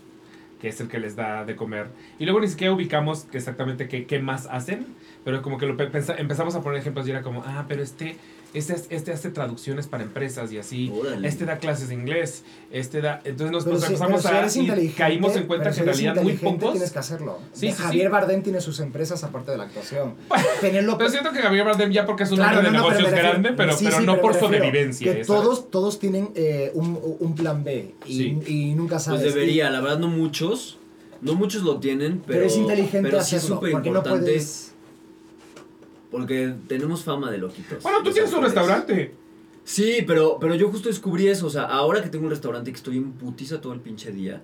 que es el que les da de comer. Y luego ni siquiera ubicamos exactamente qué, qué más hacen, pero como que lo empezamos a poner ejemplos y era como, ah, pero este, este, es- este hace traducciones para empresas y así. Órale. Este da clases de inglés, este da... Entonces nos, Pero nos si- empezamos pero si a... eres y inteligente, caímos en cuenta pero que en realidad muy pocos... tienes que hacerlo. Sí, sí, Javier sí. Bardem tiene sus empresas aparte de la actuación. Pero siento que Gabriel Bardem ya porque es un Claro, hombre de no, no, pero negocios grande, pero, sí, pero sí, no pero por sobrevivencia. Que todos, todos tienen eh, un, un plan B y, Sí. y nunca sabes. Pues debería, la verdad no muchos, no muchos lo tienen, pero, Pero, es inteligente pero sí es hacerlo, súper porque no importante. puedes... Porque tenemos fama de loquitos. Bueno, tú los tienes un restaurante. Sí, pero, pero yo justo descubrí eso. O sea, ahora que tengo un restaurante que estoy en putiza todo el pinche día.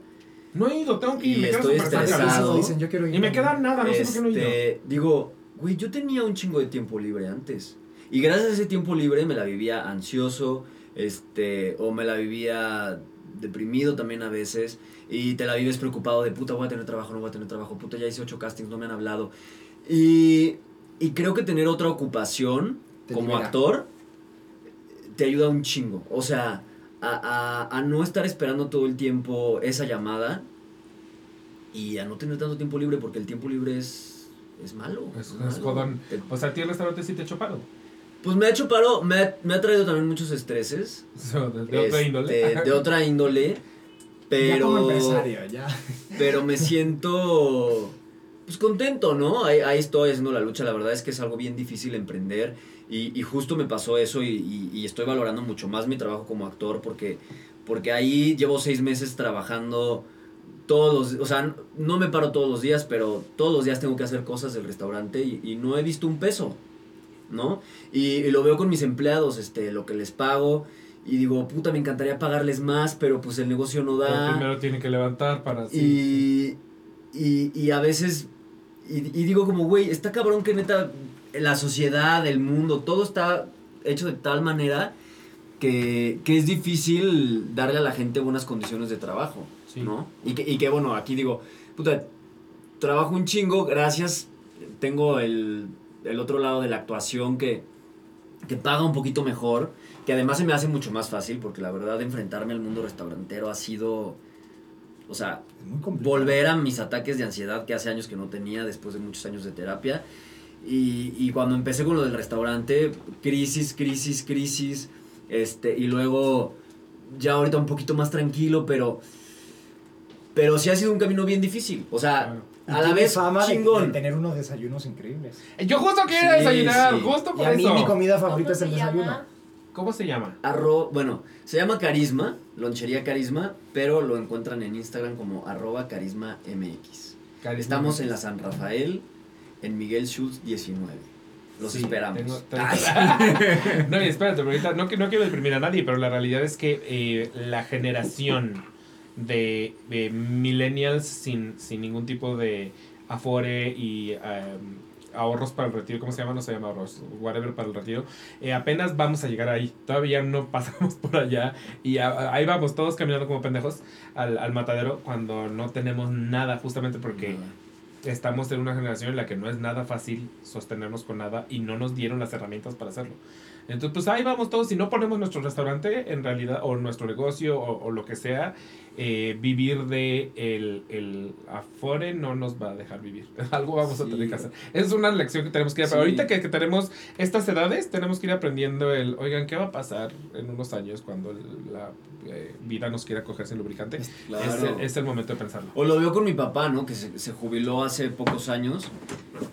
No he ido, tengo que ir. Y me quedo estoy estresado. Dicen, yo quiero ir Y me queda nada, no sé por qué no he ido. Este, digo, güey, yo tenía un chingo de tiempo libre antes. Y gracias a ese tiempo libre me la vivía ansioso, este, o me la vivía deprimido también a veces. Y te la vives preocupado de puta, voy a tener trabajo, no voy a tener trabajo, puta, ya hice ocho castings, no me han hablado. Y, y creo que tener otra ocupación Te como libera. actor te ayuda un chingo. O sea, a, a, a no estar esperando todo el tiempo esa llamada y a no tener tanto tiempo libre porque el tiempo libre es, es malo. Es- malo. es jodón. Te- O sea, a ti el restaurante sí te echó paro. Pues me ha hecho paro, me ha, me ha traído también muchos estreses. De, de otra este, índole. De otra índole. Ya como Pero, empresario, ya. pero me siento pues contento, ¿no? Ahí, ahí estoy haciendo la lucha. La verdad es que es algo bien difícil emprender. Y, y justo me pasó eso y, y- y estoy valorando mucho más mi trabajo como actor porque, porque ahí llevo seis meses trabajando todos los o sea, no me paro todos los días, pero todos los días tengo que hacer cosas del restaurante y, no he visto un peso, ¿no? Y, lo veo con mis empleados, este, lo que les pago y digo, puta, me encantaría pagarles más, pero pues el negocio no Pero da. primero tiene que levantar para así. Y, y, y a veces, y, y digo como, güey, está cabrón que neta la sociedad, el mundo, todo está hecho de tal manera que, que es difícil darle a la gente buenas condiciones de trabajo, Sí. ¿no? Y que, y que, bueno, aquí digo, puta, trabajo un chingo, gracias, tengo el, el otro lado de la actuación que, que paga un poquito mejor, que además se me hace mucho más fácil, porque la verdad enfrentarme al mundo restaurantero ha sido, o sea, volver a mis ataques de ansiedad que hace años que no tenía después de muchos años de terapia. Y, y cuando empecé con lo del restaurante, crisis, crisis, crisis. Este, y luego ya ahorita un poquito más tranquilo, pero. Pero sí ha sido un camino bien difícil. O sea, Claro. Y a la vez fama de- chingón. De, tener unos desayunos increíbles. Yo justo quería Sí, desayunar, sí. justo Y por a mí eso. mi comida favorita ¿Cómo es el desayuno. llama? ¿Cómo se llama? Arro, bueno, se llama Carisma, Lonchería Carisma, pero lo encuentran en Instagram como arroba carisma MX. Estamos en la San Rafael, en Miguel Schultz 19. Los Sí, esperamos. tengo- tengo- Ay. no, y espérate, pero ahorita no, quiero deprimir a nadie, pero la realidad es que eh, la generación de, de millennials sin, sin ningún tipo de afore y em, ahorros para el retiro, ¿cómo se llama? No se llama ahorros, whatever para el retiro. eh, apenas vamos a llegar ahí. Todavía no pasamos por allá y a- ahí vamos todos caminando como pendejos al, al matadero cuando no tenemos nada, justamente porque estamos en una generación en la que no es nada fácil sostenernos con nada y no nos dieron las herramientas para hacerlo. Entonces, pues ahí vamos todos. Si no ponemos nuestro restaurante, en realidad, o nuestro negocio, o, o lo que sea, eh, vivir de el, el afore no nos va a dejar vivir. Algo vamos a tener que hacer. Es una lección que tenemos que ir. Sí. Ahorita que, que tenemos estas edades, tenemos que ir aprendiendo el, oigan, ¿qué va a pasar en unos años cuando el- la eh, vida nos quiera coger sin lubricante? Claro. Es, el, es el momento de pensarlo. O lo veo con mi papá, ¿no? Que se, se jubiló hace pocos años.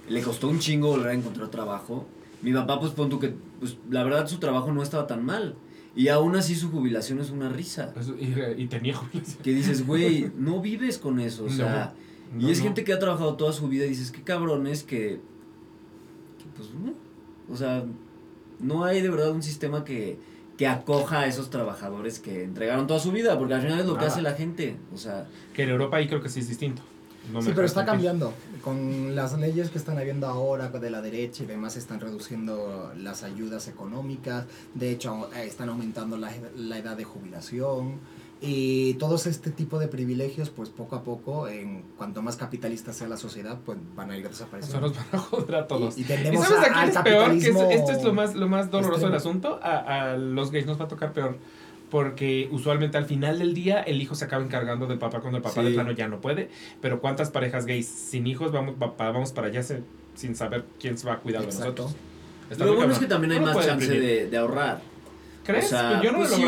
Le costó un chingo volver a encontrar trabajo. Mi papá, pues pon tú que, pues la verdad su trabajo no estaba tan mal. Y aún así su jubilación es una risa. Eso, y, y tenía jubilación. Que dices, güey, no vives con eso. O sea, No, y es no. gente que ha trabajado toda su vida y dices, qué cabrones que, que, pues no. O sea, no hay de verdad un sistema que, que acoja a esos trabajadores que entregaron toda su vida, porque al final es lo que hace la gente. O sea, Que en Europa ahí creo que sí es distinto. No sí, pero está cambiando. Con las leyes que están habiendo ahora de la derecha y demás, están reduciendo las ayudas económicas. De hecho, están aumentando la, la edad de jubilación. Y todos este tipo de privilegios, pues poco a poco, en cuanto más capitalista sea la sociedad, pues van a ir Eso desapareciendo. nos van a joder a todos. Y, y ¿Y sabes a- a quién al es peor? Que es- esto es lo más, lo más doloroso del extremo. asunto. A, a los gays nos va a tocar peor. Porque usualmente al final del día el hijo se acaba encargando del papá cuando el papá Sí. de plano ya no puede. Pero ¿cuántas parejas gays sin hijos vamos, va- pa- vamos para allá se- sin saber quién se va a cuidar de nosotros? Está lo bueno es que también hay más chance de, de ahorrar. ¿Crees? O sea, Pues yo no pues lo sí.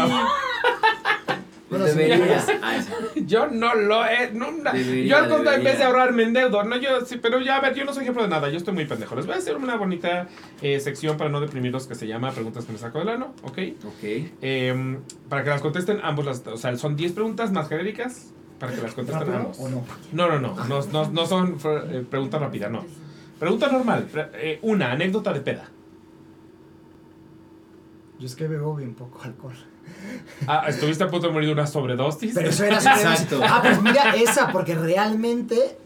Sí, sí. Yo no lo he. Debería, yo al contrario, en vez de ahorrarme en deuda, no, yo sí, pero ya, a ver, yo no soy ejemplo de nada, yo estoy muy pendejo. Les voy a hacer una bonita eh, sección para no deprimirlos que se llama Preguntas que me saco del ano, ¿ok? Ok. Eh, para que las contesten ambos, las, o sea, son 10 preguntas más genéricas para que las contesten ¿Rápido ambos. o no? No, no, no, no, no, no son eh, preguntas rápidas, no. Pregunta normal. pre- eh, una anécdota de peda. Yo es que bebo bien poco alcohol. Ah, ¿estuviste a punto de morir de una sobredosis? Pero eso era Exacto. Ah, pues mira, esa, porque realmente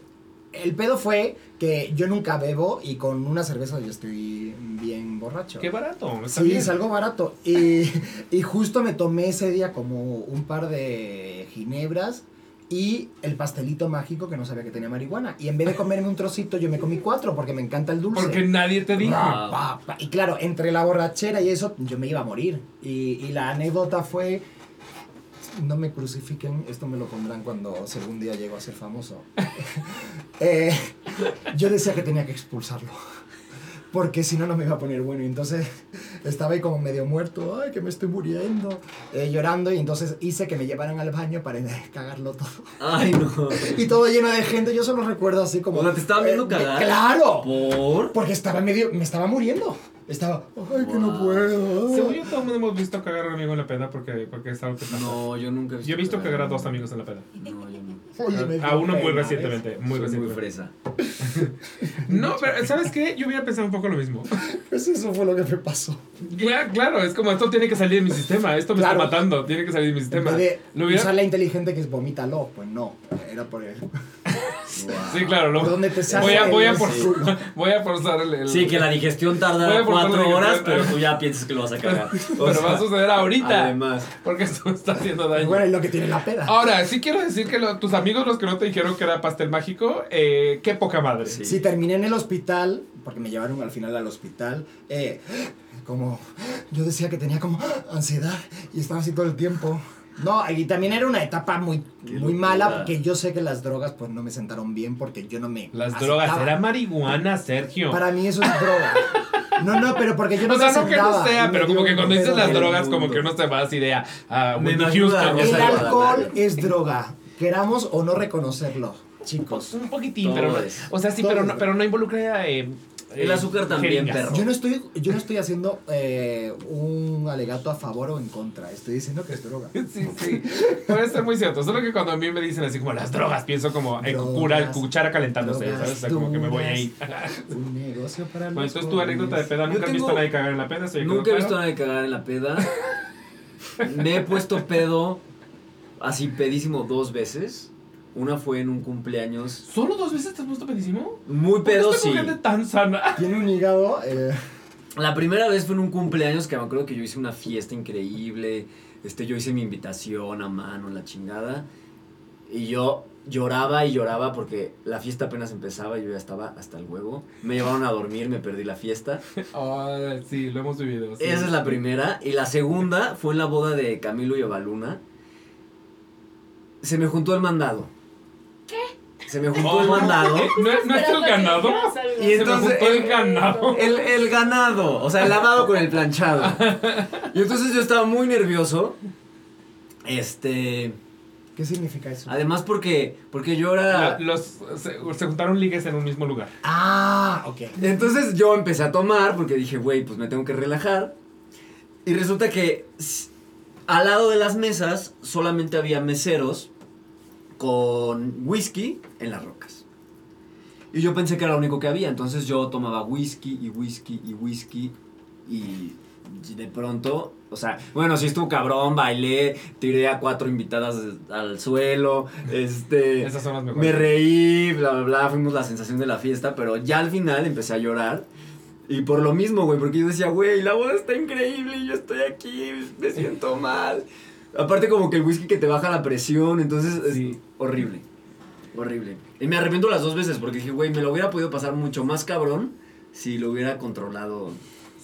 el pedo fue que yo nunca bebo y con una cerveza yo estoy bien borracho. Qué barato. Está Sí, bien. es algo barato. Y, y justo me tomé ese día como un par de ginebras y el pastelito mágico que no sabía que tenía marihuana. Y en vez de comerme un trocito, yo me comí cuatro porque me encanta el dulce. Porque nadie te dijo. Pa. Y claro, entre la borrachera y eso, yo me iba a morir. Y, y la anécdota fue. No me crucifiquen, esto me lo pondrán cuando si algún día llego a ser famoso. Eh, yo decía que tenía que expulsarlo. Porque si no, no me iba a poner bueno. Y entonces estaba ahí como medio muerto. Ay, que me estoy muriendo. eh, llorando. Y entonces hice que me llevaran al baño para cagarlo todo. Ay, no. Y todo lleno de gente. Yo solo recuerdo así como. O sea, ¿te estaban viendo eh, cagar? ¡Claro! ¿Por? Porque estaba medio. Me estaba muriendo. Estaba. Ay, que no puedo. Según yo, todo el mundo hemos visto cagar a un amigo en la peda porque, porque es algo que pasa. No, yo nunca he visto. Yo he visto cagar a dos amigos en la peda. No, yo no. Oye, me dio A uno muy pena, recientemente. Muy Soy muy recientemente. fresa. No, pero ¿sabes qué? Yo hubiera pensado un poco lo mismo. Pues eso fue lo que me pasó. Ya, claro, es como esto tiene que salir de mi sistema. Esto me Claro. está matando. Tiene que salir de mi En sistema. vez de Lo hubiera- usar la inteligente que es vomítalo, pues no. Era por Sí, claro. Lo... Por donde te sale Voy a, voy a, el- por... sí. voy a forzar el. el- Sí, que la digestión tarda cuatro horas, pero tú ya piensas que lo vas a cagar. O Pero sea, va a suceder ahorita. Además. Porque esto está haciendo Y daño. bueno, es lo que tiene la peda. Ahora, sí quiero decir que lo- tus amigos, los que no te dijeron que era pastel mágico, eh, qué poca madre. Sí. Sí, terminé en el hospital, porque me llevaron al final al hospital. eh, como. Yo decía que tenía como ansiedad y estaba así todo el tiempo. No, y también era una etapa muy, muy mala porque yo sé que las drogas pues no me sentaron bien porque yo no me Las aceptaba. drogas, era marihuana, Sergio. Para mí eso es droga. No, no, pero porque yo no o sea, no que no sea, pero como que cuando dices las drogas, como que uno se va así de a, a Me Whitney a Houston. El alcohol es droga. Queramos o no reconocerlo, chicos. Un poquitín, Todo pero no, es. o sea, sí, pero no, pero no involucra eh, El eh, azúcar también, jeringas. perro. Yo no estoy, yo no estoy haciendo eh, un alegato a favor o en contra. Estoy diciendo que es droga. Sí, sí. Puede ser muy cierto. Solo que cuando a mí me dicen así como las drogas, pienso como en Drogas, cura, cuchara calentándose, drogas ¿sabes? O sea, como que me voy ahí. Un negocio para Bueno, los entonces tu anécdota de peda, nunca has visto a nadie cagar en la peda. ¿Estoy Nunca he visto a nadie cagar en la peda. Me he puesto pedo así pedísimo dos veces. Una fue en un cumpleaños. ¿Solo dos veces te has puesto pedísimo? Muy ¿Por qué pedo, sí. gente tan sana? Tiene un hígado. eh, La primera vez fue en un cumpleaños que me acuerdo que yo hice una fiesta increíble. Este, yo hice mi invitación a mano, la chingada. Y yo lloraba y lloraba porque la fiesta apenas empezaba y yo ya estaba hasta el huevo. Me llevaron a dormir, me perdí la fiesta. Ah, sí, lo hemos vivido. sí. Esa es la primera. Y la segunda fue en la boda de Camilo y Ovaluna. Se me juntó el mandado. Se me juntó el Oh. mandado. ¿No, es- no es el ganado? Y Se me entonces juntó el el- ganado. El, el ganado, o sea, el lavado con el planchado. Y entonces yo estaba muy nervioso. Este. ¿Qué significa eso? Además, porque, porque yo La- era. los, se, se juntaron ligues en un mismo lugar. Ah, ok. Entonces yo empecé a tomar porque dije, güey, pues me tengo que relajar. Y resulta que al lado de las mesas solamente había meseros con whisky en las rocas. Y yo pensé que era lo único que había. Entonces yo tomaba whisky y whisky y whisky. Y de pronto, o sea, bueno, sí estuvo cabrón, bailé, tiré a cuatro invitadas al suelo. Este. Esas son las Me mejores. reí, bla, bla, bla, fuimos la sensación de la fiesta, pero ya al final empecé a llorar. Y por lo mismo, güey, porque yo decía, güey, la boda está increíble y yo estoy aquí, me siento mal. Aparte como que el whisky que te baja la presión, entonces es Sí. Horrible. Horrible. Y me arrepiento las dos veces porque dije, güey, me lo hubiera podido pasar mucho más cabrón si lo hubiera controlado.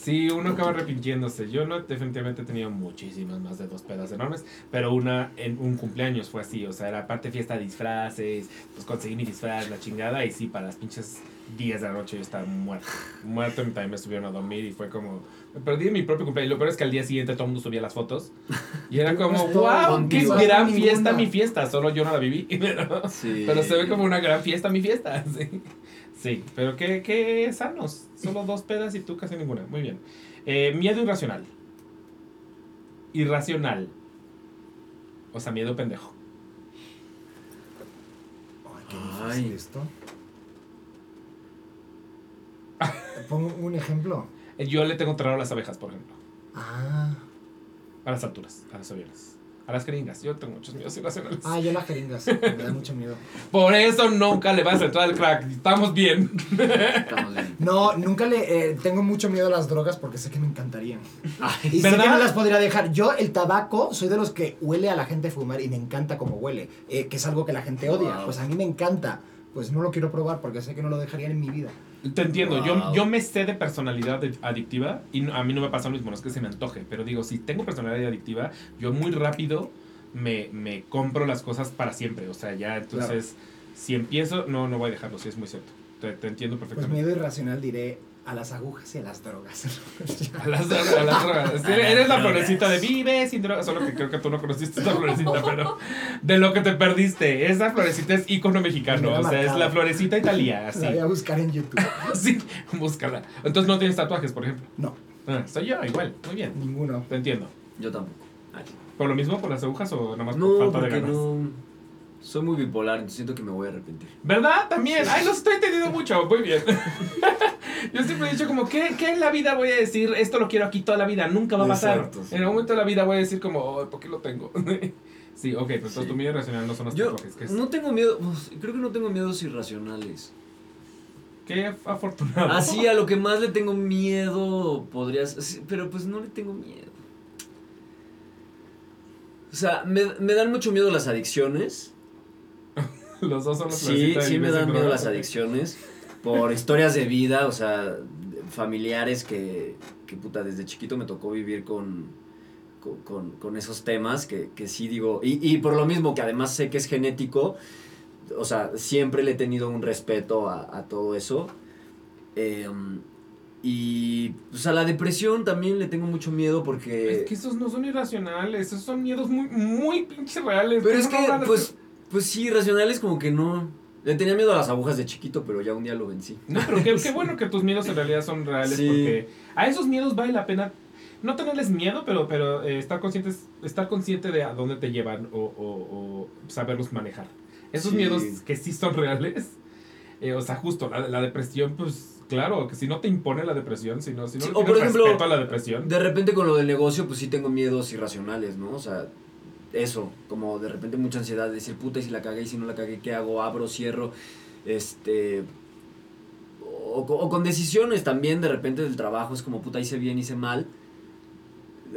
Sí, uno acaba arrepintiéndose. Yo no, definitivamente he tenido muchísimas más de dos pedas enormes, pero una en un cumpleaños fue así, o sea, era aparte fiesta de disfraces, pues conseguí mi disfraz, la chingada, y sí, para las pinches 10 de la noche yo estaba muerto. Muerto, y también me estuvieron a dormir y fue como, perdí mi propio cumpleaños. Lo peor es que al día siguiente todo el mundo subía las fotos y era como, wow, qué gran Ninguna. fiesta mi fiesta, solo yo no la viví, pero, Sí. pero se ve como una gran fiesta mi fiesta, sí. Sí, pero qué, qué sanos. Solo dos pedas y tú casi ninguna. Muy bien. Eh, miedo irracional. Irracional. O sea, miedo pendejo. Ay, qué difícil Ay. esto. Pongo un ejemplo. Eh, Yo le tengo terror a las abejas, por ejemplo. Ah. A las alturas, a las aviones. A las jeringas. Yo tengo muchos miedos irracionales. Ah, yo las jeringas. Me da mucho miedo. Por eso nunca le vas a entrar al crack. Estamos bien. Estamos bien. No, nunca le. eh, tengo mucho miedo a las drogas porque sé que me encantarían. Y sé ¿Verdad? que no las podría dejar. Yo, el tabaco, soy de los que huele a la gente fumar y me encanta cómo huele. eh, que es algo que la gente odia. Wow. Pues a mí me encanta. Pues no lo quiero probar porque sé que no lo dejarían en mi vida. Te entiendo, yo, Wow. yo me sé de personalidad adictiva y no- a mí no me pasa lo mismo, no es que se me antoje, pero digo, si tengo personalidad adictiva, yo muy rápido me, me compro las cosas para siempre, o sea, ya entonces, si empiezo, no, no voy a dejarlo, sí, es muy cierto, te, te entiendo Pues perfectamente. miedo irracional diré a las agujas y a las drogas. A las drogas, a las drogas. Sí, eres la florecita de vive sin drogas, solo que creo que tú no conociste esa florecita, pero de lo que te perdiste, esa florecita es ícono mexicano, Me o sea, es la florecita italia, así. La voy a buscar en YouTube. Sí, búscala. Entonces no tienes tatuajes, por ejemplo. No, Ah, soy yo, igual, muy bien. ninguno. Te entiendo. Yo tampoco. Ay. ¿Por lo mismo, por las agujas o nada más por No, falta de ganas? no. Soy muy bipolar, siento que me voy a arrepentir. ¿Verdad? También. Ay, los estoy entendiendo mucho. Muy bien. Yo siempre he dicho como, ¿qué, ¿qué en la vida voy a decir? Esto lo quiero aquí toda la vida. Nunca va a pasar. Exacto, sí. En algún momento de la vida voy a decir como, "Ay, ¿por qué lo tengo? sí, ok, pues Sí. tu miedo irracional no son los tatuajes. Que es, no tengo miedo, creo que no tengo miedos irracionales. Qué afortunado. Así a lo que más le tengo miedo podrías, pero pues no le tengo miedo. O sea, me, me dan mucho miedo las adicciones. Los dos son los Sí, sí me dan miedo las adicciones por historias de vida, o sea, familiares que, que puta, desde chiquito me tocó vivir con, con, con- esos temas que, que sí digo, y, y por lo mismo que además sé que es genético, o sea, siempre le he tenido un respeto a, a todo eso. Eh, y pues a la depresión también le tengo mucho miedo porque... Es que esos no son irracionales, esos son miedos muy, muy pinches reales. Pero es ¿Cómo que, no pues, pues sí, racionales como que no... Le tenía miedo a las agujas de chiquito, pero ya un día lo vencí. No, pero qué, qué bueno que tus miedos en realidad son reales Sí. porque a esos miedos vale la pena no tenerles miedo, pero, pero eh, estar, conscientes, estar consciente de a dónde te llevan o, o- o saberlos manejar. Esos Sí. miedos que sí son reales, eh, o sea, justo la, la depresión, pues claro, que si no te impone la depresión, si no, si no Sí, o por ejemplo, a la depresión. De repente con lo del negocio, pues sí tengo miedos irracionales, ¿no? O sea, eso, como de repente mucha ansiedad de decir, puta, y si la cagué, y si no la cagué, ¿qué hago? Abro, cierro, este... O, co- o con decisiones también, de repente del trabajo, es como, puta, hice bien, hice mal.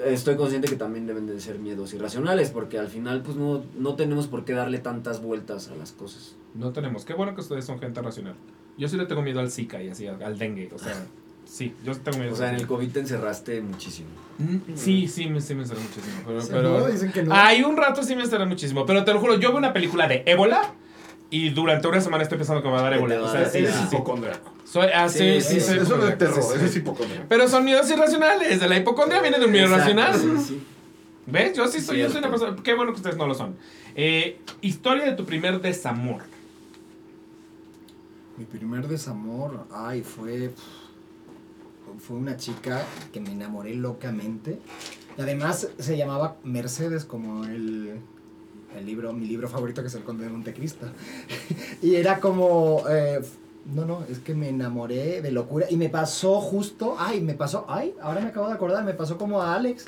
Estoy consciente que también deben de ser miedos irracionales, porque al final, pues no, no tenemos por qué darle tantas vueltas a las cosas. No tenemos. Qué bueno que ustedes son gente racional. Yo sí le tengo miedo al Zika y así, al dengue, o sea, sí, yo tengo miedo. O sea, en el COVID te encerraste muchísimo. Mm, Sí, sí, me, sí me encerré muchísimo. Pero, Sí, pero- no, dicen que no. Hay un rato sí me encerré muchísimo. Pero te lo juro, yo veo una película de ébola y durante una semana estoy pensando que me va a dar ébola. O sea, es sí. hipocondriaco. Soy, ah, sí, Sí, sí, Eso no es terror, sí. es hipocondriaco. Pero son miedos irracionales. De la hipocondria viene de un miedo Exacto, racional. sí, sí. ¿Ves? Yo sí soy, yo soy una persona. Qué bueno que ustedes no lo son. Eh, historia de tu primer desamor. Mi primer desamor, ay, fue. Fue una chica que me enamoré locamente. Además se llamaba Mercedes, como el, el libro, mi libro favorito, que es El Conde de Montecristo. y era como. eh, no, no, es que me enamoré de locura. Y me pasó justo. Ay, me pasó. Ay, ahora me acabo de acordar, me pasó como a Alex.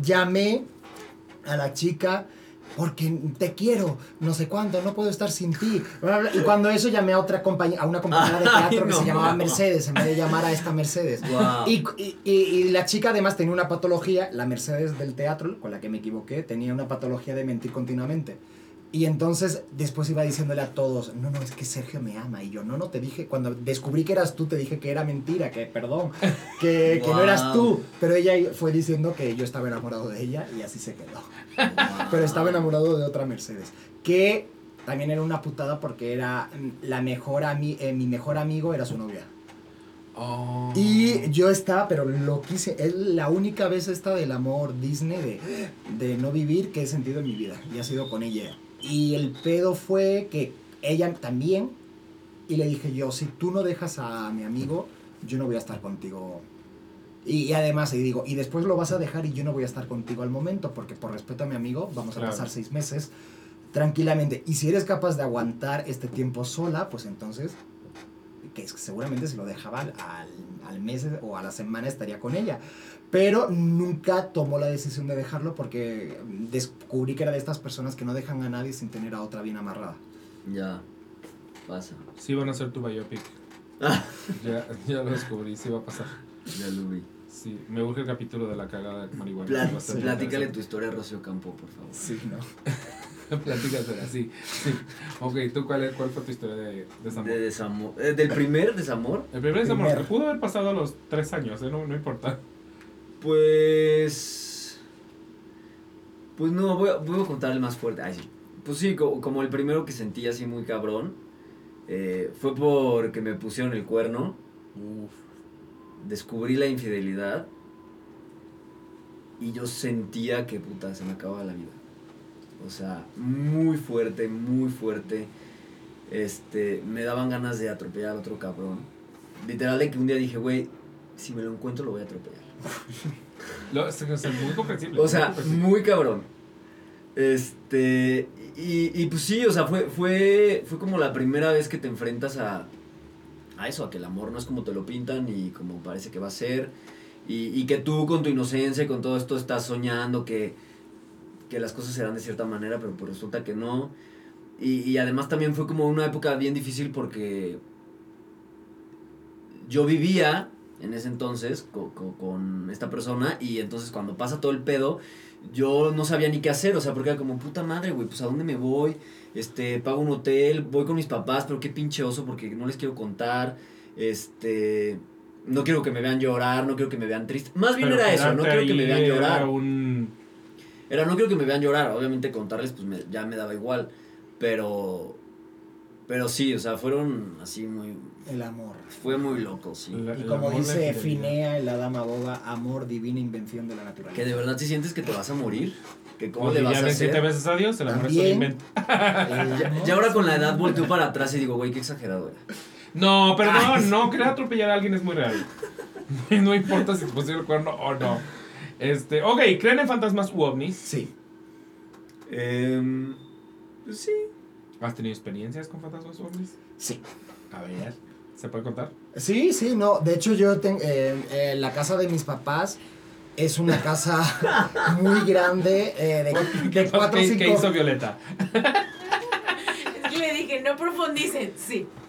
Llamé a la chica porque te quiero, no sé cuánto, no puedo estar sin ti. Y cuando eso llamé a otra compañía, a una compañera de teatro Ay, que se llamaba Mercedes, en vez de llamar a esta Mercedes. Guau. Y, y- y- y la chica además tenía una patología, la Mercedes del teatro, con la que me equivoqué, tenía una patología de mentir continuamente. Y entonces después iba diciéndole a todos, no, no, es que Sergio me ama. Y yo, no, no, te dije, cuando descubrí que eras tú, te dije que era mentira, que perdón, que, que no eras tú. Pero ella fue diciendo que yo estaba enamorado de ella y así se quedó. Pero estaba enamorado de otra Mercedes. Que también era una putada porque era la mejor ami eh, mi mejor amigo era su novia. Oh. Y yo estaba, pero lo quise. Es la única vez esta del amor Disney de, de no vivir que he sentido en mi vida. Y ha sido con ella. Y el pedo fue que ella también. Y le dije yo, si tú no dejas a mi amigo, yo no voy a estar contigo. Y, y además, y digo, y después lo vas a dejar y yo no voy a estar contigo al momento, porque por respeto a mi amigo, vamos a pasar seis meses tranquilamente. Y si eres capaz de aguantar este tiempo sola, pues entonces que seguramente si lo dejaba al, al mes o a la semana estaría con ella. Pero nunca tomó la decisión de dejarlo porque descubrí que era de estas personas que no dejan a nadie sin tener a otra bien amarrada. Ya, pasa. Sí van a hacer tu biopic. Ah, Ya, ya lo descubrí, sí va a pasar. ya lo vi. Sí, me urge el capítulo de la cagada de marihuana. Pla- ser platícale tu historia a Rocío Campo, por favor. Sí, ¿no? Platícasela, sí, sí. Ok, ¿tú cuál, es- cuál fue tu historia de desamor? De desamor. eh, ¿Del primer desamor? El primer desamor, Primer. pudo haber pasado a los tres años, ¿eh? no, no importa. Pues. Pues no, voy a, voy a contar el más fuerte. Ay, sí. Pues sí, co- como, el primero que sentí así muy cabrón. eh, fue porque me pusieron el cuerno. Descubrí la infidelidad. Y yo sentía que puta, se me acababa la vida. O sea, muy fuerte, muy fuerte. Este, me daban ganas de atropellar al otro cabrón. Literal de que un día dije, güey, si me lo encuentro lo voy a atropellar. Lo, es, es muy comprensible. O sea, muy cabrón. Este. Y, y pues sí, o sea, fue, fue, fue como la primera vez que te enfrentas a, a eso, a que el amor no es como te lo pintan y como parece que va a ser. Y, y que tú con tu inocencia y con todo esto estás soñando que, que las cosas serán de cierta manera, pero pues resulta que no. Y, y además también fue como una época bien difícil porque yo vivía en ese entonces co- co- con, esta persona y entonces cuando pasa todo el pedo yo no sabía ni qué hacer, o sea, porque era como puta madre, güey, pues a dónde me voy, este, pago un hotel, voy con mis papás, pero qué pinche oso porque no les quiero contar, este, no quiero que me vean llorar, no quiero que me vean triste, más bien Pero era eso, no quiero que me vean era llorar. un... Era, no quiero que me vean llorar, obviamente contarles pues me- ya me daba igual, pero, pero sí, o sea, fueron así muy, El amor. fue muy loco, sí. la- Y como dice. Finea en la dama boba, amor, divina invención de la Que naturaleza. de verdad si sientes que te vas a morir, que cómo Oye, le vas ya a hacer. siete veces a Dios, el amor es un invento. Ya, ahora con la edad volteo para atrás y digo, güey, qué exagerado era. No, pero no, Ay. no, querer atropellar a alguien es muy real. no importa si te pusieron el cuerno o no. Este, ok, ¿creen en fantasmas u ovnis? Sí. Em, pues sí. ¿Has tenido experiencias con fantasmas u ovnis? Sí. A ver, ¿se puede contar? Sí, sí, no. De hecho, yo tengo. la casa de mis papás es una casa muy grande. eh, de, cuatro ¿Qué, cinco. qué hizo Violeta? Dije, no profundicen. Sí.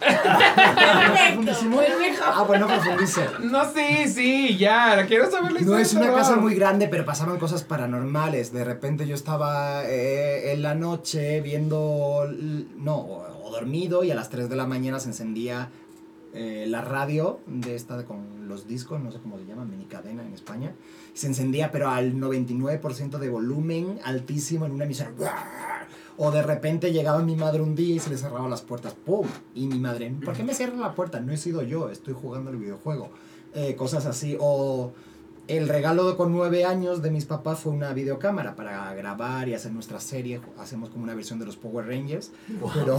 ¿No Perfecto. Ah, bueno, profundice. No, sí, sí, ya, quiero saber la No historia. es una casa muy grande, pero pasaban cosas paranormales. De repente yo estaba eh, en la noche viendo, no, o, o dormido y a las 3 de la mañana se encendía eh, la radio de esta de- con los discos, no sé cómo se llama, mini cadena en España. Se encendía pero al 99% de volumen altísimo en una emisora. O de repente llegaba mi madre un día y se le cerraban las puertas. ¡Pum! Y mi madre, ¿por qué me cierra la puerta? No he sido yo, estoy jugando el videojuego. Eh, cosas así. O el regalo con nueve años de mis papás fue una videocámara para grabar y hacer nuestra serie. Hacemos como una versión de los Power Rangers. Pero,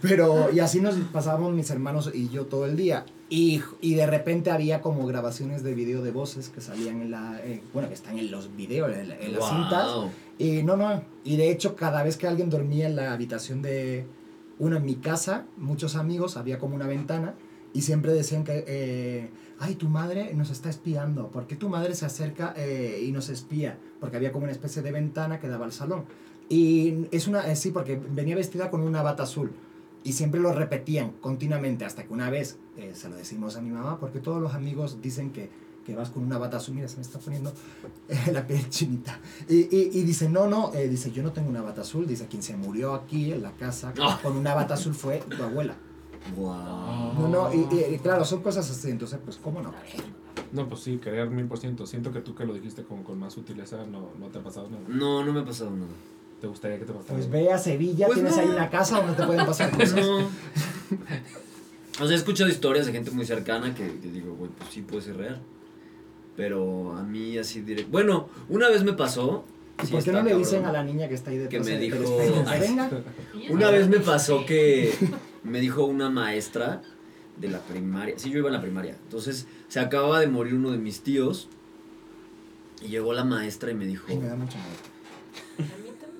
pero, y así nos pasábamos mis hermanos y yo todo el día. Y, y de repente había como grabaciones de video de voces que salían en la, eh, bueno, que están en los videos, en las Wow. cintas. Y no, no. Y de hecho, cada vez que alguien dormía en la habitación de uno en mi casa, muchos amigos, había como una ventana y siempre decían que, eh, ay, tu madre nos está espiando. ¿Por qué tu madre se acerca eh, y nos espía? Porque había como una especie de ventana que daba al salón. Y es una, eh, sí, porque venía vestida con una bata azul. Y siempre lo repetían continuamente hasta que una vez eh, se lo decimos a mi mamá, porque todos los amigos dicen que, que vas con una bata azul, mira, se me está poniendo eh, la piel chinita. Y, y, y dice, no, no, eh, dice, yo no tengo una bata azul, dice, quien se murió aquí en la casa Ah. con una bata azul fue tu abuela. Wow. No, no, y, y- y claro, son cosas así, entonces, pues, ¿cómo no creer? No, pues sí, creer mil por ciento. Siento que tú que lo dijiste como con más sutileza no, no te ha pasado nada. No, no me ha pasado nada. ¿Te gustaría que te pasara? Pues ve a Sevilla, Pues tienes no. ahí una casa donde te pueden pasar cosas. No. O sea, he escuchado historias de gente muy cercana que, que digo, güey, pues sí puede ser real. Pero a mí así directo. Bueno, una vez me pasó. ¿Y sí por qué no le cabrón, dicen a la niña que está ahí detrás me del dijo- venga? Una vez me pasó que me dijo una maestra de la primaria. Sí, yo iba en la primaria. Entonces se acababa de morir uno de mis tíos. Y llegó la maestra y me dijo. Ay, me da miedo.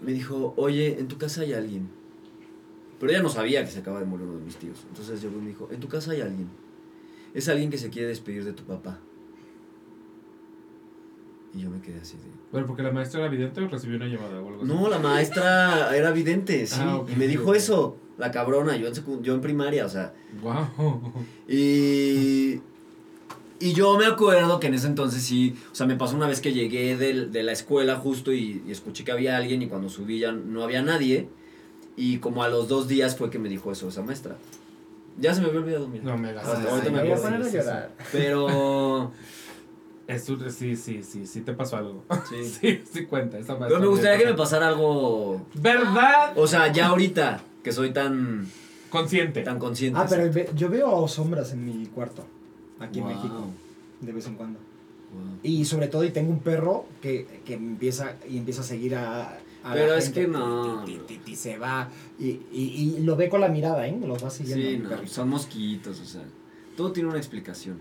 Me dijo, oye, en tu casa hay alguien. Pero ella no sabía que se acaba de morir uno de mis tíos. Entonces llegó y me dijo, en tu casa hay alguien. Es alguien que se quiere despedir de tu papá. Y yo me quedé así de... Pero porque la maestra era vidente o recibió una llamada o algo así. No, la maestra era vidente, sí. Ah, y me dijo eso, la cabrona, yo en, secu- yo en primaria, o sea. Wow. Y, y yo me acuerdo que en ese entonces sí, o sea, me pasó una vez que llegué del- de, la escuela justo y, y escuché que había alguien y cuando subí ya no había nadie. Y como a los dos días fue que me dijo eso esa maestra. Ya se me había olvidado, mira. No me Hasta gastes. ahorita me me voy a poner a llorar. Pero... Eso, sí, sí, sí, sí te pasó algo. Sí. Sí, sí cuenta. Esa Pero me gustaría que me pasara algo... ¿Verdad? O sea, ya ahorita, que soy tan, Consciente. tan consciente. Ah, pero ve- yo veo sombras en mi cuarto, aquí Wow. en México, de vez en cuando. Wow. Y sobre todo, y tengo un perro que, que empieza y empieza a seguir a. a la Pero es gente, que no. ti, ti, ti, ti, se va. Y, y, y lo ve con la mirada, ¿eh? Lo va siguiendo. Sí, mi no, perrito. son mosquitos, o sea, todo tiene una explicación.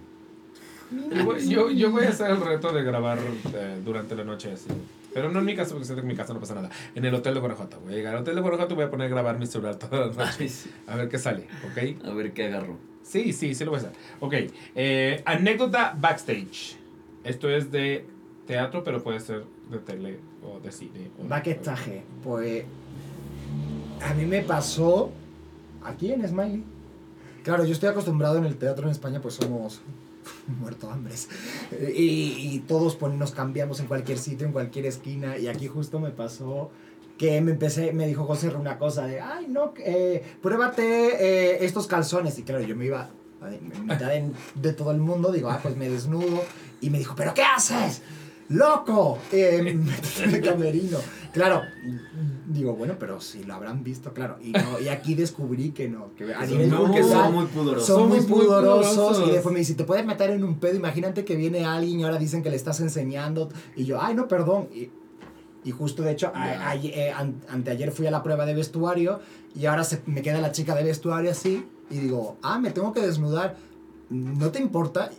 Yo voy, yo, voy a hacer el reto de grabar eh, durante la noche así. Pero no en mi casa, porque sé que en mi casa no pasa nada. En el hotel de Guanajuato. Voy a llegar al hotel de Guanajuato y voy a poner a grabar mi celular toda la noche. Ay, sí. A ver qué sale, ¿ok? A ver qué agarro. Sí, sí, sí lo voy a hacer. Ok, eh, anécdota backstage. Esto es de teatro, pero puede ser de tele o de cine. o- Baquetaje. Pues. A mí me pasó. Aquí en Smiley. Claro, yo estoy acostumbrado en el teatro en España, pues somos muerto hambres. Y, todos nos cambiamos en cualquier sitio, en cualquier esquina. Y aquí justo me pasó que me empecé, me dijo José una cosa de, ay, no, eh, pruébate eh, estos calzones. Y claro, yo me iba en mitad de, todo el mundo, digo, ah, pues me desnudo. Y me dijo, ¿pero qué haces? ¡Loco! Eh, métete en el camerino. Claro, digo, bueno, pero si lo habrán visto, claro. Y, no, y aquí descubrí que no, que a Son nivel muy- cultural son muy pudorosos. son muy Somos muy pudorosos. pudorosos. Y después me dice, te puedes meter en un pedo, imagínate que viene alguien y ahora dicen que le estás enseñando. Y yo, ay, no, perdón. Y, y justo, de hecho, a- Ya. a- eh, an- anteayer fui a la prueba de vestuario y ahora se, me queda la chica de vestuario así. Y digo, ah, me tengo que desnudar. ¿No te importa?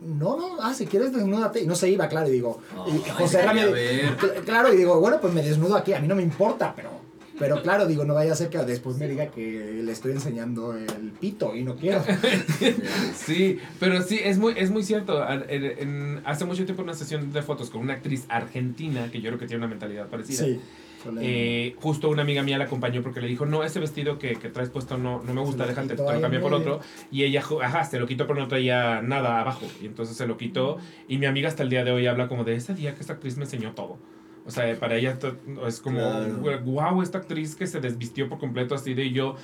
No, no, ah, si quieres desnúdate. Y no se iba, claro, y digo, y Ay, José Ra me- quería ver. cl- Claro, y digo, bueno, pues me desnudo aquí, a mí no me importa, pero, pero claro, digo, no vaya a ser que después me diga que le estoy enseñando el pito y no quiero. Sí, pero sí, es muy, es muy cierto. Hace mucho tiempo una sesión de fotos con una actriz argentina que yo creo que tiene una mentalidad parecida. Sí. Eh, justo una amiga mía la acompañó porque le dijo, no, ese vestido que, que traes puesto no, no me gusta, Se déjate, te lo cambié por otro. Y ella, ajá, se lo quitó pero no traía nada abajo. Y entonces se lo quitó. Y mi amiga hasta el día de hoy habla como de ese día que esta actriz me enseñó todo. O sea, para ella es como, Claro. wow, esta actriz que se desvistió por completo así de y yo.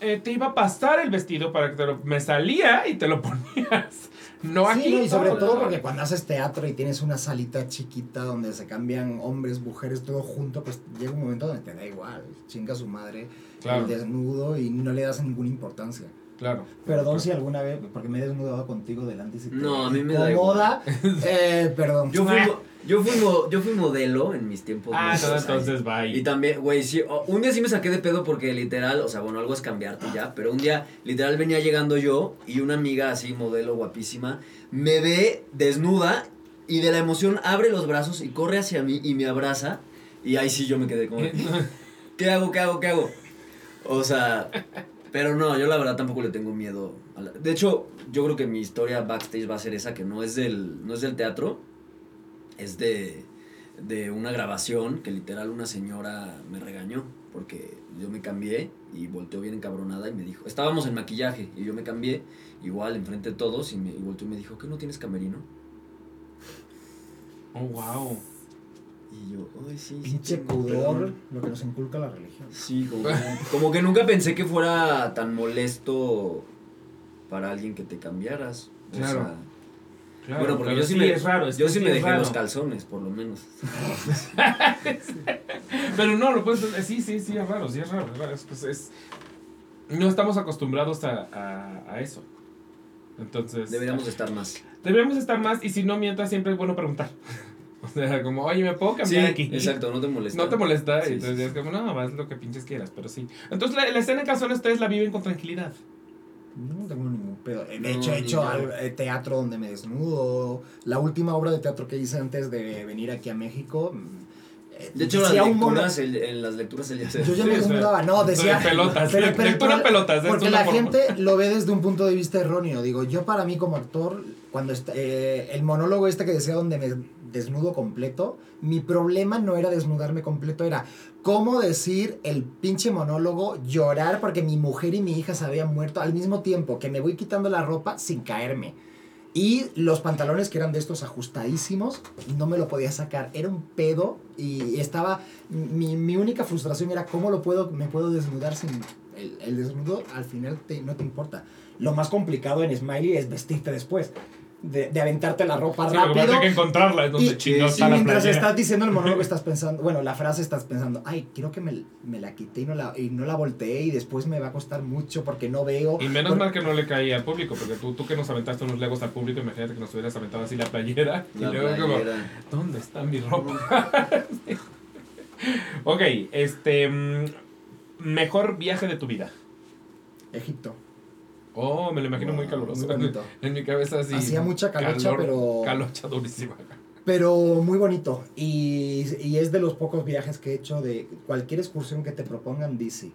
Eh, te iba a pasar el vestido para que te lo... Me salía y te lo ponías. No Sí, aquí. no, y sobre todo no. porque cuando haces teatro y tienes una salita chiquita donde se cambian hombres, mujeres, todo junto, pues llega un momento donde te da igual, chinga su madre, Claro. el desnudo y no le das ninguna importancia. Claro. Perdón si alguna vez, porque me he desnudado contigo delante y si te No, a mí me da incomoda, eh, perdón. Yo fui, mo- yo, fui mo- yo fui modelo en mis tiempos. Ah, entonces bye. Y también, güey, sí, un día sí me saqué de pedo porque literal, o sea, bueno, algo es cambiarte ya, pero un día literal venía llegando yo y una amiga así, modelo guapísima, me ve desnuda y de la emoción abre los brazos y corre hacia mí y me abraza y ahí sí yo me quedé como, ¿qué hago, qué hago, qué hago? O sea, pero no, yo la verdad tampoco le tengo miedo. a la- De hecho, yo creo que mi historia backstage va a ser esa, que no es del, no es del teatro, es de, de una grabación que literal una señora me regañó porque yo me cambié y volteó bien encabronada y me dijo, estábamos en maquillaje y yo me cambié igual enfrente de todos y, me, y volteó y me dijo, ¿qué no tienes camerino? Oh, wow. Y yo, ay, sí. sí Pinche pudor, perdón". lo que nos inculca la religión. Sí, como, como que nunca pensé que fuera tan molesto para alguien que te cambiaras. O Claro. sea, Claro, bueno, porque yo sí, sí me, es raro. yo sí me dejé raro. los calzones, por lo menos. Pero no, lo puedes. Sí, sí, sí, es raro, sí es raro. es raro, es- pues, es- no estamos acostumbrados a, a, a eso. Entonces. Deberíamos de estar más. Deberíamos estar más y si no, mientras siempre es bueno preguntar. O sea, como, oye, ¿me puedo Sí, cambiar aquí? exacto, no te molesta. No te molesta. Sí, y entonces sí, es como, no, haz lo que pinches quieras, pero sí. Entonces, la, la escena en calzones ustedes la viven con tranquilidad. No tengo ningún pedo. De No, hecho, he hecho al- eh, teatro donde me desnudo. La última obra de teatro que hice antes de venir aquí a México, mm, eh, De hecho, las decía un mono- lecturas, él- en las lecturas ya se... Yo ya me desnudaba, no, decía. de pelotas, lectura pelotas, Porque la forma. gente lo ve desde un punto de vista erróneo. Digo, yo para mí como actor, cuando est- eh, el monólogo este que decía donde me desnudo completo, mi problema no era desnudarme completo, era cómo decir el pinche monólogo, llorar porque mi mujer y mi hija se habían muerto al mismo tiempo que me voy quitando la ropa sin caerme. Y los pantalones que eran de estos ajustadísimos, no me lo podía sacar. Era un pedo y estaba... Mi, mi única frustración era cómo lo puedo, me puedo desnudar sin... El, el desnudo al final te- no te importa. Lo más complicado en Smiley es vestirte después. De, de aventarte la ropa Sí, rápido. que encontrarla es donde Y, chingados y está la mientras playera. estás diciendo el monólogo estás pensando, bueno, la frase estás pensando, ay, quiero que me, me la quité y no la, y no la volteé y después me va a costar mucho porque no veo. Y menos mal que no le caía al público, porque tú, tú que nos aventaste unos legos al público, imagínate que nos hubieras aventado así la playera. La y luego como. ¿dónde está mi ropa? ok, este... mm, Mejor viaje de tu vida. Egipto. Oh, me lo imagino muy caluroso. muy bonito. en mi cabeza así. Hacía mucha calocha, calor- pero- Calocha durísima. Pero muy bonito. Y, y es de los pocos viajes que he hecho de cualquier excursión que te propongan, dice.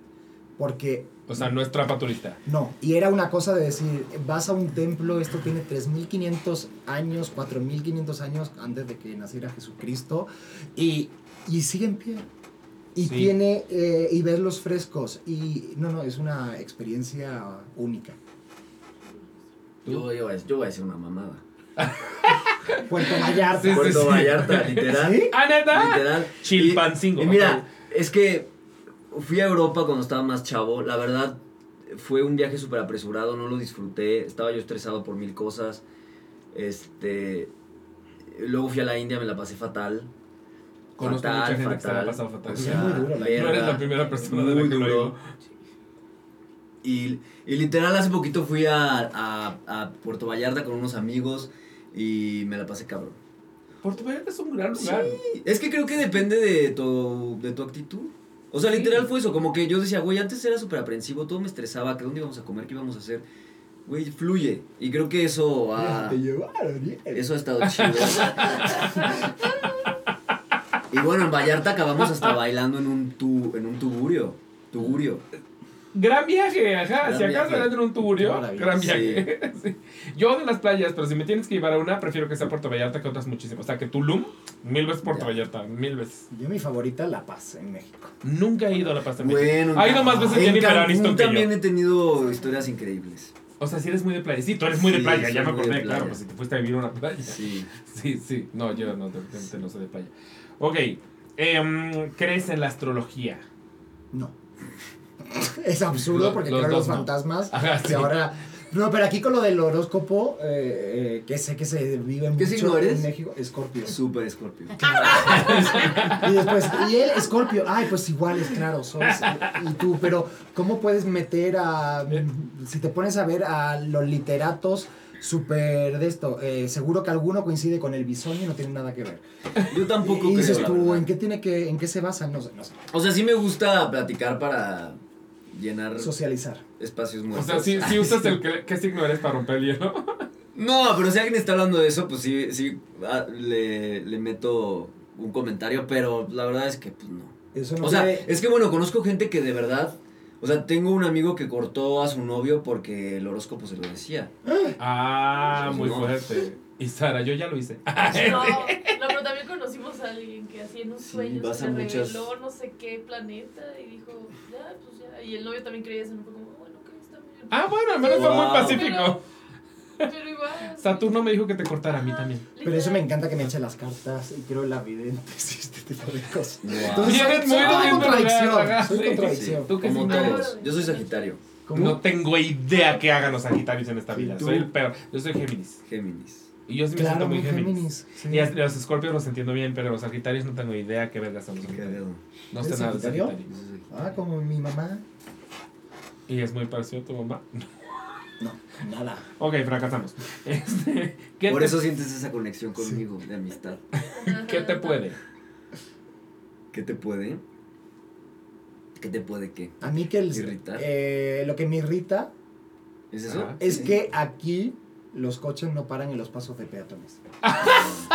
Porque O sea, no es trampa turista. no, y era una cosa de decir, vas a un templo, esto tiene 3.500 años, 4.500 años antes de que naciera Jesucristo, y, y sigue en pie. Y Sí. tiene, eh, y ves los frescos, y no, no, es una experiencia única. Yo, yo, voy a- yo voy a decir una mamada. Puerto Vallarta. Sí, sí, Puerto sí. Vallarta, literal. ¿Sí? ¡Ah, neta! Literal. Chilpancingo. Y, y mira, es que fui a Europa cuando estaba más chavo. La verdad, fue un viaje súper apresurado, no lo disfruté. Estaba yo estresado por mil cosas. Este. Luego fui a la India, me la pasé fatal. Conozco fatal, mucha gente que se la ha fatal. pasado fatal. O Sí, sea, muy duro, la No eres verga, la primera persona de la muy que lo duro. digo. Y, y literal hace poquito fui a, a, a Puerto Vallarta con unos amigos y me la pasé cabrón. Puerto Vallarta es un gran lugar. Es que creo que depende de tu, de tu actitud. O sea, Sí. literal fue eso, como que yo decía, güey, antes era súper aprensivo, todo me estresaba, que dónde íbamos a comer, qué íbamos a hacer. Güey, fluye. Y creo que eso ha, Te llevaron, bien. eso ha estado chido. y bueno, en Vallarta acabamos hasta bailando en un, tu, en un tuburio. Tuburio. Gran viaje, ajá. Gran si acabas de viaje. andar en un tuburio, gran viaje. Sí. Yo de las playas, pero si me tienes que llevar a una, prefiero que sea Puerto Vallarta que otras muchísimas. O sea, que Tulum, mil veces Puerto Ya. Vallarta, mil veces. Yo mi favorita, La Paz, en México. Nunca he ido a La Paz de México. Bueno, Ha ido más veces en Jennifer Aniston que también yo. he tenido historias increíbles. O sea, si eres muy de playa. Sí, tú eres muy de playa, ya me de acordé, claro, pues si te fuiste a vivir a una playa. Sí. Sí, sí. No, yo no, definitivamente no soy de playa. Ok. em, ¿Crees en la astrología? No. es absurdo Los- porque los creo los no. fantasmas. Ajá, sí. ahora. No, pero aquí con lo del horóscopo, eh, eh, que sé que se vive ¿Qué mucho signo eres? en México, Escorpio. Súper escorpio. Y después, y él, Escorpio, ay, pues iguales, claro, sos. Y tú, pero ¿cómo puedes meter a. Si te pones a ver a los literatos súper de esto, eh, seguro que alguno coincide con el bisoño y no tiene nada que ver. Yo tampoco y dices creo, tú. ¿en qué tiene que, en qué se basan? No sé, no sé. O sea, sí me gusta platicar para llenar Socializar. espacios O muertos. sea, si, si usas el que, qué signo eres para romper el hielo. No, pero si alguien está hablando de eso, pues sí, sí ah, le, le meto un comentario, pero la verdad es que pues no. Eso no O sea, es que bueno, conozco gente que de verdad, o sea, tengo un amigo que cortó a su novio porque el horóscopo se lo decía. Ah, Pues muy no. fuerte. Y Sara, yo ya lo hice. No, no, pero también conocimos a alguien que así en un Sí, sueño se a le muchas- reveló no sé qué planeta y dijo, ya, pues ya. Y el novio también creía eso, no fue como, bueno, que está bien. Ah, bueno, al menos fue muy pacífico. Pero igual. Saturno me dijo que te cortara a mí también. Pero eso me encanta que me eche las cartas y creo en la videntes y este tipo de cosas. Wow. Entonces, soy, muy soy. Soy Sí. contradicción. ¿Tú qué Como todos. Yo soy Sagitario, ¿Cómo? No tengo idea qué hagan los Sagitarios en esta ¿Y vida. Soy el peor. Yo soy Géminis. Géminis. Y yo sí me Claro, siento muy Géminis. Géminis. sí. Y los Scorpios los entiendo bien, pero los Sagitarios no tengo idea qué vergas son los Qué Sagitarios. No sé ¿Eres nada de Sagitario? Sagitarios. Ah, como mi mamá. Y es muy parecido a tu mamá. No, nada. Ok, fracasamos. Este, ¿qué, Por te, eso sientes esa conexión conmigo de amistad. ¿Qué te puede? ¿Qué te puede? ¿Qué te puede qué? A mí que el, Irritar. eh, lo que me irrita ¿Es eso? Es Sí. que aquí los coches no paran en los pasos de peatones.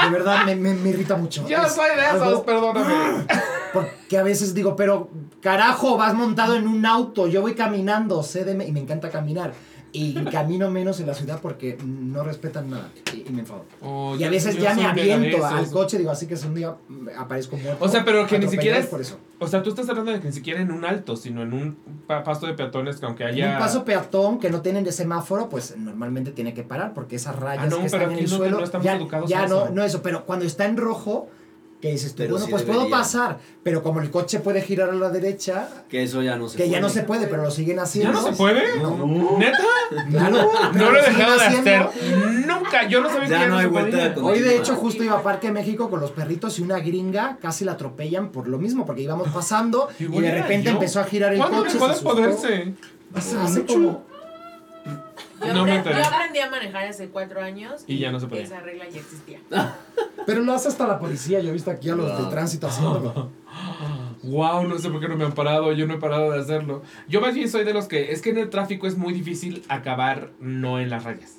De verdad, me, me, me irrita mucho. Yo Es soy de esos, algo- perdóname. Porque a veces digo, pero carajo, vas montado en un auto, yo voy caminando, cédeme, y me encanta caminar. Y camino menos en la ciudad porque no respetan nada. Y, y me enfado. Oh, Y a veces ya me aviento al coche, digo, así que si un día aparezco muerto. O sea, pero que ni siquiera es- por eso. O sea, tú estás hablando de que ni siquiera en un alto, sino en un pa- pasto de peatones que aunque En haya... un paso peatón que no tienen de semáforo, pues normalmente tiene que parar porque esas rayas Ah, no, que están en el no- suelo no ya, educados ya no, no eso, pero cuando está en rojo que dices tú, Pero bueno, sí pues puedo pasar, pero como el coche puede girar a la derecha, Que eso ya no se que ya puede. no se puede, pero lo siguen ¿Ya haciendo. no se puede? No. ¿Neta? Claro, No lo he dejado de haciendo. hacer nunca. Yo no sabía Ya que no hay vuelta podía. de Hoy de hecho justo iba a Parque México con los perritos y una gringa casi la atropellan por lo mismo, porque íbamos pasando y de repente yo. empezó a girar el ¿Cuándo coche. dejó se de asustó. poderse? Hace, Hace hace como Yo, No me apre- enteré. yo aprendí a manejar hace cuatro años. Y ya no se podía. Esa regla ya existía. Pero lo hace hasta la policía, yo he visto aquí a los de tránsito haciéndolo. Wow, no sé por qué no me han parado. Yo no he parado de hacerlo. Yo más bien soy de los que. Es que en el tráfico es muy difícil acabar no en las rayas.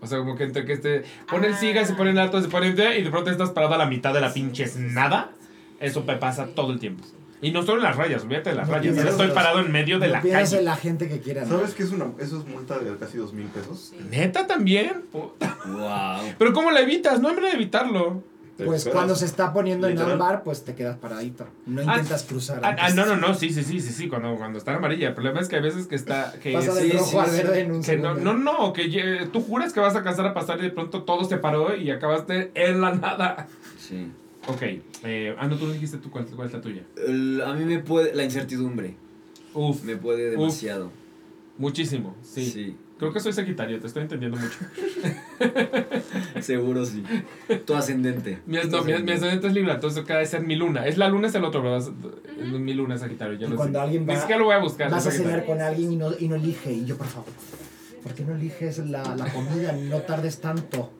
O sea, como que entre que este. Ponen Ah. siga, se ponen alto, se ponen de. Y de pronto estás parado a la mitad de la pinche nada. Eso me pasa todo el tiempo. Y no solo en las rayas, olvídate de las No rayas. Yo estoy parado en medio de No la calle. en la gente que quiera. ¿no? ¿Sabes qué es una? Eso es multa de casi dos mil pesos. Neta también. Puta. Wow. Pero ¿cómo la evitas? No hay manera de evitarlo. Pues esperas. cuando se está poniendo en ámbar, pues te quedas paradito. No Ah, intentas cruzar. Ah, ah, antes. no, no, no, sí, sí, sí, sí, sí, cuando, cuando está en amarilla. El problema es que a veces que está. Que Pasa sí, sí, rojo sí, verde en un Que no, no, no, que tú juras que vas a alcanzar a pasar y de pronto todo se paró y acabaste en la nada. Sí. Ok, eh, ah, no, tú no dijiste tú cuál, cuál es la tuya. El- a mí me puede. La incertidumbre. Uf, Me puede demasiado. muchísimo, sí. Sí. Creo que soy Sagitario, te estoy entendiendo mucho. Seguro sí. Tu ascendente. Mi, no, mi, mi ascendente. ascendente es Libra, entonces acaba de ser mi luna. Es la luna, es el otro, ¿verdad? Es Mi luna es Sagitario, ya Y lo cuando sé. alguien Ni va- siquiera lo voy a buscar. Vas a cenar con alguien y no, y no elige. Y yo, por favor, ¿por qué no eliges la, la comida? No tardes tanto.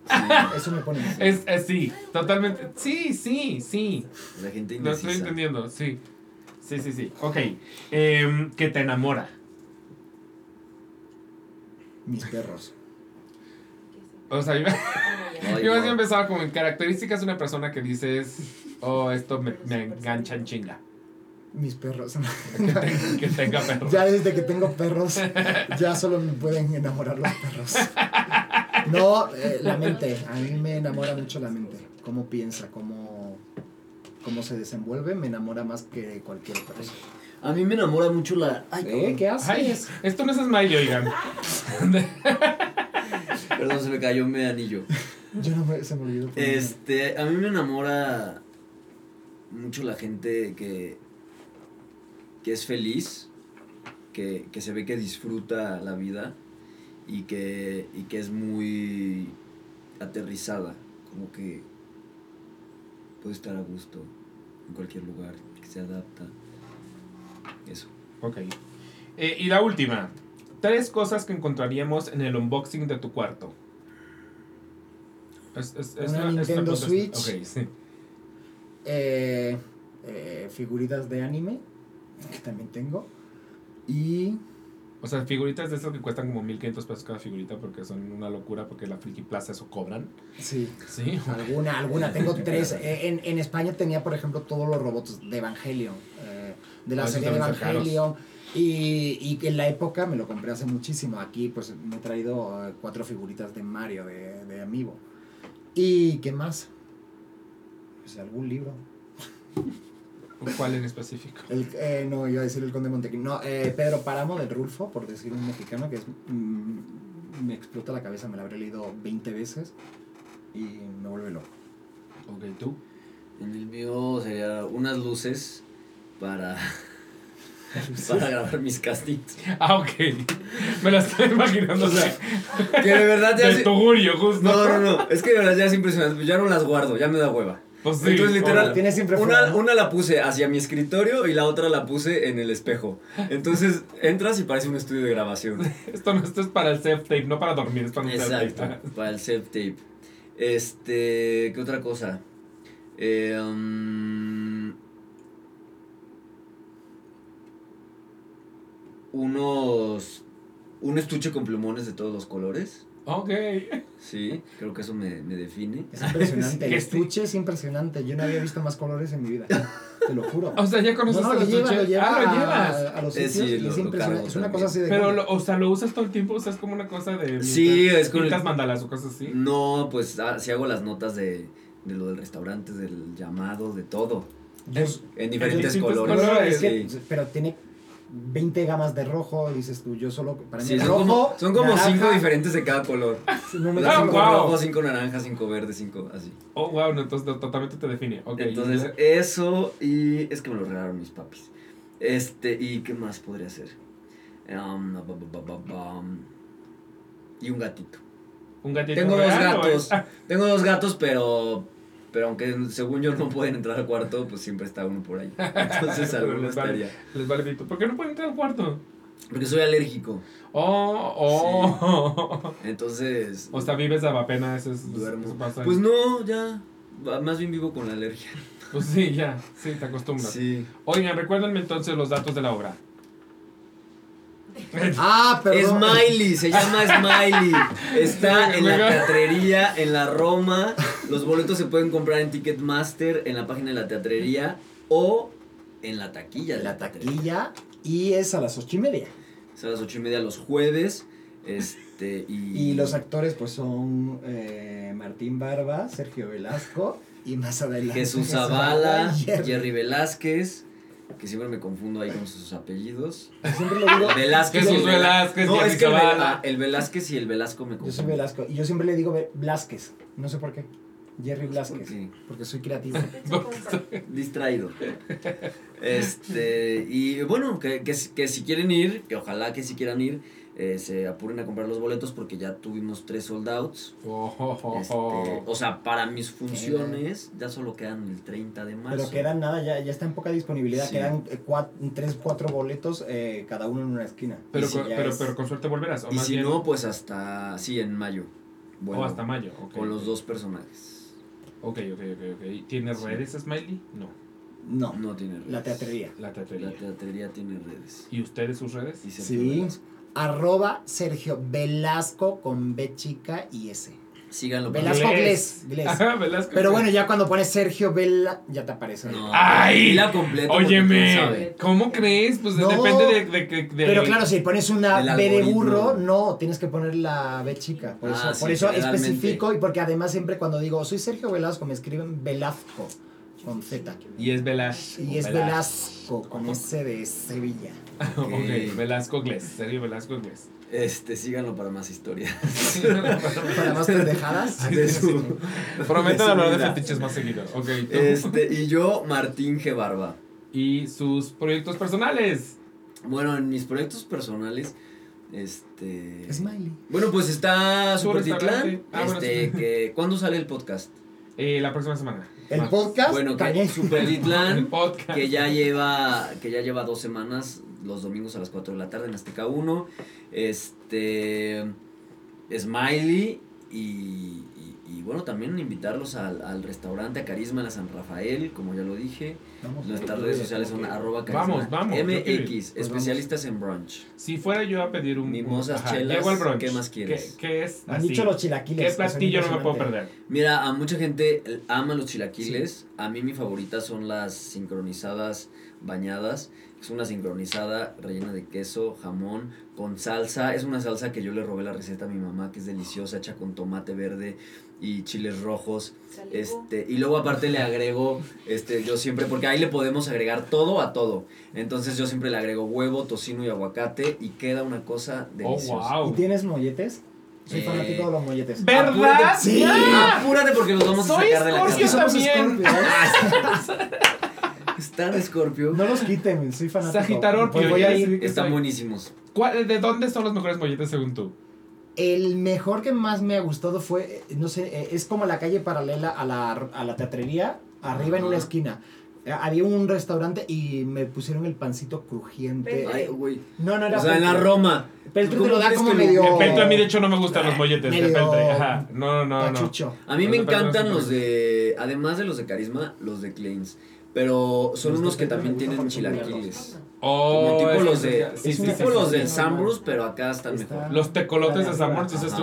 Eso me pone. Es, es sí, totalmente. Sí, sí, sí. La gente Lo estoy entendiendo, sí. Sí, sí, sí. Ok. Em, que te enamora. Mis perros. O sea, yo, Ay, yo no. empezaba como en características de una persona que dices, oh, esto me, me engancha en chinga. Mis perros. Que, te- que tenga perro. Ya desde que tengo perros, ya solo me pueden enamorar los perros. No, eh, la mente. A mí me enamora mucho la mente. Cómo piensa, cómo, cómo se desenvuelve, me enamora más que cualquier cosa. A mí me enamora mucho la. Ay, ¿Eh? ¿Qué haces? Ay, esto no es smiley, oigan. Perdón, se me cayó mi anillo. Yo no me, se me olvidó. Este, a mí me enamora mucho la gente que, que es feliz, que, que se ve que disfruta la vida y que, y que es muy aterrizada, como que puede estar a gusto en cualquier lugar, que se adapta. Eso. Ok. Eh, y la última. Tres cosas que encontraríamos en el unboxing de tu cuarto. Es, es, es Una Nintendo Switch. Ok, sí. Eh, eh, figuritas de anime, que también tengo. Y O sea, figuritas de esas que cuestan como 1500 pesos cada figurita porque son una locura porque la Friki Plaza eso cobran. sí, Sí. alguna, alguna. Tengo tres. Eh, en, en España tenía, por ejemplo, todos los robots de Evangelion. eh, de la Ah, serie de. Evangelion. Y, y en la época me lo compré hace muchísimo. Aquí pues me he traído eh, cuatro figuritas de Mario, de, de Amiibo. ¿Y qué más? Pues algún libro. ¿Cuál en específico? El, eh, no, iba a decir el Conde Montecristo. No, eh, Pedro Páramo del Rulfo, por decir un mexicano, que es, mm, me explota la cabeza, me la habré leído 20 veces y me vuelve loco. Ok, tú. En el mío sería unas luces para, para grabar mis castings. Ah, ok. Me la estoy imaginando. O sea, Que de verdad ya... del tugurio, justo. No, no, no. Es que de verdad ya es impresionante. Ya no las guardo, ya me da hueva. Pues sí, Entonces, literal, siempre Una, la puse hacia mi escritorio y la otra la puse en el espejo. Entonces entras y parece un estudio de grabación. Esto, no, esto es para el self-tape, no para dormir, es para un self-tape. Para el self-tape. Este, ¿qué otra cosa? Eh, um, unos un estuche con plumones de todos los colores. Ok. Sí, creo que eso me, me define. Es impresionante. El estuche es impresionante. Yo no había visto más colores en mi vida. Te lo juro. O sea, ya conoces no, no, el lo lleva, estuche. lo lleva ah, lo llevas. A, los Eh, sitios sí, lo- es impresionante. Es una también. cosa así de. Pero, lo- o sea, lo usas todo el tiempo, o sea, es como una cosa de. Sí, es con el- Pintas mandalas o cosas así. No, pues ah, sí hago las notas de, de lo del restaurante, del llamado, de todo. En diferentes colores. no, no, colores, es que- Sí. pero tiene 20 gamas de rojo, dices tú. Yo solo. Para mí, Sí, el son rojo, como, son como naranja, cinco diferentes de cada color. No me O sea, Ah, cinco wow. rojos, cinco naranjas, cinco verdes, cinco así. Oh, wow, no, entonces totalmente te define. Ok. Entonces, y- eso y es que me lo regalaron mis papis. Este, ¿y qué más podría ser? Um, ba, ba, ba, ba, ba, y un gatito. un gatito Tengo dos real, ¿o gatos. ah, Tengo dos gatos, pero pero aunque según yo no pueden entrar al cuarto, pues siempre está uno por ahí. Entonces alguno les vale. estaría. Les vale. ¿Por qué no pueden entrar al cuarto? Porque soy alérgico. Oh, oh. Entonces O sea, vives a pena, eso es. duermo. eso pasa. Pues no, ya. Más bien vivo con la alergia. Pues sí, ya. Sí, te acostumbras. Sí. Oigan, recuérdenme entonces los datos de la obra. Ah, perdón. Smiley, se llama Smiley. Está en la teatrería, en la Roma. Los boletos se pueden comprar en Ticketmaster, en la página de la teatrería o en la taquilla de La taquilla. Y es a las ocho y media. Es a las ocho y media los jueves. Este, y, Y los actores, pues son eh, Martín Barba, Sergio Velasco y más adelante. Jesús Zavala. Jerry Velázquez, que siempre me confundo ahí con sus apellidos. Yo siempre le digo. Velázquez. Jesús Velázquez, No, es que el, Zavala. Vela- el Velázquez y el Velasco me Yo soy. Velasco. Y yo siempre le digo Ve- Blázquez. No sé por qué. Jerry Blázquez. qué? Porque soy creativo. Distraído. Este, y bueno, que, que, si- que si quieren ir, que ojalá que si quieran ir, eh, se apuren a comprar los boletos porque ya tuvimos tres sold outs. Oh, oh, oh, Este, oh. o sea, para mis funciones ya solo quedan el 30 de marzo. Pero quedan nada, ya, ya está en poca disponibilidad. Sí. Quedan eh, cua- tres, cuatro boletos, eh, cada uno en una esquina. Pero, si con- pero, es- pero con suerte volverás. O Y más si bien- no, pues hasta, sí, en mayo. Bueno, o hasta mayo. con los dos personajes. Ok, ok, ok. ok. ¿Tienes Sí. redes, Smiley? No. No, No tiene redes. la teatrería. La teatrería. La teatrería tiene redes. ¿Y ustedes sus redes? Y Sí. Velasco. Arroba Sergio Velasco con B chica y S. Síganlo. Velasco Gles. Gles. Gles. Ajá, Velasco. Pero bueno, ya cuando pones Sergio Vela, ya te aparece. No, ¡Ay! la completa. Óyeme. ¿cómo crees? Pues No. depende de, de, Pero claro, si pones una B de burro, no, tienes que poner la B chica. Por Ah, eso, sí, por eso especifico y porque además siempre cuando digo soy Sergio Velasco me escriben Velasco con Z. Y es Velasco. Y es Velasco con S de Sevilla. ok, Ok. Velasco Gles. Serio, Velasco Gles. Este, síganlo para más historias. Para más pendejadas. De su- Prometo de su hablar de fetiches más seguido. Ok, tú. Este, y yo, Martín G. Barba. Y sus proyectos personales. Bueno, en mis proyectos personales, este... Smiley. Bueno, pues está Su Super restaurante. Titlán. Ah, bueno, este, sí. que, ¿Cuándo sale el podcast? Eh, la próxima semana. El Más. podcast Bueno, que también. Super El Titlán, podcast. que ya lleva que ya lleva dos semanas los domingos a las 4 de la tarde en Azteca 1 este Smiley y, y- y bueno también invitarlos al, al restaurante a Carisma en la San Rafael como ya lo dije Vamos, nuestras redes sociales son arroba carisma Vamos, vamos, quiero ir. MX Pues especialistas en brunch Si fuera yo a pedir un. Mimosas, ajá, chelas, llego al brunch. ¿qué más quieres? ¿Qué, qué es? Así? dicho los ¿Qué chilaquiles. son platillo no me puedo perder? Mira, a mucha gente ama los chilaquiles. A mí mi favorita son las sincronizadas bañadas. Es una sincronizada rellena de queso, jamón, con salsa. Es una salsa que yo le robé la receta a mi mamá, que es deliciosa, hecha con tomate verde y chiles rojos. Este, y luego aparte le agrego, este, yo siempre, porque ahí le podemos agregar todo a todo. Entonces yo siempre le agrego huevo, tocino y aguacate y queda una cosa Oh, deliciosa. wow. ¿Y tienes molletes? Soy Eh, fanático de los molletes. ¿Verdad? Apúrate, Sí. ¡Ya! Apúrate porque los vamos Soy a sacar de la casa. Somos también. Están Scorpio. No los quiten, soy fanático. Sagitario, Pues voy a ir. Están buenísimos. ¿Cuál- ¿De dónde son los mejores molletes según tú? El mejor que más me ha gustado fue, eh, no sé, eh, es como la calle paralela a la, a la teatrería, arriba en una esquina. Eh, Había un restaurante y me pusieron el pancito crujiente. Ay, güey. No, no era O sea, en la. Roma. Peltre ¿Cómo te lo da como medio... El Peltre a mí de hecho no me gustan los molletes de medio Peltre. Ajá. No, no, no. Pachucho. A mí me de encantan los de. Además de los de carisma, los de Kleins. Pero son unos de que también tienen chilaquiles. Oh, Como tipo los de, sí, tipo sí, los sí. Sambrus, pero acá están Está- mejor. Los tecolotes de arriba. dices tú.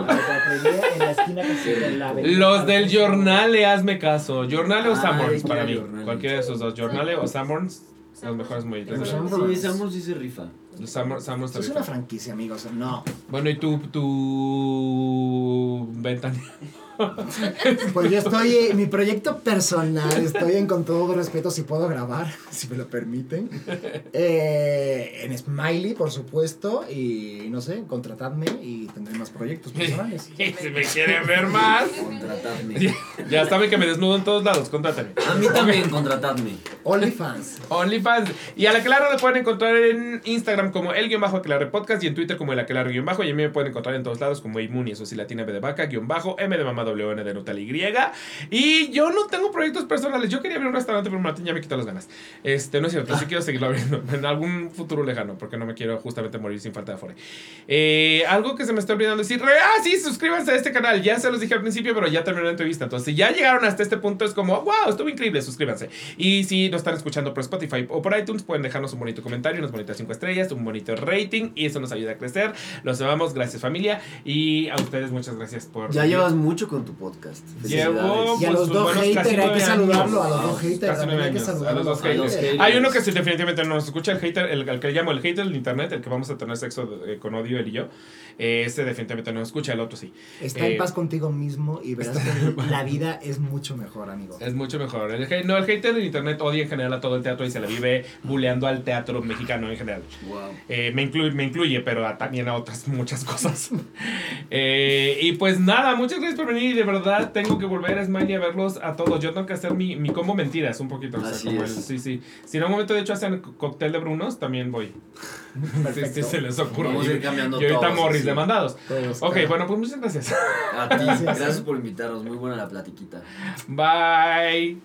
De. Los del Jornale, hazme caso. Jornale o Ay, Sanborns para mí. Cualquiera de esos dos. Jornale o Sanborns. Los mejores de- Sanborns. Sí, Sambrus sí se rifa. Los Sanborns Sanborns Es también. una franquicia, amigos. No. Bueno, ¿y tu, tu ventana? Pues yo estoy en mi proyecto personal. Estoy en con todo respeto, si puedo grabar, si me lo permiten. Eh, en Smiley, por supuesto. Y no sé, contratadme y tendré más proyectos personales. si me quieren ver más. Contratadme. Ya saben que me desnudo en todos lados, contrátame. A mí también, contratadme. OnlyFans. OnlyFans. Y a la Claro le pueden encontrar en Instagram como el guion bajo Aquelarre Podcast y en Twitter como el Aquelarre guion bajo. Y a mí me pueden encontrar en todos lados como Imuni, eso sí, latina B de vaca, guion bajo, M de mamá W N de Nutal Y. Y yo no tengo proyectos personales. Yo quería abrir un restaurante, pero Martín ya me quitó las ganas. Este, no es cierto, sí quiero seguirlo abriendo en algún futuro lejano, porque no me quiero justamente morir sin falta de afore. Eh, algo que se me está olvidando decir, ah, sí, suscríbanse a este canal. Ya se los dije al principio, pero ya terminó la entrevista. Entonces, si ya llegaron hasta este punto, es como, wow, estuvo increíble, suscríbanse. Y si nos están escuchando por Spotify o por iTunes, pueden dejarnos un bonito comentario, unas bonitas 5 estrellas, un bonito rating, y eso nos ayuda a crecer. Los amamos, gracias familia. Y a ustedes, muchas gracias por. Ya llevas mucho con tu podcast. Llevo, Y a pues, los dos haters hay que saludarlo. A los dos haters hay que años. saludar A los dos A los haters. haters. Hay uno que sí, definitivamente no nos escucha, el hater, el, que le llamo el hater del internet, el que vamos a tener sexo eh, con odio él y yo. Eh, ese definitivamente no escucha, el otro sí. Está Eh, en paz contigo mismo y verás que la vida es mucho mejor, amigo. Es mucho mejor. El, no, el hater del internet odia en general a todo el teatro y se le vive buleando al teatro mexicano en general. Wow. Eh, me, incluye, me incluye, pero a- también a otras muchas cosas. Eh, y pues nada, muchas gracias por venir y de verdad tengo que volver a Smiley a verlos a todos. Yo tengo que hacer mi, mi combo mentiras un poquito. o sea, Así como es. el- sí, sí. Si en algún momento de hecho hacen cóctel de Brunos, también voy. Sí, Perfecto. sí, se les ocurre. Vamos a ir Y, cambiando y ahorita todos, Morris así. demandados. Todos, Ok, claro. bueno, pues muchas gracias. A ti, Gracias. gracias por invitarnos. Muy buena la platiquita. Bye.